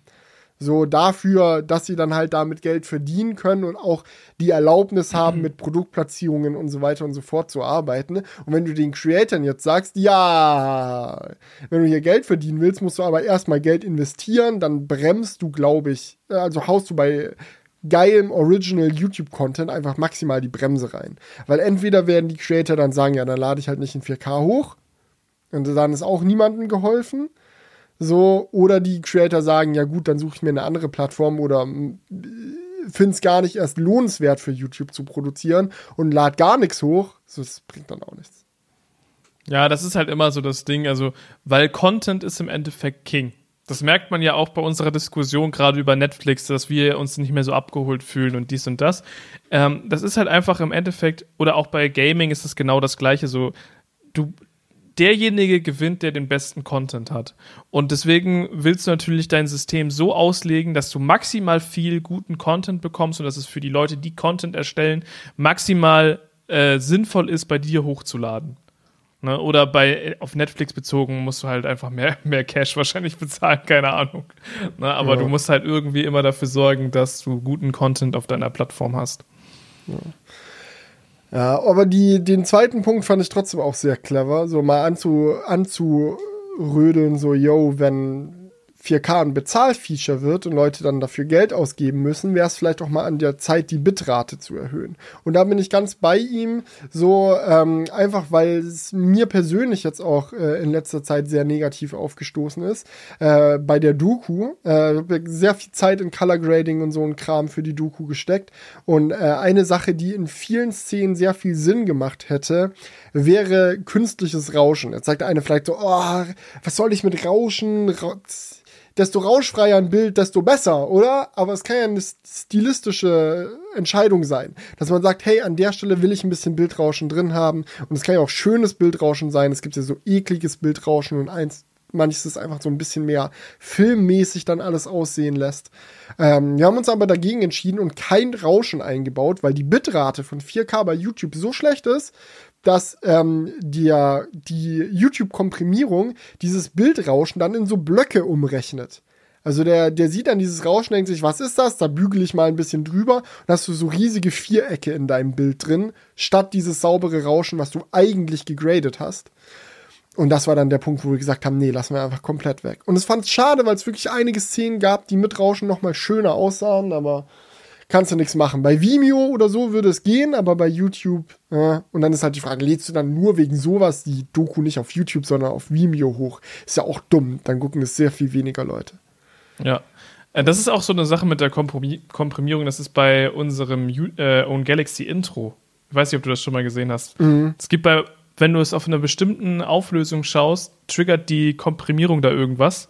So dafür, dass sie dann halt damit Geld verdienen können und auch die Erlaubnis haben, mit Produktplatzierungen und so weiter und so fort zu arbeiten. Und wenn du den Creatoren jetzt sagst, ja, wenn du hier Geld verdienen willst, musst du aber erstmal Geld investieren, dann bremst du, glaube ich, also haust du bei geilem Original YouTube-Content einfach maximal die Bremse rein. Weil entweder werden die Creator dann sagen, ja, dann lade ich halt nicht in 4K hoch. Und dann ist auch niemandem geholfen. So, oder die Creator sagen, ja gut, dann suche ich mir eine andere Plattform oder finde es gar nicht erst lohnenswert für YouTube zu produzieren und lad gar nichts hoch. So, das bringt dann auch nichts. Ja, das ist halt immer so das Ding, also, weil Content ist im Endeffekt King. Das merkt man ja auch bei unserer Diskussion gerade über Netflix, dass wir uns nicht mehr so abgeholt fühlen und dies und das. Ähm, das ist halt einfach im Endeffekt, oder auch bei Gaming ist es genau das Gleiche. So, du, derjenige gewinnt, der den besten Content hat. Und deswegen willst du natürlich dein System so auslegen, dass du maximal viel guten Content bekommst und dass es für die Leute, die Content erstellen, maximal äh, sinnvoll ist, bei dir hochzuladen. Ne? Oder bei auf Netflix bezogen musst du halt einfach mehr, [laughs] mehr Cash wahrscheinlich bezahlen, keine Ahnung. Ne? Aber Ja. du musst halt irgendwie immer dafür sorgen, dass du guten Content auf deiner Plattform hast. Ja, aber die, den zweiten Punkt fand ich trotzdem auch sehr clever. So mal anzu, anzurödeln, so, yo, wenn 4K ein Bezahlfeature wird und Leute dann dafür Geld ausgeben müssen, wäre es vielleicht auch mal an der Zeit, die Bitrate zu erhöhen. Und da bin ich ganz bei ihm, so ähm, einfach, weil es mir persönlich jetzt auch äh, in letzter Zeit sehr negativ aufgestoßen ist. Äh, bei der Doku, äh, sehr viel Zeit in Color Grading und so ein Kram für die Doku gesteckt. Und äh, eine Sache, die in vielen Szenen sehr viel Sinn gemacht hätte, wäre künstliches Rauschen. Jetzt sagt eine vielleicht so, oh, was soll ich mit Rauschen? Ra desto rauschfreier ein Bild, desto besser, oder? Aber es kann ja eine stilistische Entscheidung sein, dass man sagt, hey, an der Stelle will ich ein bisschen Bildrauschen drin haben. Und es kann ja auch schönes Bildrauschen sein. Es gibt ja so ekliges Bildrauschen und eins, manches einfach so ein bisschen mehr filmmäßig dann alles aussehen lässt. Ähm, wir haben uns aber dagegen entschieden und kein Rauschen eingebaut, weil die Bitrate von 4K bei YouTube so schlecht ist, dass ähm, die, die YouTube-Komprimierung dieses Bildrauschen dann in so Blöcke umrechnet. Also der, der sieht dann dieses Rauschen, denkt sich, was ist das? Da bügel ich mal ein bisschen drüber und hast du so riesige Vierecke in deinem Bild drin, statt dieses saubere Rauschen, was du eigentlich gegradet hast. Und das war dann der Punkt, wo wir gesagt haben, nee, lassen wir einfach komplett weg. Und es fand es schade, weil es wirklich einige Szenen gab, die mit Rauschen noch mal schöner aussahen, aber kannst du nichts machen. Bei Vimeo oder so würde es gehen, aber bei YouTube, äh, und dann ist halt die Frage, lädst du dann nur wegen sowas die Doku nicht auf YouTube, sondern auf Vimeo hoch? Ist ja auch dumm, dann gucken es sehr viel weniger Leute. Ja. Äh, das ist auch so eine Sache mit der Komprimierung, das ist bei unserem äh, Own Galaxy Intro. Ich weiß nicht, ob du das schon mal gesehen hast. Mhm. Es gibt bei, wenn du es auf einer bestimmten Auflösung schaust, triggert die Komprimierung da irgendwas.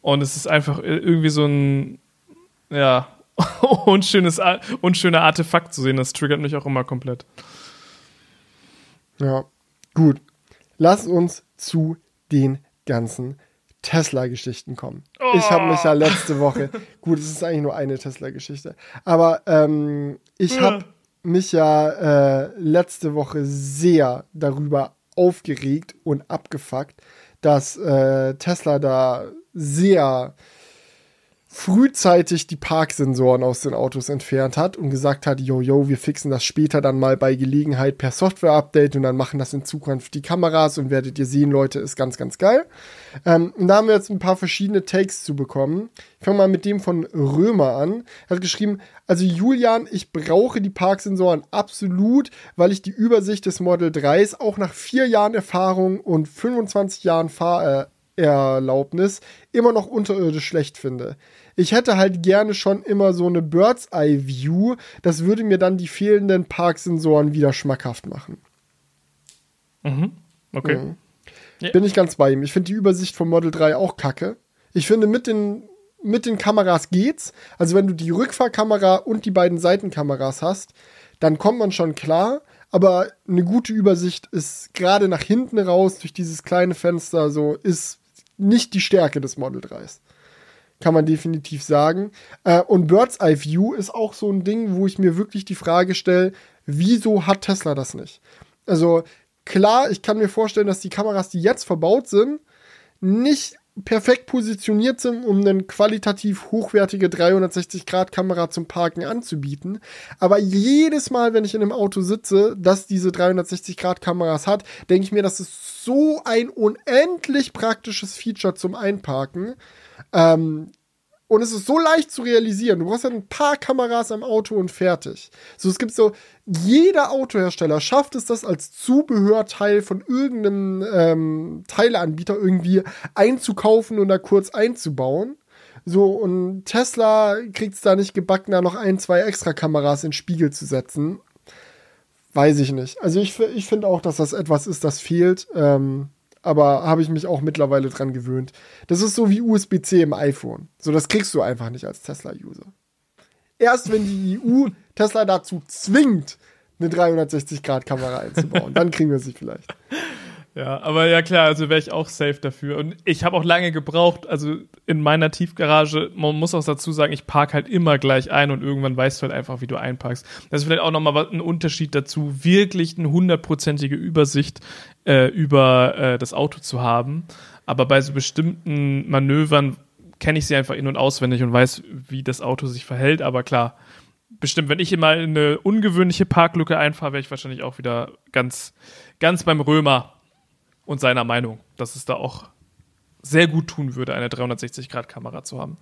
Und es ist einfach irgendwie so ein, ja, [laughs] unschönes, unschöner Artefakt zu sehen. Das triggert mich auch immer komplett. Ja, gut. Lass uns zu den ganzen Tesla-Geschichten kommen. Oh. Ich habe mich ja letzte Woche, gut, es ist eigentlich nur eine Tesla-Geschichte, aber ähm, ich habe mich ja äh, letzte Woche sehr darüber aufgeregt und abgefuckt, dass äh, Tesla da sehr frühzeitig die Parksensoren aus den Autos entfernt hat und gesagt hat, yo, yo, wir fixen das später dann mal bei Gelegenheit per Software-Update und dann machen das in Zukunft die Kameras und werdet ihr sehen, Leute, ist ganz, ganz geil. Ähm, und da haben wir jetzt ein paar verschiedene Takes zu bekommen. Ich fange mal mit dem von Römer an. Er hat geschrieben, also Julian, ich brauche die Parksensoren absolut, weil ich die Übersicht des Model 3s auch nach vier Jahren Erfahrung und 25 Jahren Fahr äh, Erlaubnis immer noch unterirdisch schlecht finde. Ich hätte halt gerne schon immer so eine Bird's Eye View. Das würde mir dann die fehlenden Parksensoren wieder schmackhaft machen. Mhm. Okay. Mhm. Ja. Bin ich ganz bei ihm. Ich finde die Übersicht vom Model 3 auch kacke. Ich finde, mit den, mit den Kameras geht's. Also, wenn du die Rückfahrkamera und die beiden Seitenkameras hast, dann kommt man schon klar. Aber eine gute Übersicht ist gerade nach hinten raus durch dieses kleine Fenster so, ist nicht die Stärke des Model 3s. Kann man definitiv sagen. Äh, und Bird's Eye View ist auch so ein Ding, wo ich mir wirklich die Frage stelle, wieso hat Tesla das nicht? Also klar, ich kann mir vorstellen, dass die Kameras, die jetzt verbaut sind, nicht perfekt positioniert sind, um eine qualitativ hochwertige 360-Grad-Kamera zum Parken anzubieten. Aber jedes Mal, wenn ich in einem Auto sitze, das diese 360-Grad-Kameras hat, denke ich mir, das ist so ein unendlich praktisches Feature zum Einparken. Ähm, und es ist so leicht zu realisieren. Du brauchst ja ein paar Kameras am Auto und fertig. So, es gibt so, jeder Autohersteller schafft es, das als Zubehörteil von irgendeinem ähm, Teileanbieter irgendwie einzukaufen und da kurz einzubauen. So, und Tesla kriegt es da nicht gebacken, da noch ein, zwei extra Kameras in Spiegel zu setzen. Weiß ich nicht. Also ich, ich finde auch, dass das etwas ist, das fehlt. Ähm, aber habe ich mich auch mittlerweile dran gewöhnt. Das ist so wie USB-C im iPhone. So, das kriegst du einfach nicht als Tesla-User. Erst wenn die EU [laughs] Tesla dazu zwingt, eine 360-Grad-Kamera einzubauen, dann kriegen wir sie vielleicht. Ja, aber ja klar, also wäre ich auch safe dafür. Und ich habe auch lange gebraucht, also in meiner Tiefgarage, man muss auch dazu sagen, ich park halt immer gleich ein und irgendwann weißt du halt einfach, wie du einparkst. Das ist vielleicht auch nochmal ein Unterschied dazu, wirklich eine hundertprozentige Übersicht äh, über äh, das Auto zu haben. Aber bei so bestimmten Manövern kenne ich sie einfach in- und auswendig und weiß, wie das Auto sich verhält. Aber klar, bestimmt, wenn ich immer in eine ungewöhnliche Parklücke einfahre, wäre ich wahrscheinlich auch wieder ganz, ganz beim Römer und seiner Meinung, dass es da auch sehr gut tun würde, eine 360-Grad-Kamera zu haben.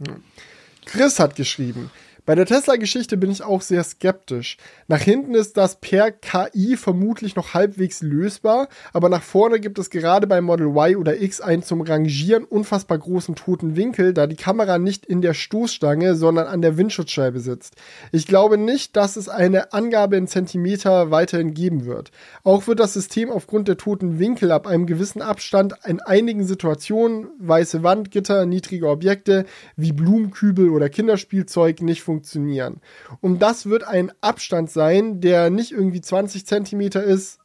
Chris hat geschrieben, Bei der Tesla-Geschichte bin ich auch sehr skeptisch. Nach hinten ist das per KI vermutlich noch halbwegs lösbar, aber nach vorne gibt es gerade bei Model Y oder X einen zum Rangieren unfassbar großen toten Winkel, da die Kamera nicht in der Stoßstange, sondern an der Windschutzscheibe sitzt. Ich glaube nicht, dass es eine Angabe in Zentimeter weiterhin geben wird. Auch wird das System aufgrund der toten Winkel ab einem gewissen Abstand in einigen Situationen, weiße Wand, Gitter, niedrige Objekte wie Blumenkübel oder Kinderspielzeug nicht funktionieren funktionieren. Und das wird ein Abstand sein, der nicht irgendwie 20 Zentimeter ist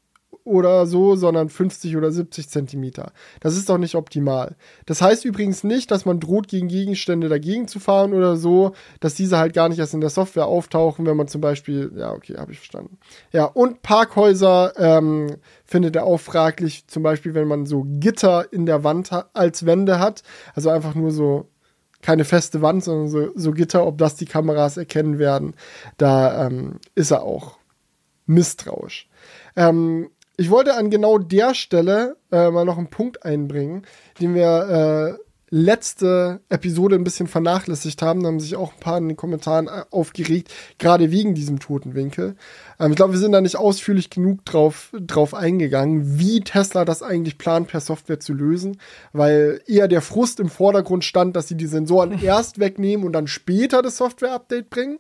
oder so, sondern 50 oder 70 Zentimeter. Das ist doch nicht optimal. Das heißt übrigens nicht, dass man droht, gegen Gegenstände dagegen zu fahren oder so, dass diese halt gar nicht erst in der Software auftauchen, wenn man zum Beispiel, ja, okay, habe ich verstanden. Ja, und Parkhäuser ähm, findet er auch fraglich, zum Beispiel, wenn man so Gitter in der Wand als Wände hat, also einfach nur so keine feste Wand, sondern so, so Gitter, ob das die Kameras erkennen werden. Da ähm, ist er auch misstrauisch. Ähm, ich wollte an genau der Stelle äh, mal noch einen Punkt einbringen, den wir äh, letzte Episode ein bisschen vernachlässigt haben. Da haben sich auch ein paar in den Kommentaren äh, aufgeregt, gerade wegen diesem toten Winkel. Ähm, ich glaube, wir sind da nicht ausführlich genug drauf, drauf eingegangen, wie Tesla das eigentlich plant, per Software zu lösen, weil eher der Frust im Vordergrund stand, dass sie die Sensoren [laughs] erst wegnehmen und dann später das Software-Update bringen.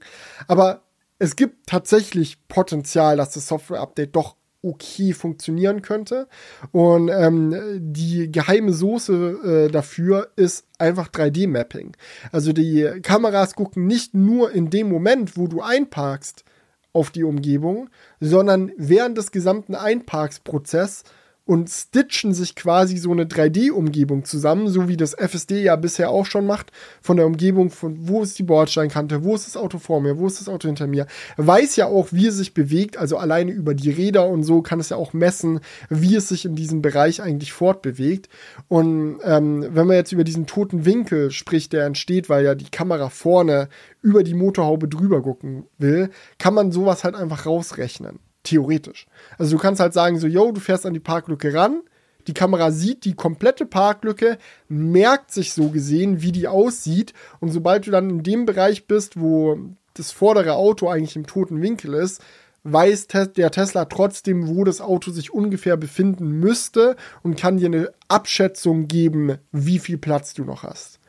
Aber es gibt tatsächlich Potenzial, dass das Software-Update doch okay funktionieren könnte. Und ähm, die geheime Soße äh, dafür ist einfach 3D-Mapping. Also die Kameras gucken nicht nur in dem Moment, wo du einparkst, auf die Umgebung, sondern während des gesamten Einparksprozesses und stitchen sich quasi so eine 3D-Umgebung zusammen, so wie das FSD ja bisher auch schon macht, von der Umgebung von wo ist die Bordsteinkante, wo ist das Auto vor mir, wo ist das Auto hinter mir, weiß ja auch, wie es sich bewegt, also alleine über die Räder und so kann es ja auch messen, wie es sich in diesem Bereich eigentlich fortbewegt. Und ähm, wenn man jetzt über diesen toten Winkel spricht, der entsteht, weil ja die Kamera vorne über die Motorhaube drüber gucken will, kann man sowas halt einfach rausrechnen. Theoretisch. Also du kannst halt sagen, so, yo, du fährst an die Parklücke ran, die Kamera sieht die komplette Parklücke, merkt sich so gesehen, wie die aussieht. Und sobald du dann in dem Bereich bist, wo das vordere Auto eigentlich im toten Winkel ist, weiß der Tesla trotzdem, wo das Auto sich ungefähr befinden müsste und kann dir eine Abschätzung geben, wie viel Platz du noch hast.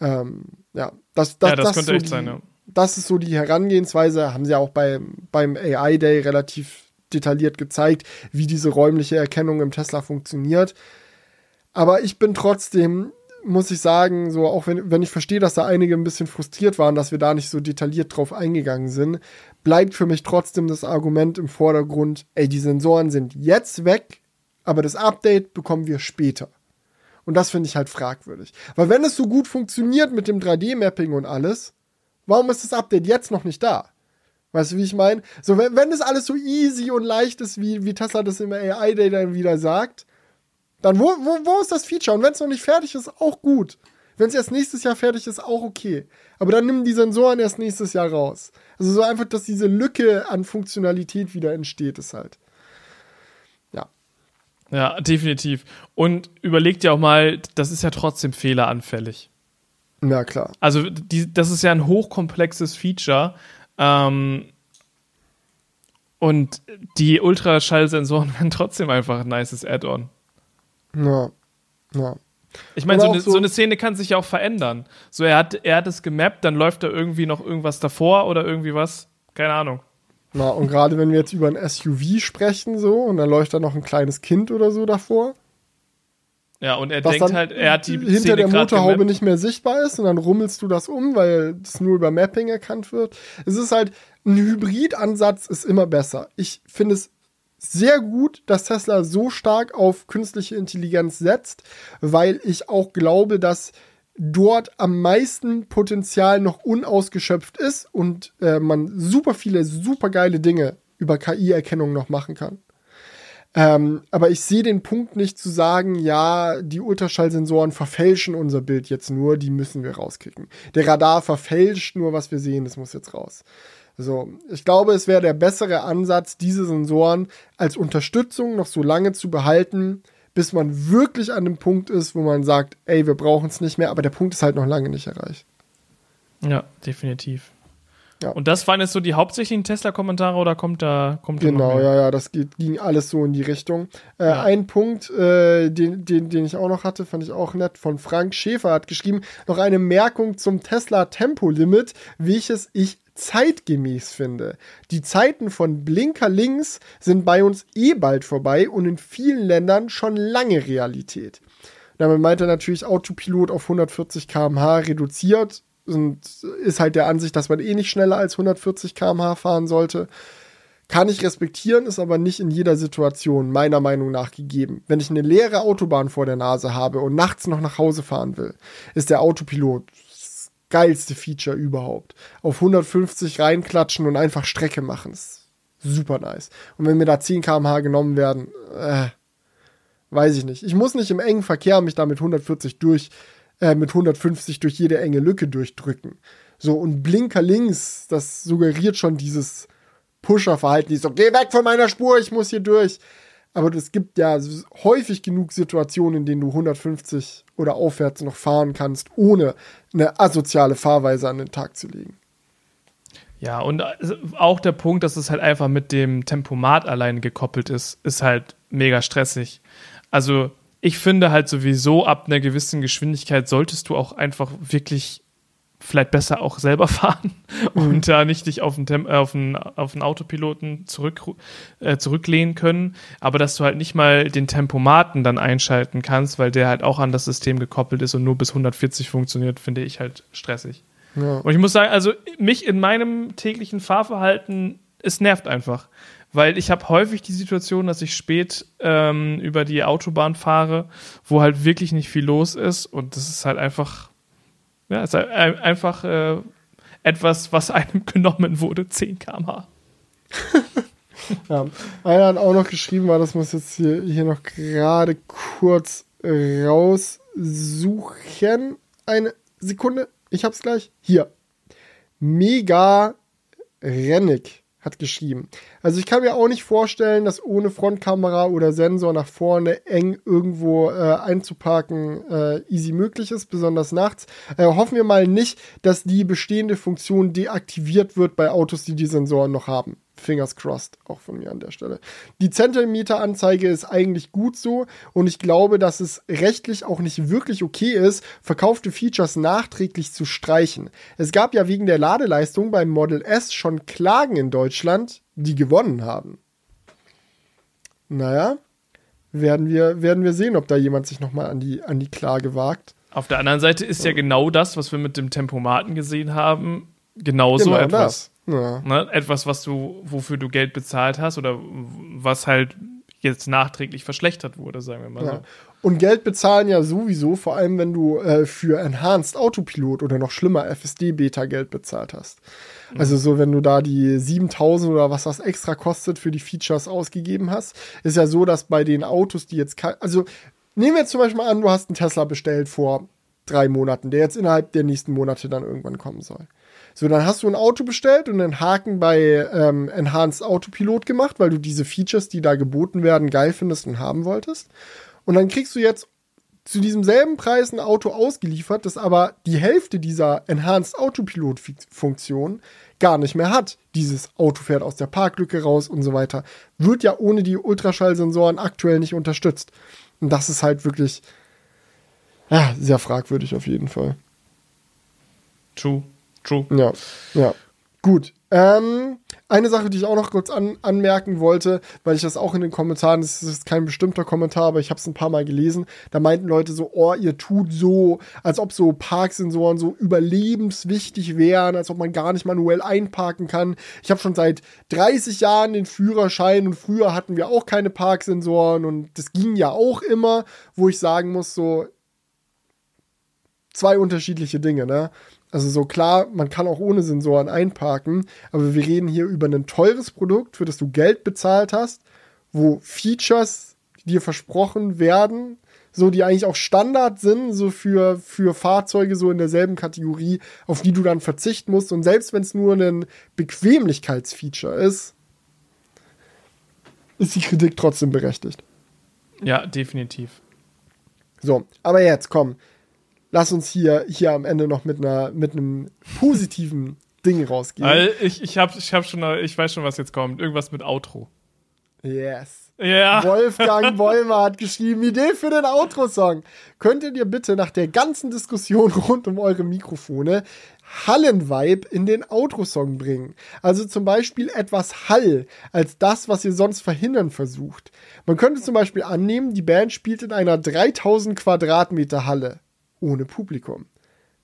Ähm, ja, das, das, ja, das, das könnte so echt die, sein, ja das ist so die Herangehensweise, haben sie auch bei, beim AI Day relativ detailliert gezeigt, wie diese räumliche Erkennung im Tesla funktioniert. Aber ich bin trotzdem, muss ich sagen, so auch wenn, wenn ich verstehe, dass da einige ein bisschen frustriert waren, dass wir da nicht so detailliert drauf eingegangen sind, bleibt für mich trotzdem das Argument im Vordergrund, ey, die Sensoren sind jetzt weg, aber das Update bekommen wir später. Und das finde ich halt fragwürdig. Weil wenn es so gut funktioniert mit dem 3D-Mapping und alles, Warum ist das Update jetzt noch nicht da? Weißt du, wie ich meine? So, wenn, wenn das alles so easy und leicht ist, wie, wie Tesla das im AI Day dann wieder sagt, dann wo, wo, wo ist das Feature? Und wenn es noch nicht fertig ist, auch gut. Wenn es erst nächstes Jahr fertig ist, auch okay. Aber dann nimm die Sensoren erst nächstes Jahr raus. Also so einfach, dass diese Lücke an Funktionalität wieder entsteht, ist halt. Ja. Ja, definitiv. Und überleg dir auch mal, das ist ja trotzdem fehleranfällig. Ja, klar. Also, die, das ist ja ein hochkomplexes Feature. Ähm, und die Ultraschallsensoren [laughs] werden trotzdem einfach ein nices Add-on. Ja. Ja. Ich meine, so, so, so, eine Szene kann sich ja auch verändern. So, er hat, er hat es gemappt, dann läuft da irgendwie noch irgendwas davor oder irgendwie was. Keine Ahnung. Na, und gerade wenn wir jetzt über ein SUV sprechen, so, und dann läuft da noch ein kleines Kind oder so davor. Ja, und er denkt halt, er hat die hinter Szene der Motorhaube nicht mehr sichtbar ist und dann rummelst du das um, weil das nur über Mapping erkannt wird. Es ist halt ein Hybridansatz ist immer besser. Ich finde es sehr gut, dass Tesla so stark auf künstliche Intelligenz setzt, weil ich auch glaube, dass dort am meisten Potenzial noch unausgeschöpft ist und äh, man super viele super geile Dinge über KI-Erkennung noch machen kann. Ähm, aber ich sehe den Punkt nicht zu sagen, ja, die Ultraschallsensoren verfälschen unser Bild jetzt nur, die müssen wir rauskicken. Der Radar verfälscht nur, was wir sehen, das muss jetzt raus. So, ich glaube, es wäre der bessere Ansatz, diese Sensoren als Unterstützung noch so lange zu behalten, bis man wirklich an dem Punkt ist, wo man sagt, ey, wir brauchen es nicht mehr, aber der Punkt ist halt noch lange nicht erreicht. Ja, definitiv. Ja. Und das waren jetzt so die hauptsächlichen Tesla-Kommentare oder kommt da kommt Genau, da ja, ja, das geht, ging alles so in die Richtung. Äh, ja. Ein Punkt, äh, den, den, den ich auch noch hatte, fand ich auch nett, von Frank Schäfer hat geschrieben, noch eine Merkung zum Tesla Tempolimit, welches ich zeitgemäß finde. Die Zeiten von Blinker links sind bei uns eh bald vorbei und in vielen Ländern schon lange Realität. Damit meint er natürlich Autopilot auf 140 km/h reduziert und ist halt der Ansicht, dass man eh nicht schneller als 140 km/h fahren sollte. Kann ich respektieren, ist aber nicht in jeder Situation meiner Meinung nach gegeben. Wenn ich eine leere Autobahn vor der Nase habe und nachts noch nach Hause fahren will, ist der Autopilot das geilste Feature überhaupt. Auf 150 reinklatschen und einfach Strecke machen. Ist super nice. Und wenn mir da 10 km/h genommen werden, äh, weiß ich nicht. Ich muss nicht im engen Verkehr mich da mit 140 durch äh, mit 150 durch jede enge Lücke durchdrücken. So, und Blinker links, das suggeriert schon dieses Pusher-Verhalten, die so, geh weg von meiner Spur, ich muss hier durch. Aber es gibt ja häufig genug Situationen, in denen du 150 oder aufwärts noch fahren kannst, ohne eine asoziale Fahrweise an den Tag zu legen. Ja, und auch der Punkt, dass es halt einfach mit dem Tempomat allein gekoppelt ist, ist halt mega stressig. Also ich finde halt sowieso, ab einer gewissen Geschwindigkeit solltest du auch einfach wirklich vielleicht besser auch selber [laughs] fahren und da nicht dich auf den, auf den, auf den Autopiloten zurück, äh, zurücklehnen können, aber dass du halt nicht mal den Tempomaten dann einschalten kannst, weil der halt auch an das System gekoppelt ist und nur bis 140 funktioniert, finde ich halt stressig. Ja. Und ich muss sagen, also mich in meinem täglichen Fahrverhalten, es nervt einfach weil ich habe häufig die Situation, dass ich spät ähm, über die Autobahn fahre, wo halt wirklich nicht viel los ist und das ist halt einfach, ja, ist halt einfach äh, etwas, was einem [laughs] genommen wurde, 10 km/h. ja, einer hat auch noch geschrieben, war das muss jetzt hier, hier noch gerade kurz raussuchen. Eine Sekunde, ich hab's gleich. Hier. Mega Rennig hat geschrieben. Also ich kann mir auch nicht vorstellen, dass ohne Frontkamera oder Sensor nach vorne eng irgendwo äh, einzuparken äh, easy möglich ist, besonders nachts. Äh, hoffen wir mal nicht, dass die bestehende Funktion deaktiviert wird bei Autos, die die Sensoren noch haben. Fingers crossed, auch von mir an der Stelle. Die Zentimeteranzeige ist eigentlich gut so und ich glaube, dass es rechtlich auch nicht wirklich okay ist, verkaufte Features nachträglich zu streichen. Es gab ja wegen der Ladeleistung beim Model S schon Klagen in Deutschland, die gewonnen haben. Naja, werden wir, werden wir sehen, ob da jemand sich nochmal an die, an die Klage wagt. Auf der anderen Seite ist ja genau das, was wir mit dem Tempomaten gesehen haben, genauso genau etwas. Das. Ja. Ne? Etwas, was du, wofür du Geld bezahlt hast oder was halt jetzt nachträglich verschlechtert wurde, sagen wir mal ja. so. Und Geld bezahlen ja sowieso, vor allem wenn du äh, für Enhanced Autopilot oder noch schlimmer FSD-Beta Geld bezahlt hast. Mhm. Also so, wenn du da die 7000 oder was das extra kostet für die Features ausgegeben hast, ist ja so, dass bei den Autos, die jetzt, also nehmen wir jetzt zum Beispiel an, du hast einen Tesla bestellt vor drei Monaten, der jetzt innerhalb der nächsten Monate dann irgendwann kommen soll. So, dann hast du ein Auto bestellt und einen Haken bei ähm, Enhanced Autopilot gemacht, weil du diese Features, die da geboten werden, geil findest und haben wolltest. Und dann kriegst du jetzt zu diesem selben Preis ein Auto ausgeliefert, das aber die Hälfte dieser Enhanced Autopilot-Funktion gar nicht mehr hat. Dieses Auto fährt aus der Parklücke raus und so weiter. Wird ja ohne die Ultraschallsensoren aktuell nicht unterstützt. Und das ist halt wirklich ja, sehr fragwürdig auf jeden Fall. True. True. Ja, ja. Gut. Ähm, eine Sache, die ich auch noch kurz an, anmerken wollte, weil ich das auch in den Kommentaren, das ist kein bestimmter Kommentar, aber ich habe es ein paar Mal gelesen, da meinten Leute so, oh, ihr tut so, als ob so Parksensoren so überlebenswichtig wären, als ob man gar nicht manuell einparken kann. Ich habe schon seit 30 Jahren den Führerschein und früher hatten wir auch keine Parksensoren und das ging ja auch immer, wo ich sagen muss, so zwei unterschiedliche Dinge, ne? Also so klar, man kann auch ohne Sensoren einparken, aber wir reden hier über ein teures Produkt, für das du Geld bezahlt hast, wo Features dir versprochen werden, so die eigentlich auch Standard sind, so für, für Fahrzeuge so in derselben Kategorie, auf die du dann verzichten musst. Und selbst wenn es nur ein Bequemlichkeitsfeature ist, ist die Kritik trotzdem berechtigt. Ja, definitiv. So, aber jetzt komm lass uns hier, hier am Ende noch mit, einer, mit einem positiven Ding rausgehen. Weil ich, ich, hab, ich, hab schon, ich weiß schon, was jetzt kommt. Irgendwas mit Outro. Yes. Ja. Wolfgang [laughs] Bäumer hat geschrieben, Idee für den Outro-Song. Könntet ihr bitte nach der ganzen Diskussion [laughs] rund um eure Mikrofone Hallenvibe in den Outro-Song bringen? Also zum Beispiel etwas Hall als das, was ihr sonst verhindern versucht. Man könnte zum Beispiel annehmen, die Band spielt in einer 3000 Quadratmeter Halle. Ohne Publikum.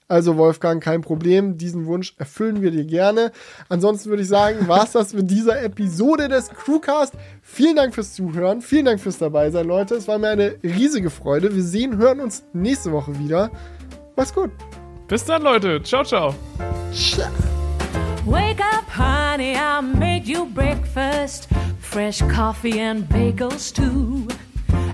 Also Wolfgang, kein Problem, diesen Wunsch erfüllen wir dir gerne. Ansonsten würde ich sagen, [laughs] war's das mit dieser Episode des Crewcast. Vielen Dank fürs Zuhören, vielen Dank fürs dabei sein, Leute. Es war mir eine riesige Freude. Wir sehen, hören uns nächste Woche wieder. Mach's gut. Bis dann, Leute. Ciao, ciao. Ciao. Wake up, honey, I made you breakfast. Fresh coffee and bagels, too.